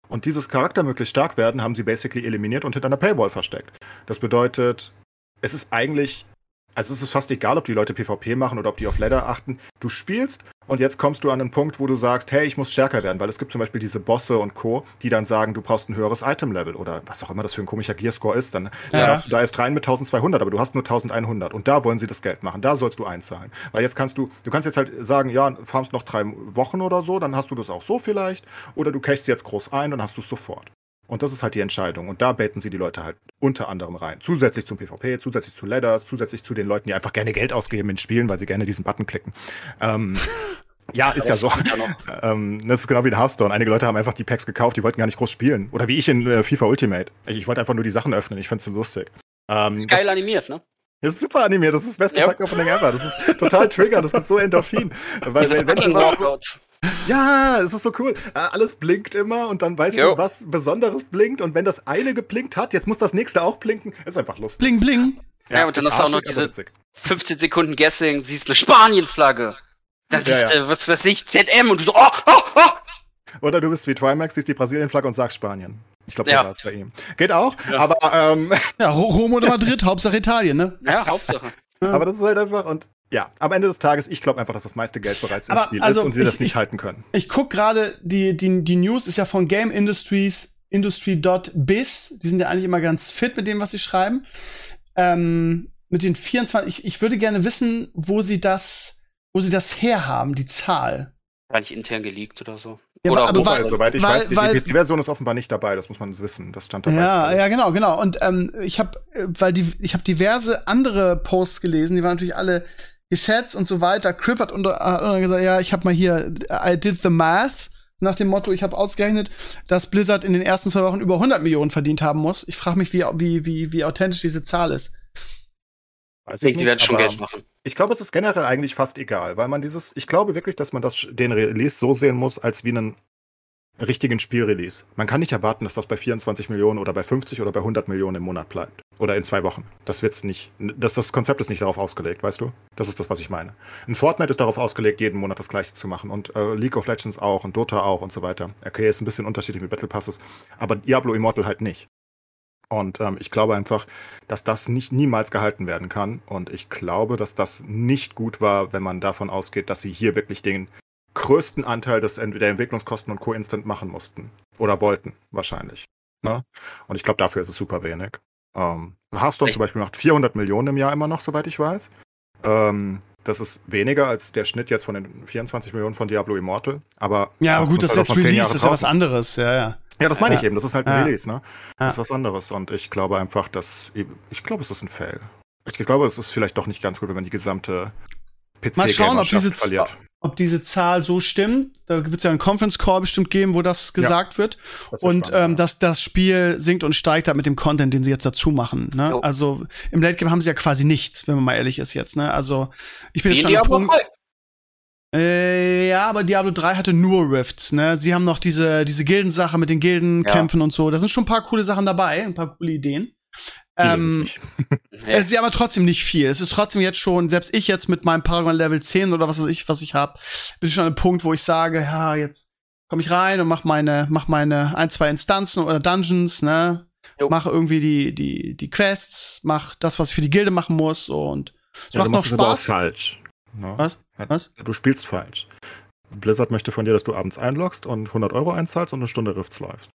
B: Und dieses Charakter möglichst stark werden, haben sie basically eliminiert und hinter einer Paywall versteckt. Das bedeutet, es ist eigentlich, also es ist fast egal, ob die Leute PvP machen oder ob die auf Ladder achten. Du spielst und jetzt kommst du an einen Punkt, wo du sagst, hey, ich muss stärker werden, weil es gibt zum Beispiel diese Bosse und Co., die dann sagen, du brauchst ein höheres Item-Level oder was auch immer das für ein komischer Gearscore ist. Dann da
A: Ja.
B: darfst du da erst rein mit 1200, aber du hast nur 1100 und da wollen sie das Geld machen. Da sollst du einzahlen. Weil jetzt kannst du, du kannst jetzt halt sagen, ja, farmst noch drei Wochen oder so, dann hast du das auch so vielleicht. Oder du cashst jetzt groß ein, dann hast du es sofort. Und das ist halt die Entscheidung. Und da beten sie die Leute halt unter anderem rein. Zusätzlich zum PvP, zusätzlich zu Ladders, zusätzlich zu den Leuten, die einfach gerne Geld ausgeben in Spielen, weil sie gerne diesen Button klicken. Ähm, ja, ist ja so. Ähm, das ist genau wie in Hearthstone. Einige Leute haben einfach die Packs gekauft, die wollten gar nicht groß spielen. Oder wie ich in äh, FIFA Ultimate. Ich, ich wollte einfach nur die Sachen öffnen. Ich find's so lustig. Ähm,
C: Ist
B: das,
C: geil animiert, ne?
B: das ist super animiert. Das ist das beste
C: Ja.
B: Pack-Opening ever. Das ist total trigger. Das gibt so Endorphin. Weil, wenn, wenn du. Ja, es ist so cool. Äh, Alles blinkt immer und dann weißt
C: Jo.
B: du, was Besonderes blinkt. Und wenn das eine geblinkt hat, jetzt muss das nächste auch blinken. Ist einfach lustig.
A: bling, bling.
C: Ja, und dann hast du auch noch diese-
B: witzig.
C: 15 Sekunden Guessing, siehst eine Spanien-Flagge. Dann
B: Ja,
C: siehst
B: ja.
C: du, was weiß ich, ZM und du so, oh, oh, oh.
B: Oder du bist wie Trimax, siehst die Brasilien-Flagge und sagst Spanien. Ich glaube, so
C: Ja.
B: war es bei ihm. Geht auch,
C: Ja.
B: aber, ähm,
A: Ja, Ro- Rom oder Madrid, Hauptsache Italien, ne?
C: Ja, Hauptsache.
B: aber das ist halt einfach und ja, am Ende des Tages, ich glaube einfach, dass das meiste Geld bereits im
A: Aber,
B: Spiel
A: also,
B: ist und sie das nicht
A: ich-
B: halten können.
A: Ich guck gerade, die, die, die News ist ja von Game Industries, Industry.biz. Die sind ja eigentlich immer ganz fit mit dem, was sie schreiben. Ähm, mit den 24, ich, ich würde gerne wissen, wo sie das, wo sie das herhaben, die Zahl.
C: War nicht intern geleakt oder so.
A: Ja,
C: oder
A: aber
C: auch
A: weil-
B: soweit ich
A: weil-
B: weiß, die,
A: weil-
B: die PC-Version ist offenbar nicht dabei, das muss man wissen. Das stand dabei.
A: Ja, ja, genau, genau. Und ähm, ich habe, weil die, ich habe diverse andere Posts gelesen, die waren natürlich alle geschätzt und so weiter. Crip hat unter, äh, unter gesagt, ja, ich habe mal hier, I did the math. Nach dem Motto, ich habe ausgerechnet, dass Blizzard in den ersten zwei Wochen über 100 Millionen verdient haben muss. Ich frage mich, wie, wie, wie, wie authentisch diese Zahl ist.
B: Weiß
C: Ich die werden schon Geld machen.
B: Ich glaube, es ist generell eigentlich fast egal, weil man dieses, ich glaube wirklich, dass man das, den Release so sehen muss, als wie einen richtigen Spielrelease. Man kann nicht erwarten, dass das bei 24 Millionen oder bei 50 oder bei 100 Millionen im Monat bleibt. Oder in zwei Wochen. Das wird's nicht. Das, das Konzept ist nicht darauf ausgelegt, weißt du? Das ist das, was ich meine. Ein Fortnite ist darauf ausgelegt, jeden Monat das Gleiche zu machen. Und äh, League of Legends auch und Dota auch und so weiter. Okay, ist ein bisschen unterschiedlich mit Battle Passes. Aber Diablo Immortal halt nicht. Und ähm, ich glaube einfach, dass das nicht niemals gehalten werden kann. Und ich glaube, dass das nicht gut war, wenn man davon ausgeht, dass sie hier wirklich den größten Anteil des der Entwicklungskosten und Co. instant machen mussten. Oder wollten, wahrscheinlich. Ne? Und ich glaube, dafür ist es super wenig. Ähm, Hearthstone
C: Echt?
B: zum Beispiel macht 400 Millionen im Jahr immer noch, soweit ich weiß. Ähm, das ist weniger als der Schnitt jetzt von den 24 Millionen von Diablo Immortal. Aber
A: Ja, aber gut, das ist
B: halt
A: jetzt
B: noch zehn
A: Release,
B: Jahre
A: das ist ja was anderes, ja, ja.
B: Ja, das meine ich
A: Ja.
B: eben. Das ist halt ein
A: Ja.
B: Release, ne?
A: Ja.
B: Das ist was anderes. Und ich glaube einfach, dass. Ich glaube, es ist ein Fail. Ich glaube, es ist vielleicht doch nicht ganz gut, wenn man die gesamte pc
A: Mal schauen, ob diese,
B: verliert.
A: Ob diese Zahl so stimmt. Da wird es ja einen Conference Call bestimmt geben, wo das gesagt wird.
B: Das wird
A: Und
B: spannend,
A: ähm,
B: ja.
A: dass das Spiel sinkt und steigt halt mit dem Content, den sie jetzt dazu machen. Ne?
C: Jo.
A: Also im Late Game haben sie ja quasi nichts, wenn man mal ehrlich ist jetzt. Ne? Also ich bin jetzt schon Punkt.
C: 3.
A: Äh, ja, aber Diablo 3 hatte nur Rifts. Ne? Sie haben noch diese diese Gildensache mit den Gildenkämpfen und so. Da sind schon ein paar coole Sachen dabei, ein paar coole Ideen. Ähm.
C: Ja.
A: es ist aber trotzdem nicht viel. Es ist trotzdem jetzt schon, selbst ich jetzt mit meinem Paragon Level 10 oder was weiß ich, was ich habe, bin ich schon an einem Punkt, wo ich sage, ja, jetzt komme ich rein und mach meine, mach meine ein, zwei Instanzen oder Dungeons, ne?
C: Jo.
A: Mach irgendwie die, die, die Quests, mach das, was ich für die Gilde machen muss und es
B: Ja,
A: macht
B: du
A: noch
B: es aber auch
A: Spaß.
B: falsch. Ne?
A: Was? Was?
B: Du spielst falsch. Blizzard möchte von dir, dass du abends einloggst und 100 Euro einzahlst und eine Stunde Rifts läufst.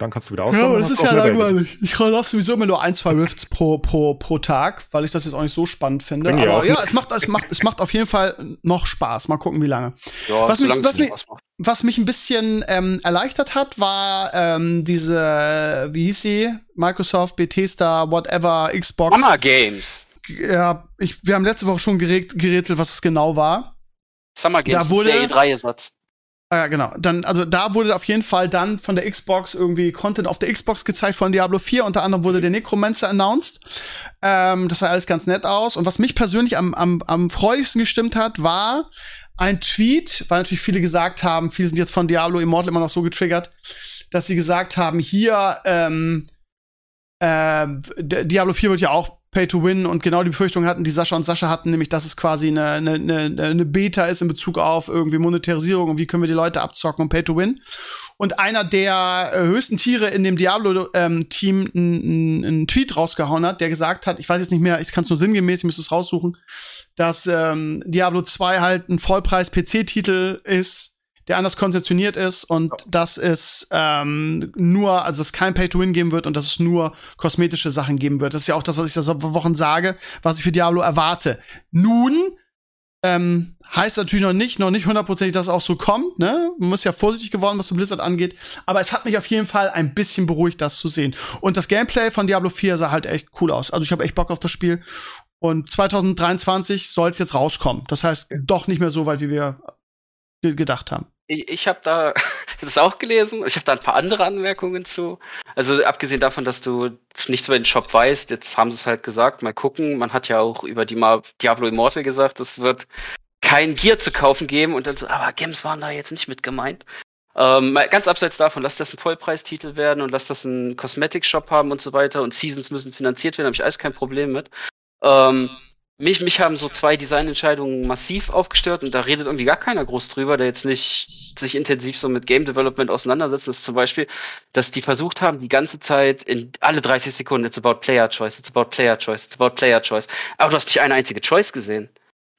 B: Dann kannst du wieder
A: aber
B: und
A: das ist ja langweilig. Ich laufe sowieso immer nur ein, zwei Rifts pro, pro, pro Tag, weil ich das jetzt auch nicht so spannend finde.
B: Bring ja
A: Aber ja,
B: nix.
A: es macht, es macht, es macht auf jeden Fall noch Spaß. Mal gucken, wie lange.
C: Ja,
A: Was mich- was mich-. Was mich ein bisschen ähm, erleichtert hat, war ähm, diese, wie hieß sie? Microsoft, Bethesda, whatever, Xbox.
C: Mama Games.
A: Ja, ich, wir haben letzte Woche schon geregt, gerätselt, was es genau war.
C: Summer Games
A: Da wurde-
C: ist der E3-Ersatz.
A: Ah, ja, genau. Dann, also da wurde auf jeden Fall dann von der Xbox irgendwie Content auf der Xbox gezeigt von Diablo 4. Unter anderem wurde der Necromancer announced. Ähm, das sah alles ganz nett aus. Und was mich persönlich am, am, am freudigsten gestimmt hat, war ein Tweet, weil natürlich viele gesagt haben, viele sind jetzt von Diablo Immortal immer noch so getriggert, dass sie gesagt haben, hier, ähm, D- Diablo 4 wird ja auch Pay to Win und genau die Befürchtung hatten, die Sascha und Sascha hatten, nämlich, dass es quasi eine, eine, eine, eine Beta ist in Bezug auf irgendwie Monetarisierung und wie können wir die Leute abzocken und Pay to Win. Und einer der äh, höchsten Tiere in dem Diablo-Team einen einen Tweet rausgehauen hat, der gesagt hat, ich weiß jetzt nicht mehr, ich kann es nur sinngemäß, ich müsste es raussuchen, dass ähm, Diablo 2 halt ein Vollpreis-PC-Titel ist, der anders konzeptioniert ist und dass es ähm, nur, also es kein Pay-to-Win geben wird und dass es nur kosmetische Sachen geben wird. Das ist ja auch das, was ich seit Wochen sage, was ich für Diablo erwarte. Nun ähm, heißt natürlich noch nicht, noch nicht hundertprozentig, dass es auch so kommt. Ne? Man muss ja vorsichtig geworden, was so Blizzard angeht. Aber es hat mich auf jeden Fall ein bisschen beruhigt, das zu sehen. Und das Gameplay von Diablo 4 sah halt echt cool aus. Also ich habe echt Bock auf das Spiel. Und 2023 soll es jetzt rauskommen. Das heißt, doch nicht mehr so weit, wie wir ge gedacht haben.
C: Ich, ich habe da das auch gelesen. Ich habe da ein paar andere Anmerkungen zu. Also abgesehen davon, dass du nichts über den Shop weißt, jetzt haben sie es halt gesagt. Mal gucken. Man hat ja auch über die Ma Diablo Immortal gesagt, es wird kein Gear zu kaufen geben und dann so, aber Games waren da jetzt nicht mit gemeint. Ähm, mal ganz abseits davon, lass das ein Vollpreistitel werden und lass das einen Cosmetic-Shop haben und so weiter und Seasons müssen finanziert werden, habe ich alles kein Problem mit. Ähm, mich, mich haben so zwei Designentscheidungen massiv aufgestört und da redet irgendwie gar keiner groß drüber, der jetzt nicht sich intensiv so mit Game Development auseinandersetzt. Ist zum Beispiel, dass die versucht haben, die ganze Zeit in alle 30 Sekunden, it's about Player Choice, it's about Player Choice, it's about Player Choice. Aber du hast nicht eine einzige Choice gesehen.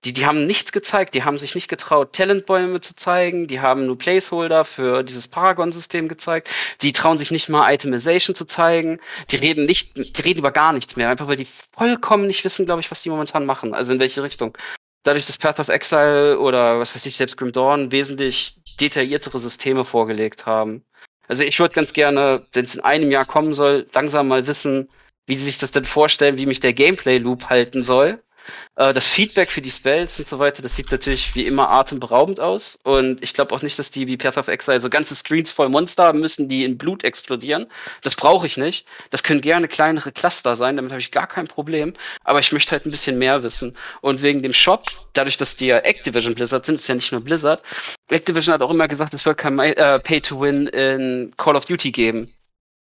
C: Die, die haben nichts gezeigt, die haben sich nicht getraut, Talentbäume zu zeigen, die haben nur Placeholder für dieses Paragon-System gezeigt, die trauen sich nicht mal Itemization zu zeigen, die reden nicht, die reden über gar nichts mehr, einfach weil die vollkommen nicht wissen, glaube ich, was die momentan machen, also in welche Richtung. Dadurch, dass Path of Exile oder was weiß ich, selbst Grim Dawn wesentlich detailliertere Systeme vorgelegt haben. Also ich würde ganz gerne, wenn es in einem Jahr kommen soll, langsam mal wissen, wie sie sich das denn vorstellen, wie mich der Gameplay-Loop halten soll. Äh, das Feedback für die Spells und so weiter, das sieht natürlich wie immer atemberaubend aus. Und ich glaube auch nicht, dass die wie Path of Exile so ganze Screens voll Monster haben müssen, die in Blut explodieren. Das brauche ich nicht. Das können gerne kleinere Cluster sein, damit habe ich gar kein Problem. Aber ich möchte halt ein bisschen mehr wissen. Und wegen dem Shop, dadurch, dass die ja Activision Blizzard sind, ist ja nicht nur Blizzard. Activision hat auch immer gesagt, es wird kein äh, Pay-to-Win in Call of Duty geben.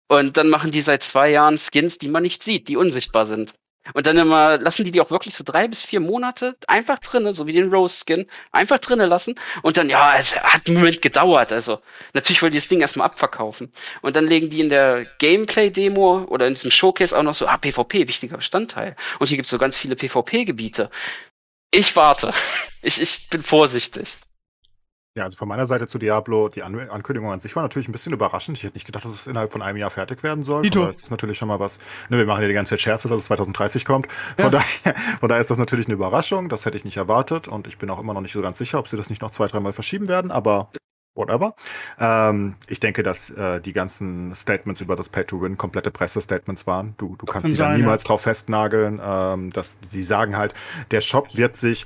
C: Und dann machen die seit zwei Jahren Skins, die man nicht sieht, die unsichtbar sind. Und dann immer lassen die die auch wirklich so drei bis vier Monate einfach drinnen, so wie den Rose Skin, einfach drinnen lassen. Und dann, ja, es hat einen Moment gedauert. Also natürlich wollen die das Ding erstmal abverkaufen. Und dann legen die in der Gameplay-Demo oder in diesem Showcase auch noch so, ah, PvP, wichtiger Bestandteil. Und hier gibt's so ganz viele PvP-Gebiete. Ich warte. Ich, ich bin vorsichtig.
B: Ja, also von meiner Seite zu Diablo, die An Ankündigung an sich war natürlich ein bisschen überraschend. Ich hätte nicht gedacht, dass es innerhalb von einem Jahr fertig werden soll.
A: Dito.
B: Aber es ist natürlich schon mal was. Ne, wir machen ja die ganze Zeit Scherze, dass es 2030 kommt.
A: Ja.
B: Von, daher, von daher ist das natürlich eine Überraschung. Das hätte ich nicht erwartet. Und ich bin auch immer noch nicht so ganz sicher, ob sie das nicht noch zwei, dreimal verschieben werden. Aber whatever. Ähm, ich denke, dass äh, die ganzen Statements über das Pay-to-Win komplette Pressestatements waren. Du, du kannst
A: kann
B: sie da niemals drauf festnageln. Ähm, dass die sagen halt, der Shop wird sich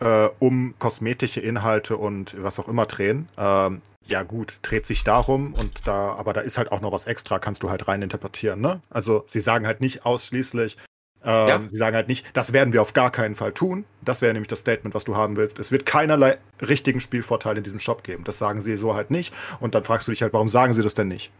B: äh, um kosmetische Inhalte und was auch immer drehen. Ähm, ja gut, dreht sich darum und da, aber da ist halt auch noch was extra, kannst du halt rein interpretieren, ne? Also sie sagen halt nicht ausschließlich, ähm,
C: Ja.
B: sie sagen halt nicht, das werden wir auf gar keinen Fall tun. Das wäre nämlich das Statement, was du haben willst. Es wird keinerlei richtigen Spielvorteil in diesem Shop geben. Das sagen sie so halt nicht. Und dann fragst du dich halt, warum sagen sie das denn nicht?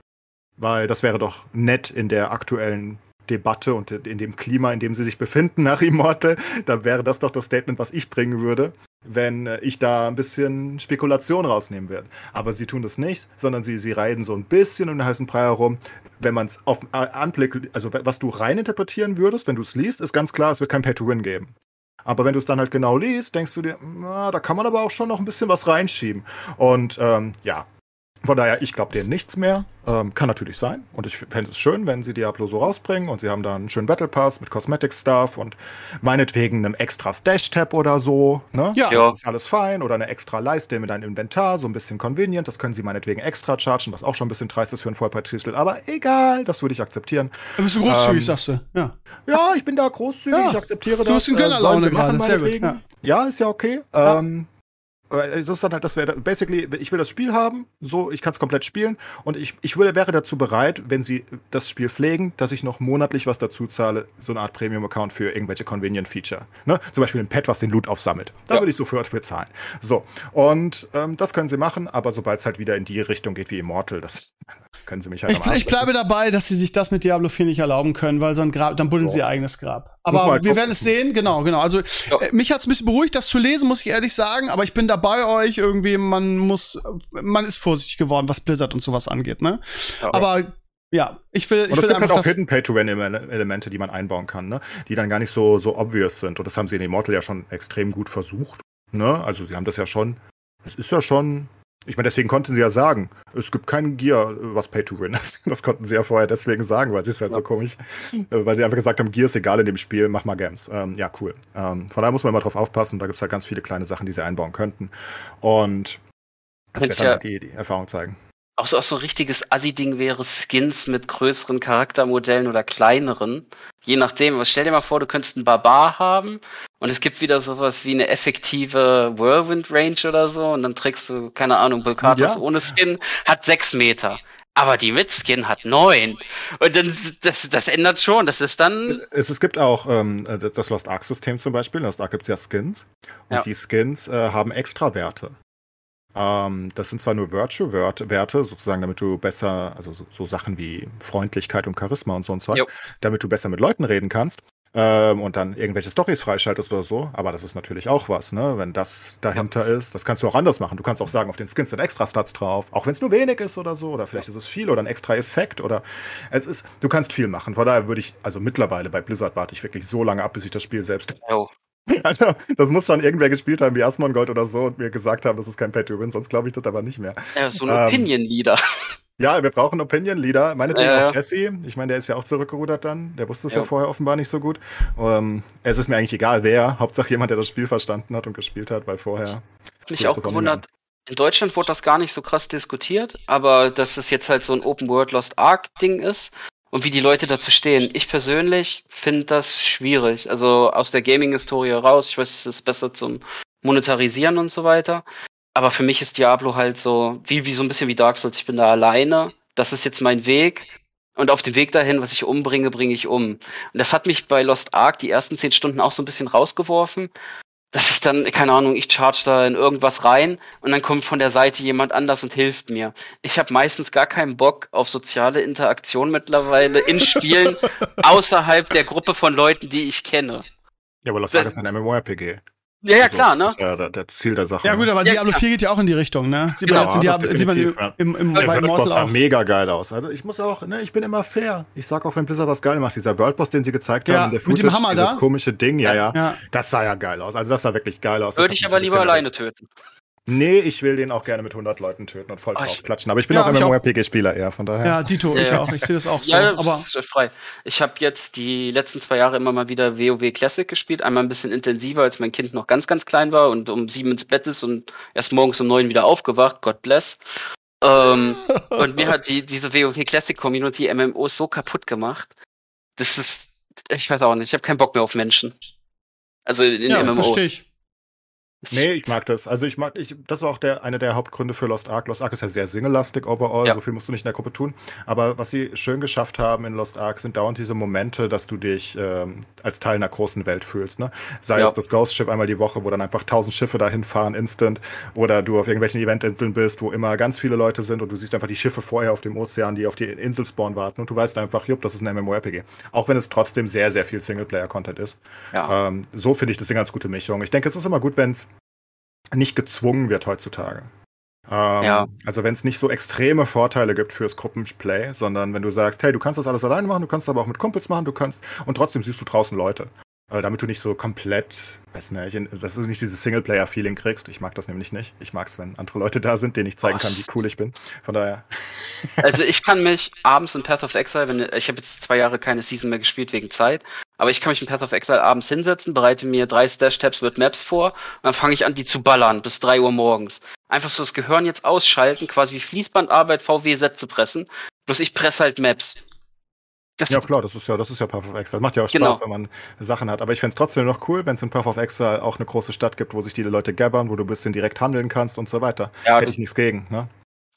B: Weil das wäre doch nett in der aktuellen Debatte und in dem Klima, in dem sie sich befinden nach Immortal, da wäre das doch das Statement, was ich bringen würde, wenn äh, ich da ein bisschen Spekulation rausnehmen würde. Aber sie tun das nicht, sondern sie, sie reiten so ein bisschen um den heißen Brei herum. Wenn man es auf äh, Anblick, also was du reininterpretieren würdest, wenn du es liest, ist ganz klar, es wird kein Pay-to-Win geben. Aber wenn du es dann halt genau liest, denkst du dir, na, da kann man aber auch schon noch ein bisschen was reinschieben. Und ähm, ja, von daher, ich glaube denen nichts mehr. Ähm, kann natürlich sein. Und ich fände es schön, wenn sie Diablo so rausbringen und sie haben da einen schönen Battle Pass mit Cosmetic Stuff und meinetwegen einem extra Stash-Tab oder so. Ne?
A: Ja.
C: Ja.
B: Das ist alles fein. Oder eine extra Leiste mit einem Inventar, so ein bisschen convenient. Das können sie meinetwegen extra chargen, was auch schon ein bisschen dreist ist für einen Vollpreistitel. Aber egal, das würde ich akzeptieren.
A: Da bist du großzügig,
B: Ähm,
A: sagst du. Ja.
B: Ja, ich bin da großzügig,
A: Ja.
B: ich akzeptiere das.
A: Du hast in
B: äh,
A: Gönnerlaune
B: machen,
A: gerade, sehr gut,
B: meinetwegen. Ja. ist ja okay.
A: Ja.
B: Ähm, das ist dann halt, das wäre basically, ich will das Spiel haben, so, ich kann es komplett spielen und ich, ich würde, wäre dazu bereit, wenn sie das Spiel pflegen, dass ich noch monatlich was dazu zahle, so eine Art Premium-Account für irgendwelche Convenient-Feature. Ne? Zum Beispiel ein Pad, was den Loot aufsammelt. Da ja. würde ich sofort für zahlen. So, und ähm, das können sie machen, aber sobald es halt wieder in die Richtung geht wie Immortal, das können sie mich halt
A: Ich, ich bleibe dabei, dass sie sich das mit Diablo 4 nicht erlauben können, weil so ein Grab, dann buddeln oh. sie ihr eigenes Grab. Aber halt wir werden es sehen, genau, genau. Also ja. äh, mich hat es ein bisschen beruhigt, das zu lesen, muss ich ehrlich sagen, aber ich bin dabei bei euch irgendwie, man muss, man ist vorsichtig geworden, was Blizzard und sowas angeht, ne? Ja. Aber ja, ich will, ich
B: und
A: es
B: gibt halt auch Hidden Pay-to-Win-Elemente, die man einbauen kann, ne? Die dann gar nicht so, so obvious sind. Und das haben sie in Immortal ja schon extrem gut versucht, ne? Also sie haben das ja schon, es ist ja schon ich meine, deswegen konnten sie ja sagen, es gibt kein Gear, was Pay to Win ist. Das konnten sie ja vorher deswegen sagen, weil es ist halt ja. so komisch. Äh, weil sie einfach gesagt haben, Gear ist egal in dem Spiel, mach mal Games. Ähm, ja, cool. Ähm, von daher muss man immer drauf aufpassen. Da gibt es halt ganz viele kleine Sachen, die sie einbauen könnten. Und das wird dann ja halt die, die Erfahrung zeigen
C: auch so, auch so ein richtiges Assi-Ding wäre Skins mit größeren Charaktermodellen oder kleineren. Je nachdem, was stell dir mal vor, du könntest einen Barbar haben und es gibt wieder sowas wie eine effektive Whirlwind Range oder so und dann trägst du, keine Ahnung, Vulkatus ja. ohne Skin, hat sechs Meter. Aber die mit Skin hat neun. Und dann, das, das ändert schon. Das ist dann.
B: Es, es gibt auch ähm, das Lost Ark System zum Beispiel. In Lost Ark gibt es ja Skins. Und ja. die Skins äh, haben extra Werte. Ähm, das sind zwar nur Virtue-Werte, sozusagen, damit du besser, also so, so, Sachen wie Freundlichkeit und Charisma und so ein Zeug, jo. damit du besser mit Leuten reden kannst ähm, und dann irgendwelche Stories freischaltest oder so. Aber das ist natürlich auch was, ne? Wenn das dahinter ja. ist, das kannst du auch anders machen. Du kannst auch sagen, auf den Skins sind extra Stats drauf, auch wenn es nur wenig ist oder so, oder vielleicht ist es viel oder ein extra Effekt oder es ist, du kannst viel machen. Von daher würde ich, also mittlerweile bei Blizzard warte ich wirklich so lange ab, bis ich das Spiel selbst
C: oh.
B: Also, das muss schon irgendwer gespielt haben wie Asmongold oder so und mir gesagt haben, das ist kein Pay-to-Win, sonst glaube ich das aber nicht mehr.
C: Ja, so ein ähm, Opinion-Leader.
B: Ja, wir brauchen Opinion-Leader. Meinetwegen äh, auch Jesse. Ich meine, der ist ja auch zurückgerudert dann. Der wusste es ja. ja vorher offenbar nicht so gut. Um, es ist mir eigentlich egal, wer. Hauptsache jemand, der das Spiel verstanden hat und gespielt hat, weil vorher.
C: Mich auch gewundert. In Deutschland wurde das gar nicht so krass diskutiert, aber dass es jetzt halt so ein Open World Lost Ark Ding ist und wie die Leute dazu stehen. Ich persönlich finde das schwierig. Also aus der Gaming-Historie raus, ich weiß, es ist besser zum Monetarisieren und so weiter. Aber für mich ist Diablo halt so, wie, wie so ein bisschen wie Dark Souls. Ich bin da alleine. Das ist jetzt mein Weg. Und auf dem Weg dahin, was ich umbringe, bringe ich um. Und das hat mich bei Lost Ark die ersten zehn Stunden auch so ein bisschen rausgeworfen, dass ich dann, keine Ahnung, ich charge da in irgendwas rein und dann kommt von der Seite jemand anders und hilft mir. Ich habe meistens gar keinen Bock auf soziale Interaktion mittlerweile in Spielen außerhalb der Gruppe von Leuten, die ich kenne.
B: Ja, aber Lost Ark ist ein MMORPG.
C: Ja, ja, also, klar, ne?
B: Das ist ja der, der Ziel der Sache.
A: Ja, gut, aber
B: ja,
A: Diablo 4 geht ja auch in die Richtung, ne? Sieht genau, man jetzt Diablo, sieht man ja. im, im,
B: der bei Immortal sah mega geil aus. Also ich muss auch, ne, ich bin immer fair. Ich sag auch, wenn Blizzard was geil macht, dieser Worldboss, den sie gezeigt ja, haben, der
A: Footage, mit dem Hammer
B: dieses
A: da?
B: komische Ding, ja, ja, ja, das sah ja geil aus. Also das sah wirklich geil aus.
C: Würde ich aber lieber alleine töten.
B: Nee, ich will den auch gerne mit 100 Leuten töten und voll drauf oh, klatschen. Aber ich bin ja, auch immer MMORPG-Spieler eher, von daher.
A: Ja, Dito, ich auch. Ich sehe das auch so. Ja, aber
C: ist frei. Ich habe jetzt die letzten zwei Jahre immer mal wieder WoW Classic gespielt. Einmal ein bisschen intensiver, als mein Kind noch ganz, ganz klein war und um sieben ins Bett ist und erst morgens um neun wieder aufgewacht. God bless. Ähm, und mir hat die, diese WoW Classic Community MMOs so kaputt gemacht. Das ist, ich weiß auch nicht, ich habe keinen Bock mehr auf Menschen. Also in ja, MMOs. Verstehe ich.
B: Nee, ich mag das. Also ich mag, ich, das war auch der, einer der Hauptgründe für Lost Ark. Lost Ark ist ja sehr single-lastig overall, ja. so viel musst du nicht in der Gruppe tun. Aber was sie schön geschafft haben in Lost Ark, sind dauernd diese Momente, dass du dich ähm, als Teil einer großen Welt fühlst. Ne? Sei ja. es das Ghost Ship einmal die Woche, wo dann einfach tausend Schiffe dahin fahren, instant, oder du auf irgendwelchen Eventinseln bist, wo immer ganz viele Leute sind und du siehst einfach die Schiffe vorher auf dem Ozean, die auf die Insel spawnen warten und du weißt einfach, jupp, das ist ein MMORPG. Auch wenn es trotzdem sehr, sehr viel Singleplayer-Content ist. Ja. Ähm, so finde ich das eine ganz gute Mischung. Ich denke, es ist immer gut, wenn es nicht gezwungen wird heutzutage. Ähm, ja. Also wenn es nicht so extreme Vorteile gibt fürs Gruppenplay, sondern wenn du sagst, hey, du kannst das alles alleine machen, du kannst aber auch mit Kumpels machen, du kannst und trotzdem siehst du draußen Leute. Äh, damit du nicht so komplett, weiß nicht, dass du nicht dieses Singleplayer-Feeling kriegst. Ich mag das nämlich nicht. Ich mag es, wenn andere Leute da sind, denen ich zeigen oh. kann, wie cool ich bin. Von daher.
C: Also ich kann mich abends in Path of Exile, wenn ich habe jetzt zwei Jahre keine Season mehr gespielt wegen Zeit, aber ich kann mich in Path of Exile abends hinsetzen, bereite mir drei Stash-Tabs mit Maps vor und dann fange ich an, die zu ballern bis drei Uhr morgens. Einfach so das Gehirn jetzt ausschalten, quasi wie Fließbandarbeit VW-Set zu pressen. Bloß ich presse halt Maps
B: Ja, klar, das ist ja, das ist ja Path of Exile. Das macht ja auch
C: Genau.
B: Spaß, wenn man Sachen hat. Aber ich fänd's trotzdem noch cool, wenn es in Path of Exile auch eine große Stadt gibt, wo sich die Leute gabbern, wo du ein bisschen direkt handeln kannst und so weiter.
C: Ja,
B: Hätte ich nichts gegen, ne?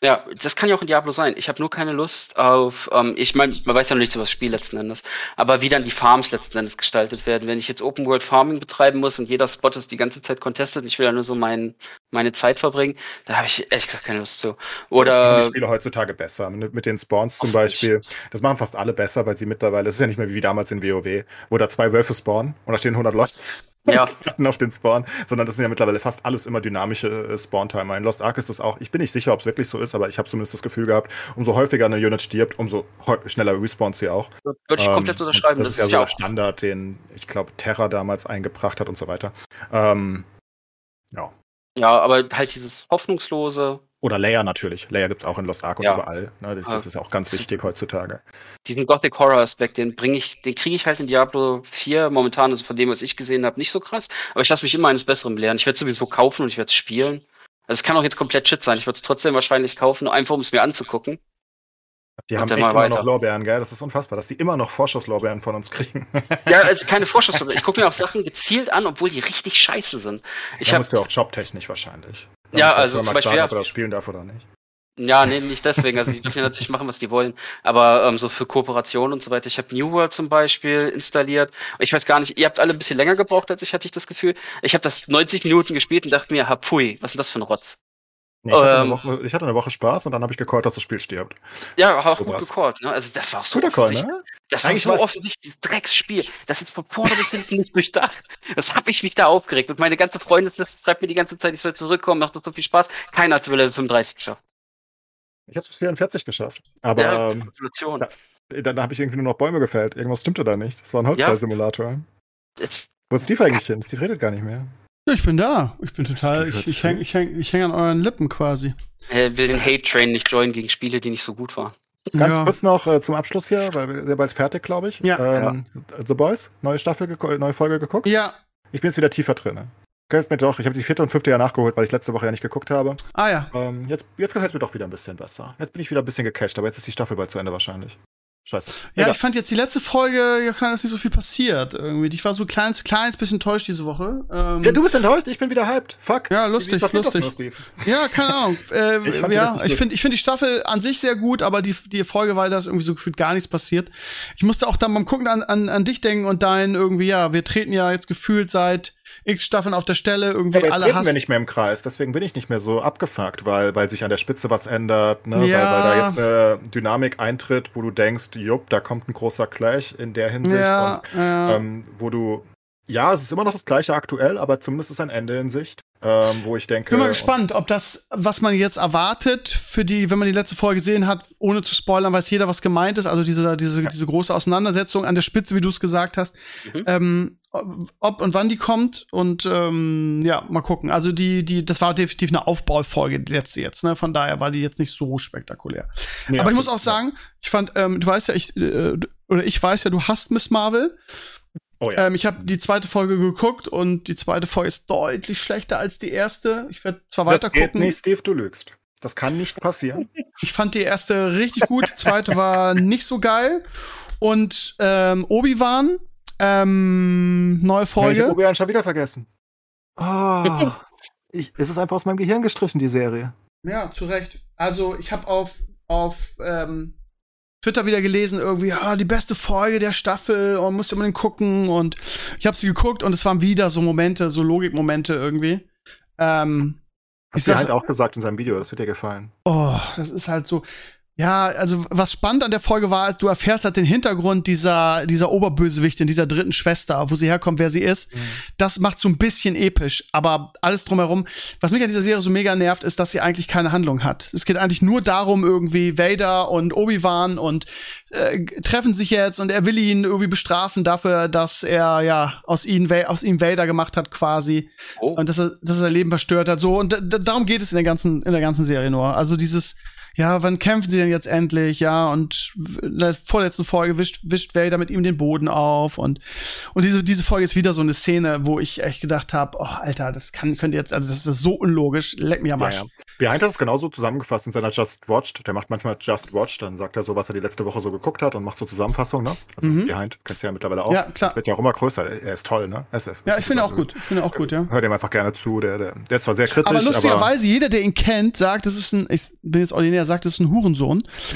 C: Ja, das kann ja auch in Diablo sein. Ich habe nur keine Lust auf, ähm, ich meine, man weiß ja noch nichts über das Spiel letzten Endes, aber wie dann die Farms letzten Endes gestaltet werden. Wenn ich jetzt Open World Farming betreiben muss und jeder Spot ist die ganze Zeit contested und ich will ja nur so mein, meine Zeit verbringen, da habe ich ehrlich gesagt keine Lust zu.
B: das machen
C: Oder
B: die Spiele heutzutage besser. Mit, den Spawns zum. Beispiel. Das machen fast alle besser, weil sie mittlerweile, es ist ja nicht mehr wie damals in WoW, wo da zwei Wölfe spawnen und da stehen 100 Leute
C: ja,
B: auf den Spawn, sondern das sind ja mittlerweile fast alles immer dynamische äh, Spawn-Timer. In Lost Ark ist das auch, ich bin nicht sicher, ob es wirklich so ist, aber ich habe zumindest das Gefühl gehabt, umso häufiger eine Unit stirbt, umso schneller respawnt sie auch.
C: würde ich
B: Ähm,
C: komplett unterschreiben.
B: Das, ist ja so der Standard, den ich glaube Terra damals eingebracht hat und so weiter. Ähm, ja.
C: Ja, aber halt dieses hoffnungslose,
B: Oder Layer natürlich. Layer gibt's auch in Lost Ark und
C: Ja.
B: überall. Ne? Das, das ist auch ganz wichtig heutzutage.
C: diesen Gothic Horror Aspekt, den bringe ich, den kriege ich halt in Diablo 4 momentan, also von dem, was ich gesehen habe, nicht so krass. Aber ich lasse mich immer eines Besseren belehren. Ich werde sowieso kaufen und ich werde es spielen. Also es kann auch jetzt komplett shit sein. Ich würde es trotzdem wahrscheinlich kaufen, einfach um es mir anzugucken.
B: Die
C: Und
B: haben echt immer noch
C: weiter.
B: Lorbeeren, gell? Das ist unfassbar, dass die immer noch Vorschusslorbeeren von uns kriegen.
C: Ja, also keine Vorschuss. Ich gucke mir auch Sachen gezielt an, obwohl die richtig scheiße sind. Ich
B: da
C: habe
B: musst du auch jobtechnisch wahrscheinlich. Da
C: Ja, also zum Beispiel,
B: schauen,
C: ja.
B: ob er das spielen darf oder nicht.
C: Ja, nee, nicht deswegen. Also die dürfen ja natürlich machen, was die wollen. Aber ähm, so für Kooperation und so weiter. Ich habe New World zum Beispiel installiert. Ich weiß gar nicht, ihr habt alle ein bisschen länger gebraucht als ich, hatte ich das Gefühl. Ich habe das 90 Minuten gespielt und dachte mir, ha, pfui, was ist denn das für ein Rotz?
B: Nee, ich, hatte eine
C: Ähm.
B: Woche, ich hatte eine Woche Spaß und dann habe ich gecallt, dass das Spiel stirbt.
C: Ja, hat auch
B: So
C: gut gecallt, ne? Also das war auch so
B: Guter Call,
C: offensichtlich.
B: ne?
C: Das war
B: Eigentlich
C: so
B: war-
C: offensichtlich Drecksspiel. Das ist von vorne bis hinten nicht durchdacht. Das habe ich mich da aufgeregt. Und meine ganze Freundesliste schreibt mir die ganze Zeit, ich soll zurückkommen, macht das so viel Spaß. Keiner hat Level 35 geschafft.
B: Ich habe 44 geschafft. Aber
C: ja,
B: ähm, ja. dann habe ich irgendwie nur noch Bäume gefällt. Irgendwas stimmte da nicht. Das war ein Holzfallsimulator.
C: Jetzt-
B: Wo ist Steve eigentlich hin? Steve redet gar nicht mehr.
A: Ja, ich bin da. Ich bin total. Ich, ich hänge ich häng, ich häng an euren Lippen quasi.
C: Er will den Hate-Train nicht joinen gegen Spiele, die nicht so gut waren.
B: Ganz
A: ja.
B: kurz noch äh, zum Abschluss hier, weil wir sind bald fertig, glaube ich.
A: Ja.
B: Ähm, The Boys, neue Staffel, geko- neue Folge geguckt.
A: ja.
B: Ich bin jetzt wieder tiefer drin. ne? Gefällt mir doch. Ich habe die vierte und fünfte ja nachgeholt, weil ich letzte Woche ja nicht geguckt habe.
A: Ah ja.
B: Ähm, jetzt jetzt gefällt es mir doch wieder ein bisschen besser. Jetzt bin ich wieder ein bisschen gecasht, aber jetzt ist die Staffel bald zu Ende wahrscheinlich. Scheiße.
A: Ja,
B: Egal.
A: ich fand jetzt die letzte Folge, ja, kann ist nicht so viel passiert irgendwie. Ich war so ein kleines, kleines bisschen enttäuscht diese Woche. Ähm,
B: ja, du bist enttäuscht, ich bin wieder hyped. Fuck.
A: Ja, lustig, lustig.
B: Das?
A: Ja, keine Ahnung. Äh,
B: Ich
A: ja, ich finde ich find die Staffel an sich sehr gut, aber die, die Folge, weil da ist irgendwie so gefühlt gar nichts passiert. Ich musste auch dann beim Gucken an, an, an dich denken und dein irgendwie, ja, wir treten ja jetzt gefühlt seit x Staffeln auf der Stelle, irgendwie
B: Aber jetzt
A: alle
B: treten wir
A: hassen.
B: nicht mehr im Kreis, deswegen bin ich nicht mehr so abgefuckt, weil, weil sich an der Spitze was ändert, ne?
A: Ja.
B: weil, weil da jetzt eine Dynamik eintritt, wo du denkst, jupp, da kommt ein großer Clash in der Hinsicht.
A: Ja,
B: Und,
A: ja.
B: ähm, wo du, ja, es ist immer noch das gleiche aktuell, aber zumindest ist ein Ende in Sicht, ähm, wo ich denke.
A: bin mal gespannt, ob das, was man jetzt erwartet, für die, wenn man die letzte Folge gesehen hat, ohne zu spoilern, weiß jeder, was gemeint ist. Also diese, diese, diese große Auseinandersetzung an der Spitze, wie du es gesagt hast,
C: Mhm.
A: ähm, ob und wann die kommt und ähm, ja, mal gucken. Also die, die, das war definitiv eine Aufbaufolge, die letzte jetzt, ne? Von daher war die jetzt nicht so spektakulär.
B: Nee,
A: Aber ich muss auch sagen, ich fand, ähm, du weißt ja, ich, äh, oder ich weiß ja, du hasst Miss Marvel.
B: Oh ja.
A: Ähm, ich habe die zweite Folge geguckt und die zweite Folge ist deutlich schlechter als die erste. Ich werde zwar
B: das
A: weiter
B: geht
A: gucken.
B: nicht, Steve, du lügst. Das kann nicht passieren.
A: Ich fand die erste richtig gut, die zweite war nicht so geil. Und ähm, Obi-Wan, ähm, neue
B: Ich
A: Folge.
B: habe Obi schon wieder vergessen. Oh, ich, es ist einfach aus meinem Gehirn gestrichen, die Serie.
A: Ja, zu Recht. Also ich habe auf, auf ähm, Twitter wieder gelesen, irgendwie, ja, die beste Folge der Staffel und musste unbedingt gucken. Und ich habe sie geguckt und es waren wieder so Momente, so Logikmomente irgendwie. Ähm,
B: Hat
A: ich sag,
B: halt auch gesagt in seinem Video, das wird dir gefallen.
A: Oh, das ist halt so. Ja, also was spannend an der Folge war, ist, du erfährst halt den Hintergrund dieser, dieser Oberbösewichtin, dieser dritten Schwester, wo sie herkommt, wer sie ist. Das macht so ein bisschen episch, aber alles drumherum. Was mich an dieser Serie so mega nervt, ist, dass sie eigentlich keine Handlung hat. Es geht eigentlich nur darum, irgendwie Vader und Obi-Wan und äh, treffen sich jetzt und er will ihn irgendwie bestrafen dafür, dass er ja aus ihm, aus ihm Vader gemacht hat quasi
C: Oh.
A: und dass er, dass er sein Leben verstört hat. So und da- da- darum geht es in der ganzen in der ganzen Serie nur. Also dieses ja, wann kämpfen sie denn jetzt endlich, ja, und in der vorletzten Folge wischt, wischt Vader mit ihm den Boden auf und, und diese, diese Folge ist wieder so eine Szene, wo ich echt gedacht habe, oh, Alter, das kann, könnte jetzt, also das ist so unlogisch, leck mir am Arsch.
B: Ja, ja. Behind hat es genauso zusammengefasst in seiner Just Watched. Der macht manchmal Just Watched, dann sagt er so, was er die letzte Woche so geguckt hat und macht so Zusammenfassungen, ne? Also
A: Mhm.
B: Behind kennst du ja mittlerweile auch.
A: Ja, klar.
B: Wird ja auch immer größer. Er ist toll, ne? Es ist,
A: Ja,
B: ist
A: ich finde auch gut. Ich finde auch gut, ja.
B: Hört ihm einfach gerne zu. Der, der, der ist zwar sehr kritisch,
A: Aber lustigerweise, jeder, der ihn kennt, sagt, das ist ein, ich bin jetzt ordinär, sagt, das ist ein Hurensohn,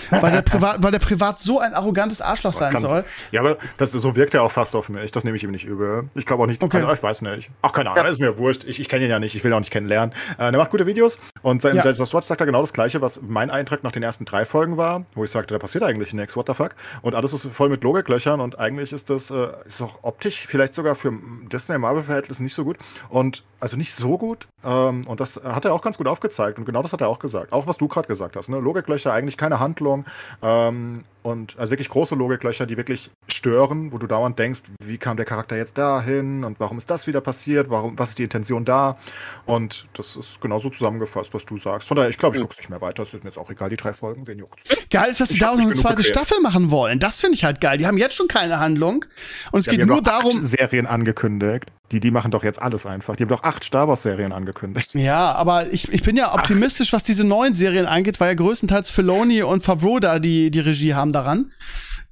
A: weil der privat, weil der privat so ein arrogantes Arschloch sein
B: Kann-
A: soll.
B: Ja, aber das, so wirkt er auch fast auf mich. Das nehme ich ihm nicht übel. Ich glaube auch nicht.
A: Okay.
B: Also, ich weiß nicht. Ach, keine Ahnung, ist mir wurscht. Ich, ich kenne ihn ja nicht. Ich will ihn auch nicht kennenlernen. Äh, der macht gute Videos. Und sein
A: Ja.
B: ja. Just Watch sagt er genau das Gleiche, was mein Eintrag nach den ersten drei Folgen war, wo ich sagte, da passiert eigentlich nichts. What the fuck? Und alles ist voll mit Logiklöchern. Und eigentlich ist das äh, ist auch optisch vielleicht sogar für Disney-Marvel-Verhältnisse nicht so gut. Und also nicht so gut. Ähm, und das hat er auch ganz gut aufgezeigt. Und genau das hat er auch gesagt. Auch was du gerade gesagt hast. Ne? Logiklöcher, eigentlich keine Handlung. Ähm, und also wirklich große Logiklöcher, die wirklich stören, wo du dauernd denkst, wie kam der Charakter jetzt dahin und warum ist das wieder passiert, warum, was ist die Intention da? Und das ist genauso zusammengefasst, was du sagst. Von daher, ich glaube, ich gucke es nicht mehr weiter. Das ist mir jetzt auch egal, die drei Folgen, wen juckt's?
A: Geil ist, dass sie daraus noch eine zweite
B: geklärt.
A: Staffel machen wollen. Das finde ich halt geil. Die haben jetzt schon keine Handlung. Und es
B: Ja,
A: geht
B: die haben
A: nur
B: doch
A: darum.
B: Serien angekündigt. Die, die machen doch jetzt alles einfach. Die haben doch acht Star Wars-Serien angekündigt.
A: Ja, aber ich, ich bin ja optimistisch, was diese neuen Serien angeht, weil ja größtenteils Filoni und Favreau da die, die Regie haben daran.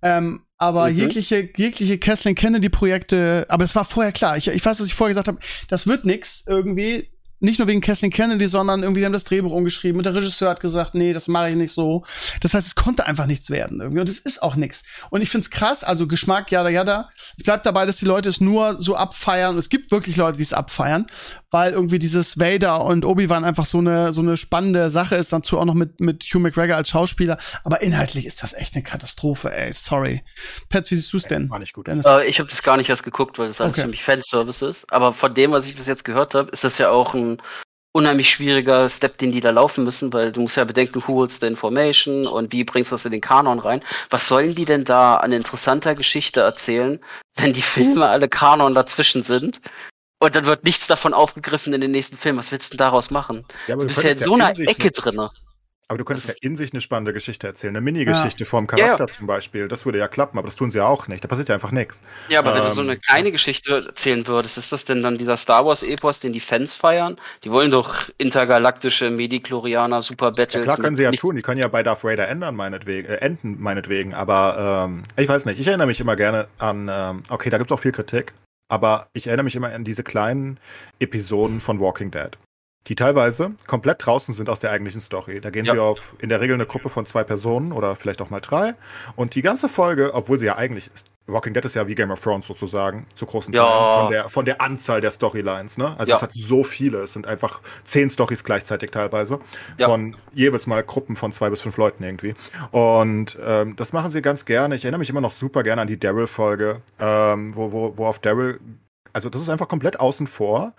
A: Ähm, aber
C: Mhm.
A: jegliche, jegliche Kathleen Kennedy-Projekte, aber es war vorher klar. Ich, ich weiß, was ich vorher gesagt habe, das wird nix irgendwie. Nicht nur wegen Kathleen Kennedy, sondern irgendwie haben das Drehbuch umgeschrieben und der Regisseur hat gesagt, nee, das mache ich nicht so. Das heißt, es konnte einfach nichts werden irgendwie und es ist auch nix. Und ich find's krass, also Geschmack, jada, jada. Ich bleib dabei, dass die Leute es nur so abfeiern und es gibt wirklich Leute, die es abfeiern, weil irgendwie dieses Vader und Obi-Wan einfach so eine, so eine spannende Sache ist, dazu auch noch mit, mit Hugh McGregor als Schauspieler. Aber inhaltlich ist das echt eine Katastrophe, ey, sorry. Pets, wie siehst du's denn?
B: War nicht gut.
A: Dennis?
C: Äh, ich habe das gar nicht erst geguckt, weil das alles
A: Okay.
C: für mich Fanservice ist. Aber von dem, was ich bis jetzt gehört habe, ist das ja auch ein unheimlich schwieriger Step, den die da laufen müssen, weil du musst ja bedenken, who holds the information und wie bringst du das in den Kanon rein. Was sollen die denn da an interessanter Geschichte erzählen, wenn die Filme alle Kanon dazwischen sind? Und dann wird nichts davon aufgegriffen in den nächsten Film. Was willst du denn daraus machen?
B: Ja, aber
C: Du bist ja in so einer
B: in
C: Ecke drinne.
B: Aber du könntest ja in sich eine spannende Geschichte erzählen. Eine Mini-Geschichte vom
C: Ja, ja.
B: Charakter zum Beispiel. Das würde ja klappen, aber das tun sie ja auch nicht. Da passiert ja einfach nichts.
C: Ja, aber wenn du so
B: Ähm,
C: eine kleine Geschichte erzählen würdest, ist das denn dann dieser Star Wars-Epos, den die Fans feiern? Die wollen doch intergalaktische Medi-Chlorianer, Super
B: Ja,
C: Battles.
B: klar können sie ja tun. Die können ja bei Darth Vader ändern, meinetwegen, äh, enden, meinetwegen. Aber ähm, ich weiß nicht. Ich erinnere mich immer gerne an, ähm, okay, da gibt es auch viel Kritik. Aber ich erinnere mich immer an diese kleinen Episoden von Walking Dead. Die teilweise komplett draußen sind aus der eigentlichen Story. Da gehen
C: Ja.
B: sie auf in der Regel eine Gruppe von zwei Personen oder vielleicht auch mal drei. Und die ganze Folge, obwohl sie ja eigentlich ist, Walking Dead ist ja wie Game of Thrones sozusagen, zu großen
C: Ja.
B: Teilen von der, von der Anzahl der Storylines. Ne? Also
C: Ja.
B: es hat so viele, es sind einfach zehn Stories gleichzeitig teilweise.
C: Ja.
B: Von jeweils mal Gruppen von zwei bis fünf Leuten irgendwie. Und ähm, das machen sie ganz gerne. Ich erinnere mich immer noch super gerne an die Daryl-Folge, ähm, wo, wo, wo auf Daryl, also das ist einfach komplett außen vor.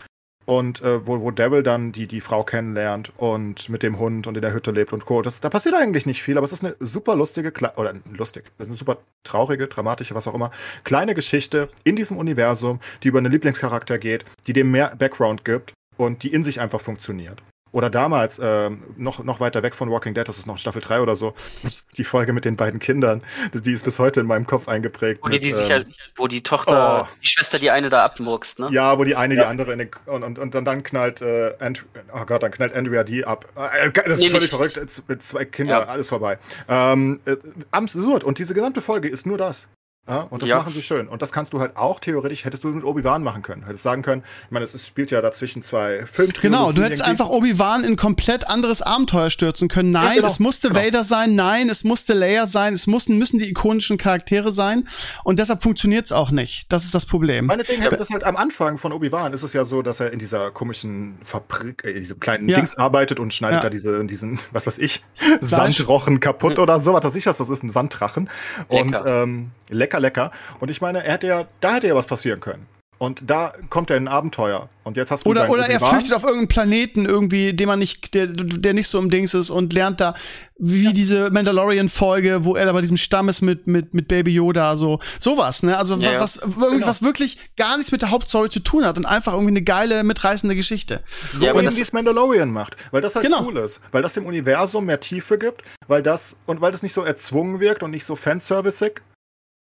B: Und äh, wo, wo Daryl dann die, die Frau kennenlernt und mit dem Hund und in der Hütte lebt und Co. Das, da passiert eigentlich nicht viel, aber es ist eine super lustige, oder lustig, das ist eine super traurige, dramatische, was auch immer, kleine Geschichte in diesem Universum, die über einen Lieblingscharakter geht, die dem mehr Background gibt und die in sich einfach funktioniert. Oder damals, ähm, noch, noch weiter weg von Walking Dead, das ist noch Staffel 3 oder so, die Folge mit den beiden Kindern, die ist bis heute in meinem Kopf eingeprägt.
C: Wo die,
B: mit,
C: die sich
B: ähm,
C: wo die Tochter,
B: oh.
C: die Schwester die eine da abmurkst, ne?
B: Ja, wo die eine die
C: Ja.
B: andere in den und, und, und dann, dann knallt äh, And, oh Gott, dann knallt Andrea die ab. Äh, das ist
C: Nee,
B: völlig
C: nicht.
B: verrückt. Mit zwei Kindern,
C: Ja.
B: alles vorbei. Ähm, äh, absurd. Und diese gesamte Folge ist nur das. Ja, und das
C: Ja.
B: machen sie schön. Und das kannst du halt auch theoretisch, hättest du mit Obi-Wan machen können. Hättest sagen können, ich meine, es spielt ja dazwischen zwei Filmtrilogien.
A: Genau, du hättest
B: irgendwie.
A: einfach Obi-Wan in ein komplett anderes Abenteuer stürzen können. Nein,
B: Ja, genau,
A: es musste
B: genau.
A: Vader sein, nein, es musste Leia sein, es mussten, müssen die ikonischen Charaktere sein. Und deshalb funktioniert's auch nicht. Das ist das Problem.
B: Meinetwegen hätte das halt am Anfang von Obi-Wan ist es ja so, dass er in dieser komischen Fabrik, äh, in diesem kleinen
A: Ja.
B: Dings arbeitet und schneidet
A: Ja.
B: da diese, diesen, was weiß ich, Sandrochen kaputt oder so, was weiß ich was, das ist ein Sanddrachen. Und
C: Lecker.
B: ähm, lecker, lecker. Und ich meine, er hätte ja, da hätte ja was passieren können. Und da kommt er in ein Abenteuer. Und jetzt hast du
A: Oder, oder er flüchtet auf irgendeinen Planeten irgendwie, den man nicht, der, der nicht so im Dings ist und lernt da, wie diese Mandalorian-Folge, wo er da bei diesem Stamm ist mit, mit, mit Baby Yoda, so, sowas, ne? Also,
C: Ja, ja.
A: was, irgendwie,
B: Genau.
A: was wirklich gar nichts mit der Hauptstory zu tun hat und einfach irgendwie eine geile, mitreißende Geschichte.
B: So
C: Ja,
B: wie es Mandalorian macht. Weil das halt
A: Genau.
B: cool ist. Weil das dem Universum mehr Tiefe gibt. Weil das, und weil das nicht so erzwungen wirkt und nicht so fanservicig.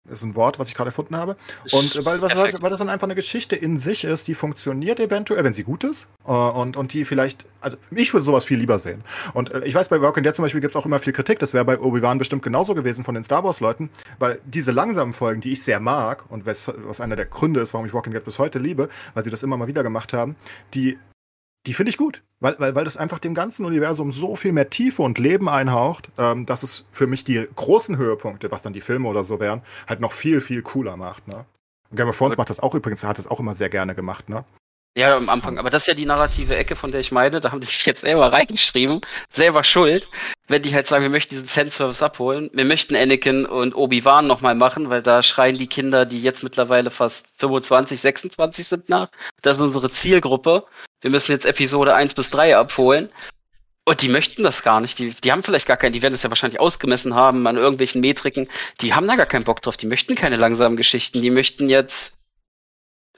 B: Das ist ein Wort, was ich gerade erfunden habe. Und äh, weil, halt, weil das dann einfach eine Geschichte in sich ist, die funktioniert eventuell, wenn sie gut ist. Äh, und, und die vielleicht, also ich würde sowas viel lieber sehen. Und äh, ich weiß, bei Walking Dead zum Beispiel gibt es auch immer viel Kritik. Das wäre bei Obi-Wan bestimmt genauso gewesen von den Star Wars-Leuten. Weil diese langsamen Folgen, die ich sehr mag und was, was einer der Gründe ist, warum ich Walking Dead bis heute liebe, weil sie das immer mal wieder gemacht haben, die die finde ich gut, weil, weil, weil das einfach dem ganzen Universum so viel mehr Tiefe und Leben einhaucht, ähm, dass es für mich die großen Höhepunkte, was dann die Filme oder so wären, halt noch viel, viel cooler macht. Ne? Game of Thrones macht das auch übrigens, hat das auch immer sehr gerne gemacht. Ne?
C: Ja, am Anfang. Aber das ist ja die narrative Ecke, von der ich meine. Da haben die sich jetzt selber reingeschrieben. Selber schuld. Wenn die halt sagen, wir möchten diesen Fanservice abholen. Wir möchten Anakin und Obi-Wan nochmal machen, weil da schreien die Kinder, die jetzt mittlerweile fast 25, 26 sind nach. Das ist unsere Zielgruppe. Wir müssen jetzt Episode 1 bis 3 abholen. Und die möchten das gar nicht. Die, die haben vielleicht gar keinen, die werden es ja wahrscheinlich ausgemessen haben an irgendwelchen Metriken. Die haben da gar keinen Bock drauf. Die möchten keine langsamen Geschichten. Die möchten jetzt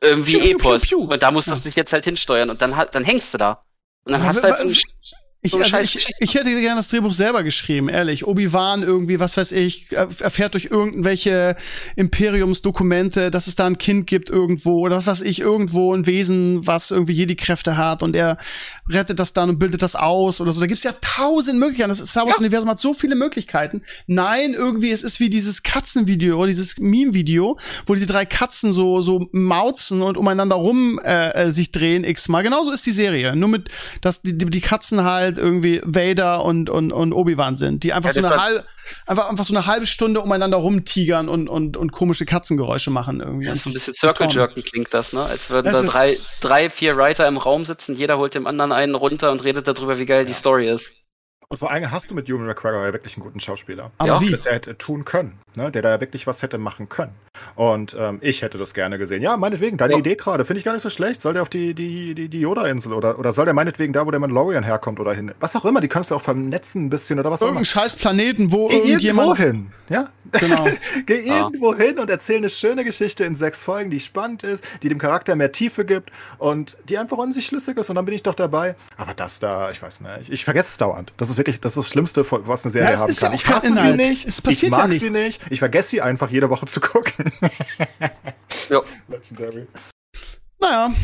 C: irgendwie Epos. Und da musst du
A: Ja.
C: dich jetzt halt hinsteuern. Und dann, dann hängst du da. Und dann
A: Ja,
C: hast du halt so einen
A: Ich,
C: So
A: also ich, ich hätte gerne das Drehbuch selber geschrieben, ehrlich. Obi-Wan irgendwie, was weiß ich, er- erfährt durch irgendwelche Imperiumsdokumente, dass es da ein Kind gibt irgendwo oder was weiß ich, irgendwo ein Wesen, was irgendwie Jedi-Kräfte hat und er rettet das dann und bildet das aus oder so. Da gibt's ja tausend Möglichkeiten. Das Star Wars-Universum hat so viele Möglichkeiten. Nein, irgendwie, es ist wie dieses Katzenvideo oder dieses Meme-Video, wo diese drei Katzen so, so mauzen und umeinander rum äh, äh, sich drehen x-mal. Genauso ist die Serie. Nur mit, dass die, die Katzen halt irgendwie Vader und, und, und Obi-Wan sind, die einfach
C: Ja,
A: so eine halbe, einfach, einfach so eine halbe Stunde umeinander rumtigern und, und, und komische Katzengeräusche machen irgendwie.
C: Ja, so ein bisschen Circle
A: beton.
C: Jerken klingt das, ne? Als würden
A: Das
C: da drei, drei, vier Writer im Raum sitzen, jeder holt dem anderen einen runter und redet darüber, wie geil die Story ist.
B: Und vor allem hast du mit Ewan McGregor ja wirklich einen guten Schauspieler.
A: Aber
C: Ja.
A: wie?
B: Das er hätte tun können, ne? der da ja wirklich was hätte machen können. Und ähm, ich hätte das gerne gesehen. Ja, meinetwegen, deine
C: Ja.
B: Idee gerade, finde ich gar nicht so schlecht. Soll der auf die, die, die, die Yoda-Insel oder, oder soll der meinetwegen da, wo der Mandalorian herkommt oder hin? Was auch immer, die kannst du auch vernetzen ein bisschen oder was auch immer.
A: Irgendein scheiß Planeten, wo
B: Geh irgendwo
A: irgendjemand.
B: hin, ja?
A: Genau.
B: Geh
C: Ja.
B: irgendwo hin und erzähl eine schöne Geschichte in sechs Folgen, die spannend ist, die dem Charakter mehr Tiefe gibt und die einfach in sich schlüssig ist und dann bin ich doch dabei. Aber das da, ich weiß nicht, ich, ich vergesse es dauernd. Das ist wirklich, das ist das Schlimmste, was eine Serie
A: Ja,
B: haben
A: ja
B: kann.
A: auch
B: ich hasse
A: Inhalt.
B: sie nicht,
A: Es
B: ich
A: passiert ja
B: mag sie
A: nichts.
B: nicht, ich vergesse sie einfach jede Woche zu gucken.
C: Ja.
B: Legendary.
A: Naja.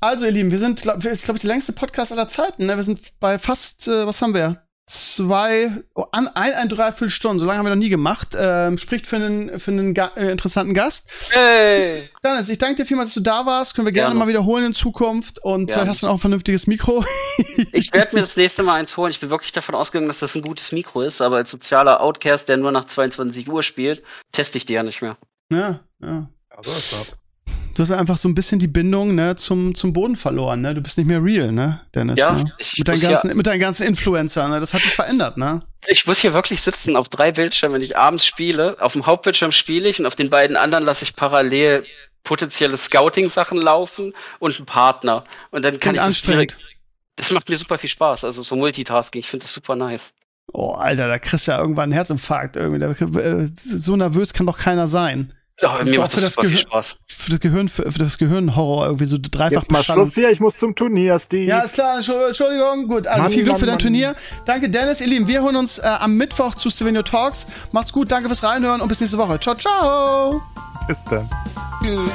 A: Also, ihr Lieben, wir sind, glaub, ist, glaube ich, der längste Podcast aller Zeiten. Ne? Wir sind bei fast, äh, was haben wir? Zwei, oh, an, ein, ein Dreiviertel Stunden. So lange haben wir noch nie gemacht. Ähm, spricht für einen, für einen Ga äh, interessanten Gast.
C: Hey!
A: Dennis, ich danke dir vielmals, dass du da warst. Können wir gerne,
C: Gerne.
A: mal wiederholen in Zukunft. Und
C: Gerne.
A: vielleicht hast du auch ein vernünftiges Mikro.
C: Ich werde mir das nächste Mal eins holen. Ich bin wirklich davon ausgegangen, dass das ein gutes Mikro ist, aber als sozialer Outcast, der nur nach 22 Uhr spielt, teste ich die ja nicht mehr.
A: ja, ja.
B: Ja, so ist das.
A: Du hast einfach so ein bisschen die Bindung ne, zum, zum Boden verloren. Ne? Du bist nicht mehr real, ne, Dennis?
C: Ja,
A: ne? Mit, deinen
C: muss ja-
A: ganzen, mit deinen ganzen Influencern. Ne? Das hat dich verändert, ne?
C: Ich muss hier wirklich sitzen auf drei Bildschirmen, wenn ich abends spiele. Auf dem Hauptbildschirm spiele ich und auf den beiden anderen lasse ich parallel potenzielle Scouting-Sachen laufen und einen Partner. Und dann kann
A: Klingt
C: ich das
A: anstrengend.
C: direkt. Das macht mir super viel Spaß. Also so Multitasking. Ich finde das super nice.
A: Oh, Alter, da kriegst du ja irgendwann einen Herzinfarkt. Irgendwie. Äh, so nervös kann doch keiner sein.
C: Mir macht
A: für
C: das Spaß.
A: Für Gehirn, für, für das Gehirnhorror irgendwie so dreifach
B: Jetzt mal
A: Beschallung.
B: Schluss hier, ich muss zum Turnier, Steve.
A: Ja, ist klar, Entschu- Entschuldigung. Gut, also
B: Mann,
A: viel Glück
B: Mann,
A: für dein
B: Mann.
A: Turnier. Danke, Dennis, ihr Lieben. Wir hören uns äh, am Mittwoch zu Stevenio Talks. Macht's gut, danke fürs Reinhören und bis nächste Woche. Ciao, ciao.
B: Bis dann.
C: Tschüss.